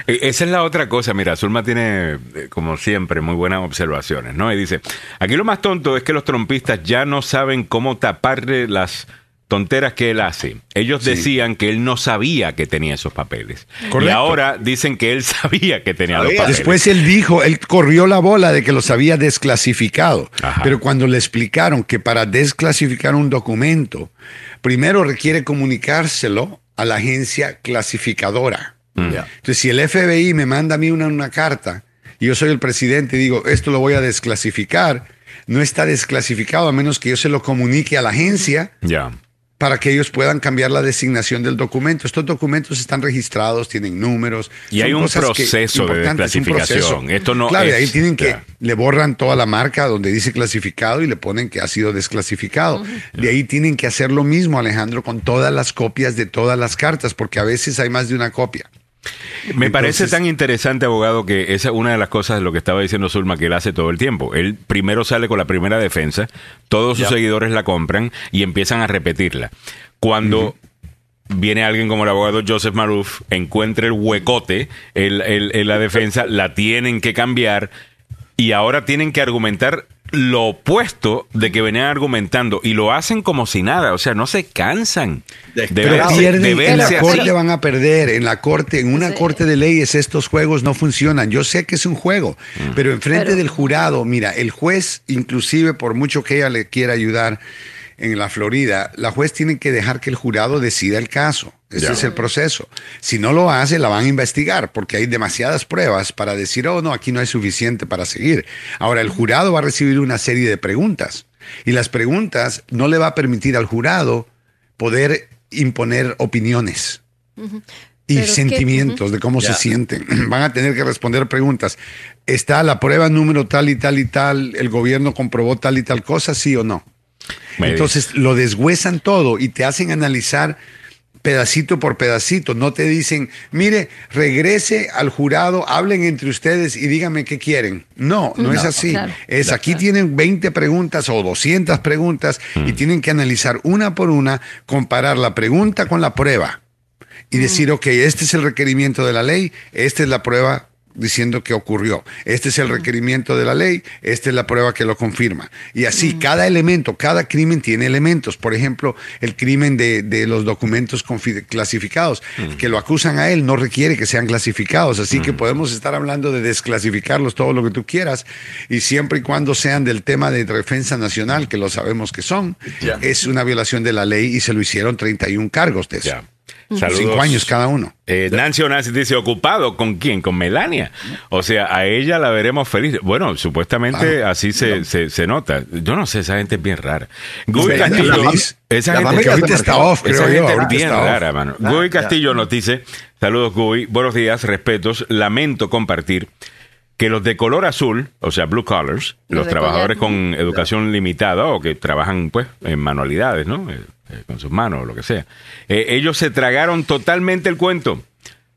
E- Esa es la otra cosa. Mira, Zulma tiene, eh, como siempre, muy buenas observaciones, ¿no? Y dice, aquí lo más tonto es que los trompistas ya no saben cómo taparle las tonteras que él hace. Ellos Sí. decían que él no sabía que tenía esos papeles. Y ahora dicen que él sabía que tenía los papeles. Después él dijo, él corrió la bola de que los había desclasificado. Ajá. Pero cuando le explicaron que para desclasificar un documento, primero requiere comunicárselo a la agencia clasificadora. Ya. Entonces, si el FBI me manda a mí una, una carta y yo soy el presidente y digo, esto lo voy a desclasificar, no está desclasificado a menos que yo se lo comunique a la agencia Ya. Para que ellos puedan cambiar la designación del documento. Estos documentos están registrados, tienen números. Y hay un proceso de desclasificación. Esto no claro, y es- ahí tienen que, ya. le borran toda la marca donde dice clasificado y le ponen que ha sido desclasificado. De ahí tienen que hacer lo mismo, Alejandro, con todas las copias de todas las cartas, porque a veces hay más de una copia. Me parece tan interesante, abogado, que esa es una de las cosas de lo que estaba diciendo Zulma que él hace todo el tiempo. Él primero sale con la primera defensa, todos sus Ya. seguidores la compran y empiezan a repetirla. Cuando viene alguien como el abogado Joseph Maruf, encuentra el huecote en, en- en la defensa, la tienen que cambiar y ahora tienen que argumentar lo opuesto de que venían argumentando y lo hacen como si nada, o sea, no se cansan de, Pero pierden, de en la así. corte van a perder, en la corte, en una Sí. corte de leyes estos juegos no funcionan. Yo sé que es un juego, Mm. pero enfrente Pero- del jurado, mira, el juez, inclusive por mucho que ella le quiera ayudar en la Florida, la juez tiene que dejar que el jurado decida el caso. Ese Ya. es el proceso. Si no lo hace, la van a investigar porque hay demasiadas pruebas para decir, oh, no, aquí no hay suficiente para seguir. Ahora, el jurado va a recibir una serie de preguntas y las preguntas no le va a permitir al jurado poder imponer opiniones y Pero es que- sentimientos de cómo Ya. se sienten. Van a tener que responder preguntas. ¿Está la prueba número tal y tal y tal? ¿El gobierno comprobó tal y tal cosa? ¿Sí o no? Entonces lo deshuesan todo y te hacen analizar pedacito por pedacito. No te dicen, mire, regrese al jurado, hablen entre ustedes y díganme qué quieren. No, no, es así. claro. Es aquí tienen 20 preguntas o 200 preguntas y tienen que analizar una por una, comparar la pregunta con la prueba y decir, ok, este es el requerimiento de la ley, esta es la prueba diciendo que ocurrió. Este es el requerimiento de la ley, esta es la prueba que lo confirma. Y así, cada elemento, cada crimen tiene elementos. Por ejemplo, el crimen de, de los documentos clasificados, que lo acusan a él, no requiere que sean clasificados. Así que podemos estar hablando de desclasificarlos todo lo que tú quieras, y siempre y cuando sean del tema de defensa nacional, que lo sabemos que son, es una violación de la ley y se lo hicieron 31 cargos de eso. Saludos. Cinco años cada uno. Eh, Nancy Onassis dice, ¿ocupado con quién? Con Melania. O sea, a ella la veremos feliz. Bueno, supuestamente así se, se, se nota. Yo no sé, esa gente es bien rara. Guy Melania Castillo, esa La gente, ahorita está marcó. off, creo esa yo, gente es ahorita bien off. rara, mano. Ah, Guy ya. Castillo nos dice, saludos Guy, buenos días, respetos, lamento compartir que los de color azul, o sea, blue collars, Los trabajadores con educación limitada o que trabajan pues en manualidades, ¿no? Eh, con sus manos o lo que sea. Eh, ellos se tragaron totalmente el cuento.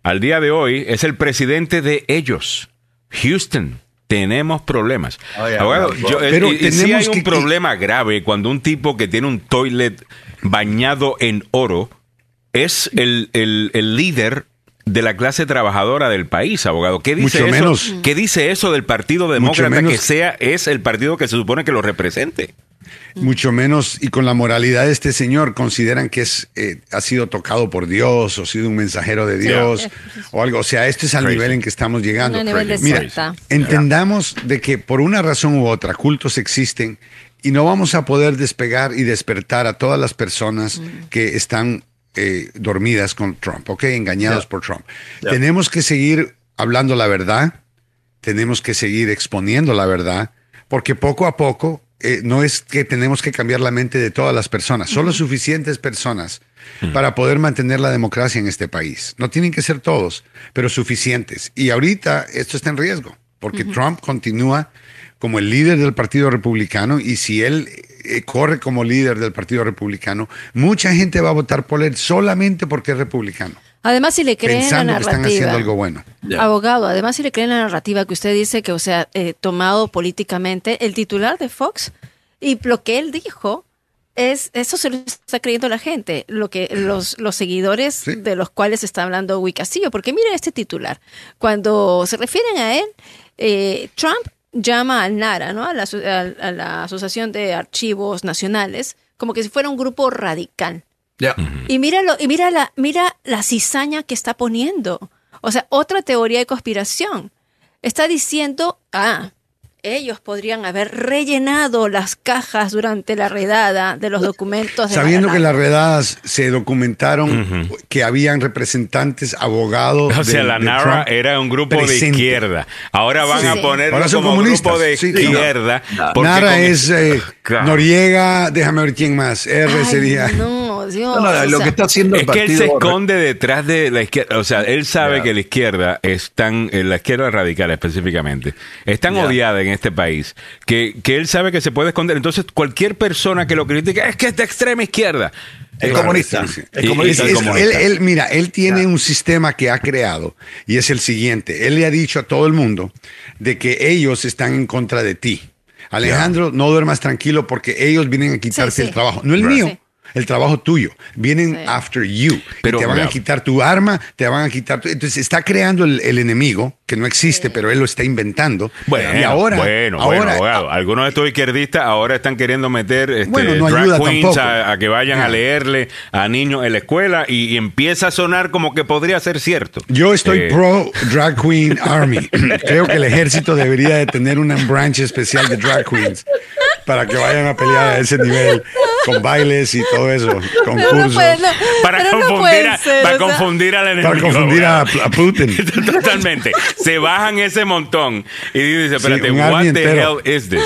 Al día de hoy es el presidente de ellos. Houston, tenemos problemas. Oye, Abogado, abogado. yo- eh, Pero y- y sí tenemos hay un que- problema grave cuando un tipo que tiene un toilet bañado en oro es el, el- el líder de la clase trabajadora del país, abogado. ¿Qué dice Mucho eso? menos. ¿Qué dice eso del Partido Demócrata menos. que sea es el partido que se supone que lo represente? Mucho menos, y con la moralidad de este señor, consideran que es, eh, ha sido tocado por Dios o sido un mensajero de Dios o algo. O sea, este es al Crazy. nivel en que estamos llegando. Un nivel de Mira, entendamos de que por una razón u otra cultos existen y no vamos a poder despegar y despertar a todas las personas que están eh, dormidas con Trump, ¿ok? Engañados por Trump. Tenemos que seguir hablando la verdad, tenemos que seguir exponiendo la verdad, porque poco a poco eh, no es que tenemos que cambiar la mente de todas las personas, solo suficientes personas para poder mantener la democracia en este país. No tienen que ser todos, pero suficientes. Y ahorita esto está en riesgo, porque Trump continúa como el líder del Partido Republicano y si él eh, corre como líder del Partido Republicano, mucha gente va a votar por él solamente porque es republicano, Además, si le creen la pensando que están haciendo narrativa. algo bueno. Ya. Abogado, además si le creen la narrativa que usted dice que, o sea, eh, tomado políticamente, el titular de Fox y lo que él dijo es, eso se lo está creyendo la gente, lo que los, los seguidores de los cuales está hablando Wii Castillo, porque mira este titular. Cuando se refieren a él, eh, Trump llama al NARA, ¿no? A la, a la Asociación de Archivos Nacionales, como que si fuera un grupo radical. Y míralo, y mira la, mira la cizaña que está poniendo. O sea, otra teoría de conspiración. Está diciendo, ah, ellos podrían haber rellenado las cajas durante la redada de los documentos de Sabiendo que las redadas se documentaron que habían representantes, abogados. O sea, de- la de NARA Trump era un grupo de izquierda. Ahora van Sí. a poner Ahora son como comunistas. grupo de Sí, izquierda. Nara con- es eh, Claro. Noriega, déjame ver quién más. R Ay, sería. No, Dios. No, no, o lo sea, que está haciendo el Es que él se esconde detrás de la izquierda. O sea, él sabe que la izquierda es tan, eh, la izquierda radical específicamente, es tan odiada en este país que, que él sabe que se puede esconder. Entonces, cualquier persona que lo critique es que es de extrema izquierda. Es Claro, comunista. Es- es él, él- mira, él tiene un sistema que ha creado y es el siguiente. Él le ha dicho a todo el mundo de que ellos están en contra de ti. Alejandro, no duermas tranquilo porque ellos vienen a quitarte Sí, sí. el trabajo. No el Right. mío, Sí. El trabajo tuyo. Vienen Sí. after you. Pero, te van a quitar tu arma, te van a quitar tu... Entonces está creando el, el enemigo que no existe, pero él lo está inventando. Bueno, y ahora, bueno, ahora, bueno, abogado. Algunos de estos izquierdistas ahora están queriendo meter este, Bueno, no drag ayuda queens tampoco. a, a que vayan a leerle a niños en la escuela y, y empieza a sonar como que podría ser cierto. Yo estoy Eh, pro Drag Queen Army. Creo que el ejército debería de tener una branch especial de drag queens para que vayan a pelear a ese nivel con bailes y todo eso, no concursos. puede, no, para no confundir, a, ser, para o sea, confundir al enemigo. Para confundir a, Putin. Totalmente. Se bajan ese montón y dice, espérate, un what the entero. hell is this?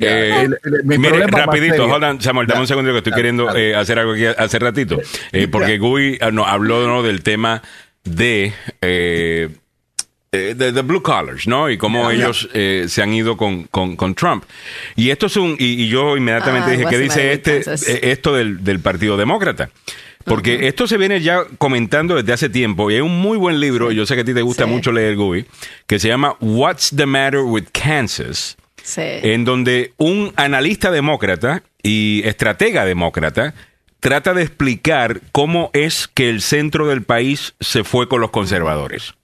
Eh, El- el- mi mire, rapidito, hold on, Samuel, dame Ya. un segundo que estoy queriendo eh, hacer algo aquí hace ratito. Eh, porque Gui ah, no, habló ¿no? del tema de... eh, de, de blue collars, ¿no? Y cómo ellos eh, se han ido con, con, con Trump. Y esto es un, y, y yo inmediatamente Ah, dije, ¿qué dice este, eh, esto del, del Partido Demócrata? Porque esto se viene ya comentando desde hace tiempo y hay un muy buen libro, yo sé que a ti te gusta Sí. mucho leer, Gui, que se llama What's the Matter with Kansas, Sí. en donde un analista demócrata y estratega demócrata trata de explicar cómo es que el centro del país se fue con los conservadores.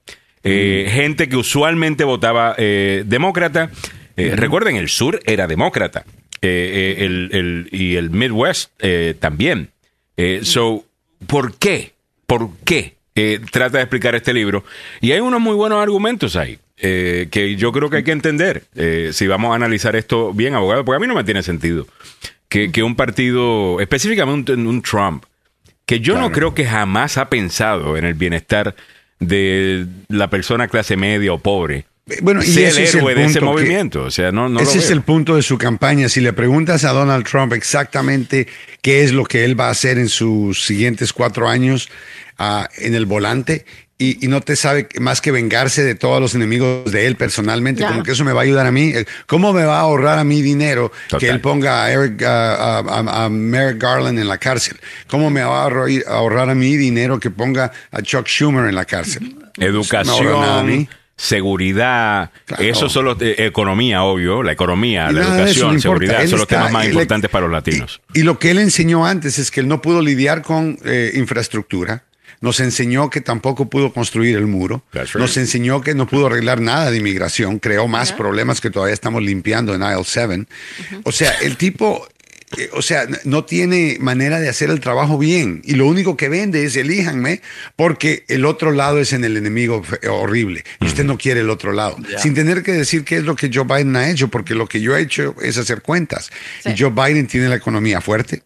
Eh, Gente que usualmente votaba eh, demócrata. Eh, Recuerden, el sur era demócrata. El- el- y el Midwest también. So, ¿por qué? ¿Por qué? Trata de explicar este libro. Y hay unos muy buenos argumentos ahí. eh, que yo creo que hay que entender eh, si vamos a analizar esto bien, abogado, porque a mí no me tiene sentido que, que un partido, específicamente un, un Trump, que yo no creo que jamás ha pensado en el bienestar de la persona clase media o pobre, Bueno, y sea ese el es el de ese que- movimiento. O sea, no, no Ese es el punto de su campaña. Si le preguntas a Donald Trump exactamente qué es lo que él va a hacer en sus siguientes cuatro años ah, en el volante y, y no te sabe más que vengarse de todos los enemigos de él personalmente, Ya. como que eso me va a ayudar a mí. Eh, ¿Cómo me va a ahorrar a mí dinero Total. que él ponga a, Eric, a, a- a Merrick Garland en la cárcel? ¿Cómo me va a ahorrar, a mí dinero que ponga a Chuck Schumer en la cárcel? Educación, seguridad, Claro. eso son los, eh, economía, obvio, la economía, Y la educación, seguridad, Él son los temas más él- importantes para los latinos. Y, y lo que él enseñó antes es que él no pudo lidiar con eh, infraestructura. Nos enseñó que tampoco pudo construir el muro. Right. Nos enseñó que no pudo arreglar nada de inmigración. Creó más problemas que todavía estamos limpiando en aisle 7. O sea, el tipo, eh, o sea, no tiene manera de hacer el trabajo bien. Y lo único que vende es elíjanme porque el otro lado es en el enemigo horrible. Y usted no quiere el otro lado. Sin tener que decir qué es lo que Joe Biden ha hecho, porque lo que yo he hecho es hacer cuentas. Sí. Y Joe Biden tiene la economía fuerte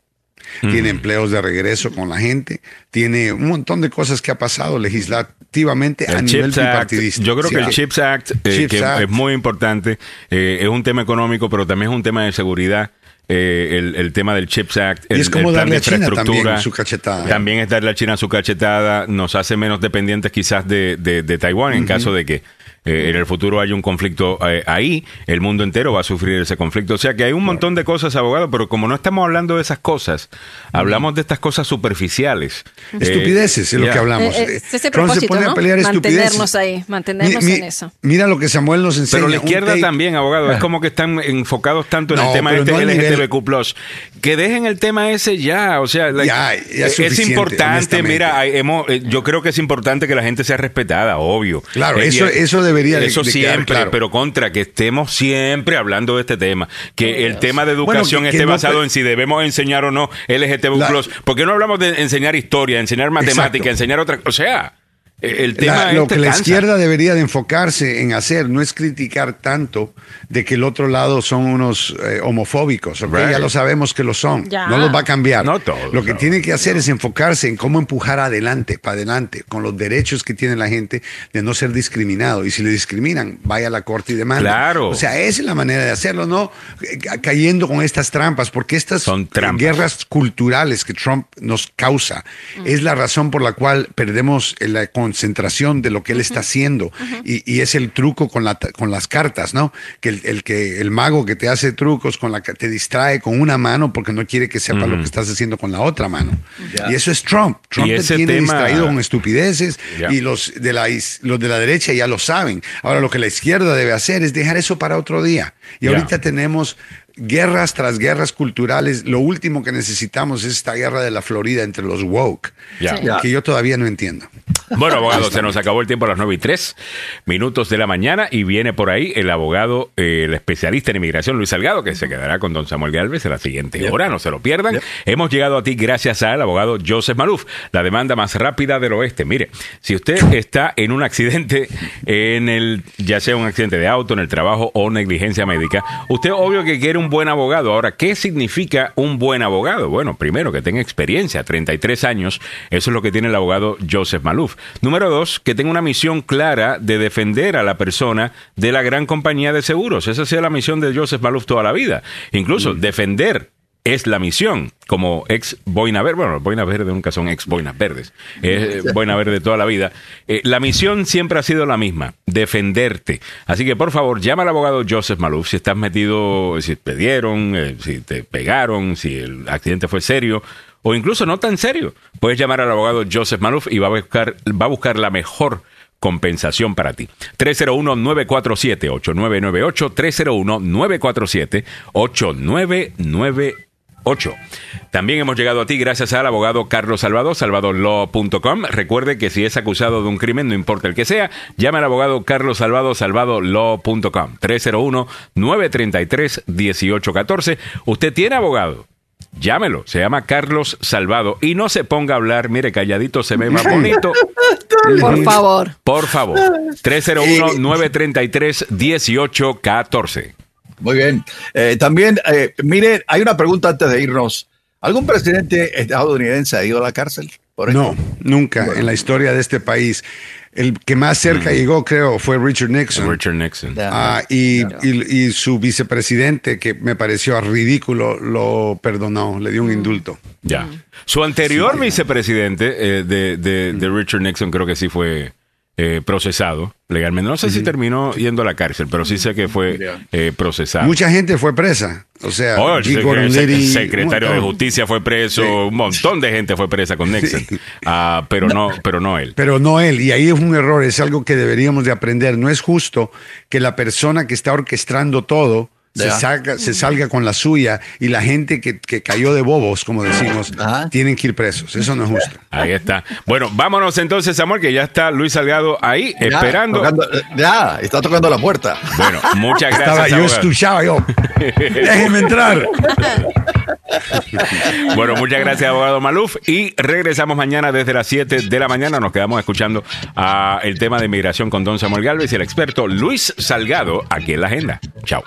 tiene empleos de regreso con la gente, tiene un montón de cosas que ha pasado legislativamente a El nivel Chips Act, bipartidista. yo creo Sí. que el Chips Act, eh, Chips que Act. es muy importante, eh, es un tema económico, pero también es un tema de seguridad. eh, el, el tema del Chips Act, el, Y es como el plan darle de a China infraestructura, también su cachetada. También es darle a China su cachetada, nos hace menos dependientes quizás de, de, de Taiwán en caso de que eh, en el futuro hay un conflicto eh, ahí, el mundo entero va a sufrir ese conflicto. O sea que hay un montón de cosas, abogado, pero como no estamos hablando de esas cosas, hablamos de estas cosas superficiales. Estupideces es lo ya. que hablamos. Eh, eh, es ese Trump se pone ¿no? a pelear Mantenernos estupideces. ahí, mantenernos Mi- en eso. Mira lo que Samuel nos enseña. Pero la un izquierda take- también, abogado, es como que están enfocados tanto en No, el tema pero este no al LGTBQ+, que dejen el tema ese ya, o sea, like, Ya, ya es es, suficiente, importante, honestamente. mira, hay- hemos- eh, yo creo que es importante que la gente sea respetada, obvio. Claro, Eh, eso- y- eso debería Eso de siempre, claro. pero contra, que estemos siempre hablando de este tema, que el tema de educación que esté no basado en si debemos enseñar o no LGTBQ+, La- ¿por qué no hablamos de enseñar historia, enseñar matemática, Exacto. enseñar otra, o sea, el tema La- lo que la izquierda debería de enfocarse en hacer no es criticar tanto de que el otro lado son unos eh, homofóbicos, ya lo sabemos que lo son, Ya. no los va a cambiar. No todos, lo que no. tiene que hacer es enfocarse en cómo empujar adelante, para adelante, con los derechos que tiene la gente de no ser discriminado. Y si le discriminan, vaya a la corte y demanda. Claro. O sea, esa es la manera de hacerlo, no Eh, ca- cayendo con estas trampas, porque estas Son trampas. guerras culturales que Trump nos causa es la razón por la cual perdemos la concentración de lo que él está haciendo y, y es el truco con, la, con las cartas, ¿no? Que el, el que el mago que te hace trucos con la ca- te distrae con una mano porque no quiere que sepa lo que estás haciendo con la otra mano. Y eso es Trump. Trump te ese tiene tema- distraído con estupideces y los de la los de la derecha ya lo saben. Ahora lo que la izquierda debe hacer es dejar eso para otro día. Y Ya. ahorita tenemos guerras tras guerras culturales. Lo último que necesitamos es esta guerra de la Florida entre los woke. Sí. Que yo todavía no entiendo. Bueno, abogado, se nos acabó el tiempo a las 9 y 3 minutos de la mañana y viene por ahí el abogado, eh, el especialista en inmigración, Luis Salgado, que se quedará con don Samuel Galvez en la siguiente hora, no se lo pierdan. Hemos llegado a ti gracias al abogado Joseph Maluf, la demanda más rápida del oeste. Mire, si usted está en un accidente, en el, ya sea un accidente de auto, en el trabajo o negligencia médica, usted obvio que quiere un buen abogado. Ahora, ¿qué significa un buen abogado? Bueno, primero que tenga experiencia, 33 años, eso es lo que tiene el abogado Joseph Maluf. Número dos, que tenga una misión clara de defender a la persona de la gran compañía de seguros. Esa ha sido la misión de Joseph Maluf toda la vida. Incluso defender es la misión, como ex boina verde, bueno, boina verde nunca son ex boinas verdes, es eh, boina verde toda la vida. Eh, la misión siempre ha sido la misma, defenderte. Así que por favor, llama al abogado Joseph Maluf si estás metido, si te dieron, eh, si te pegaron, si el accidente fue serio o incluso no tan serio. Puedes llamar al abogado Joseph Maluf y va a buscar, va a buscar la mejor compensación para ti. 301-947-8998, 301-947-8998. También hemos llegado a ti gracias al abogado Carlos Salvador, salvadorlaw.com. Recuerde que si es acusado de un crimen, no importa el que sea, llame al abogado Carlos Salvador, salvadorlaw.com. 301-933-1814. Usted tiene abogado. Llámelo, se llama Carlos Salvado y no se ponga a hablar, mire, calladito se ve más bonito. Por favor. Por favor, 301-933-1814. Muy bien. Eh, también, eh, mire, hay una pregunta antes de irnos. ¿Algún presidente estadounidense ha ido a la cárcel? Por No, nunca Bueno. en la historia de este país. El que más cerca llegó, creo, fue Richard Nixon. Richard Nixon. Ah, y, y- y su vicepresidente, que me pareció ridículo, lo perdonó, le dio un indulto. Ya. Su anterior vicepresidente eh, de, de- de Richard Nixon creo que sí fue eh, procesado legalmente. No sé si terminó yendo a la cárcel, pero sí sé que fue eh, procesado. Mucha gente fue presa. O sea, Oh, el secre- secretario de. Justicia fue preso, Sí. un montón de gente fue presa con Nixon, Ah, pero no, pero no él. Pero no él, y ahí es un error, es algo que deberíamos de aprender. No es justo que la persona que está orquestando todo se, se salga con la suya y la gente que, que cayó de bobos, como decimos, Ajá. tienen que ir presos. Eso no es justo. Ahí está. Bueno, vámonos entonces, Samuel, que ya está Luis Salgado ahí Ya, esperando. tocando- eh, ya, está tocando la puerta. Bueno, muchas Estaba, gracias. yo abogado. escuchaba yo. Déjenme entrar. Bueno, muchas gracias, abogado Maluf. Y regresamos mañana desde las 7 de la mañana. Nos quedamos escuchando ah, el tema de inmigración con don Samuel Galvez y el experto Luis Salgado aquí en la agenda. Chao.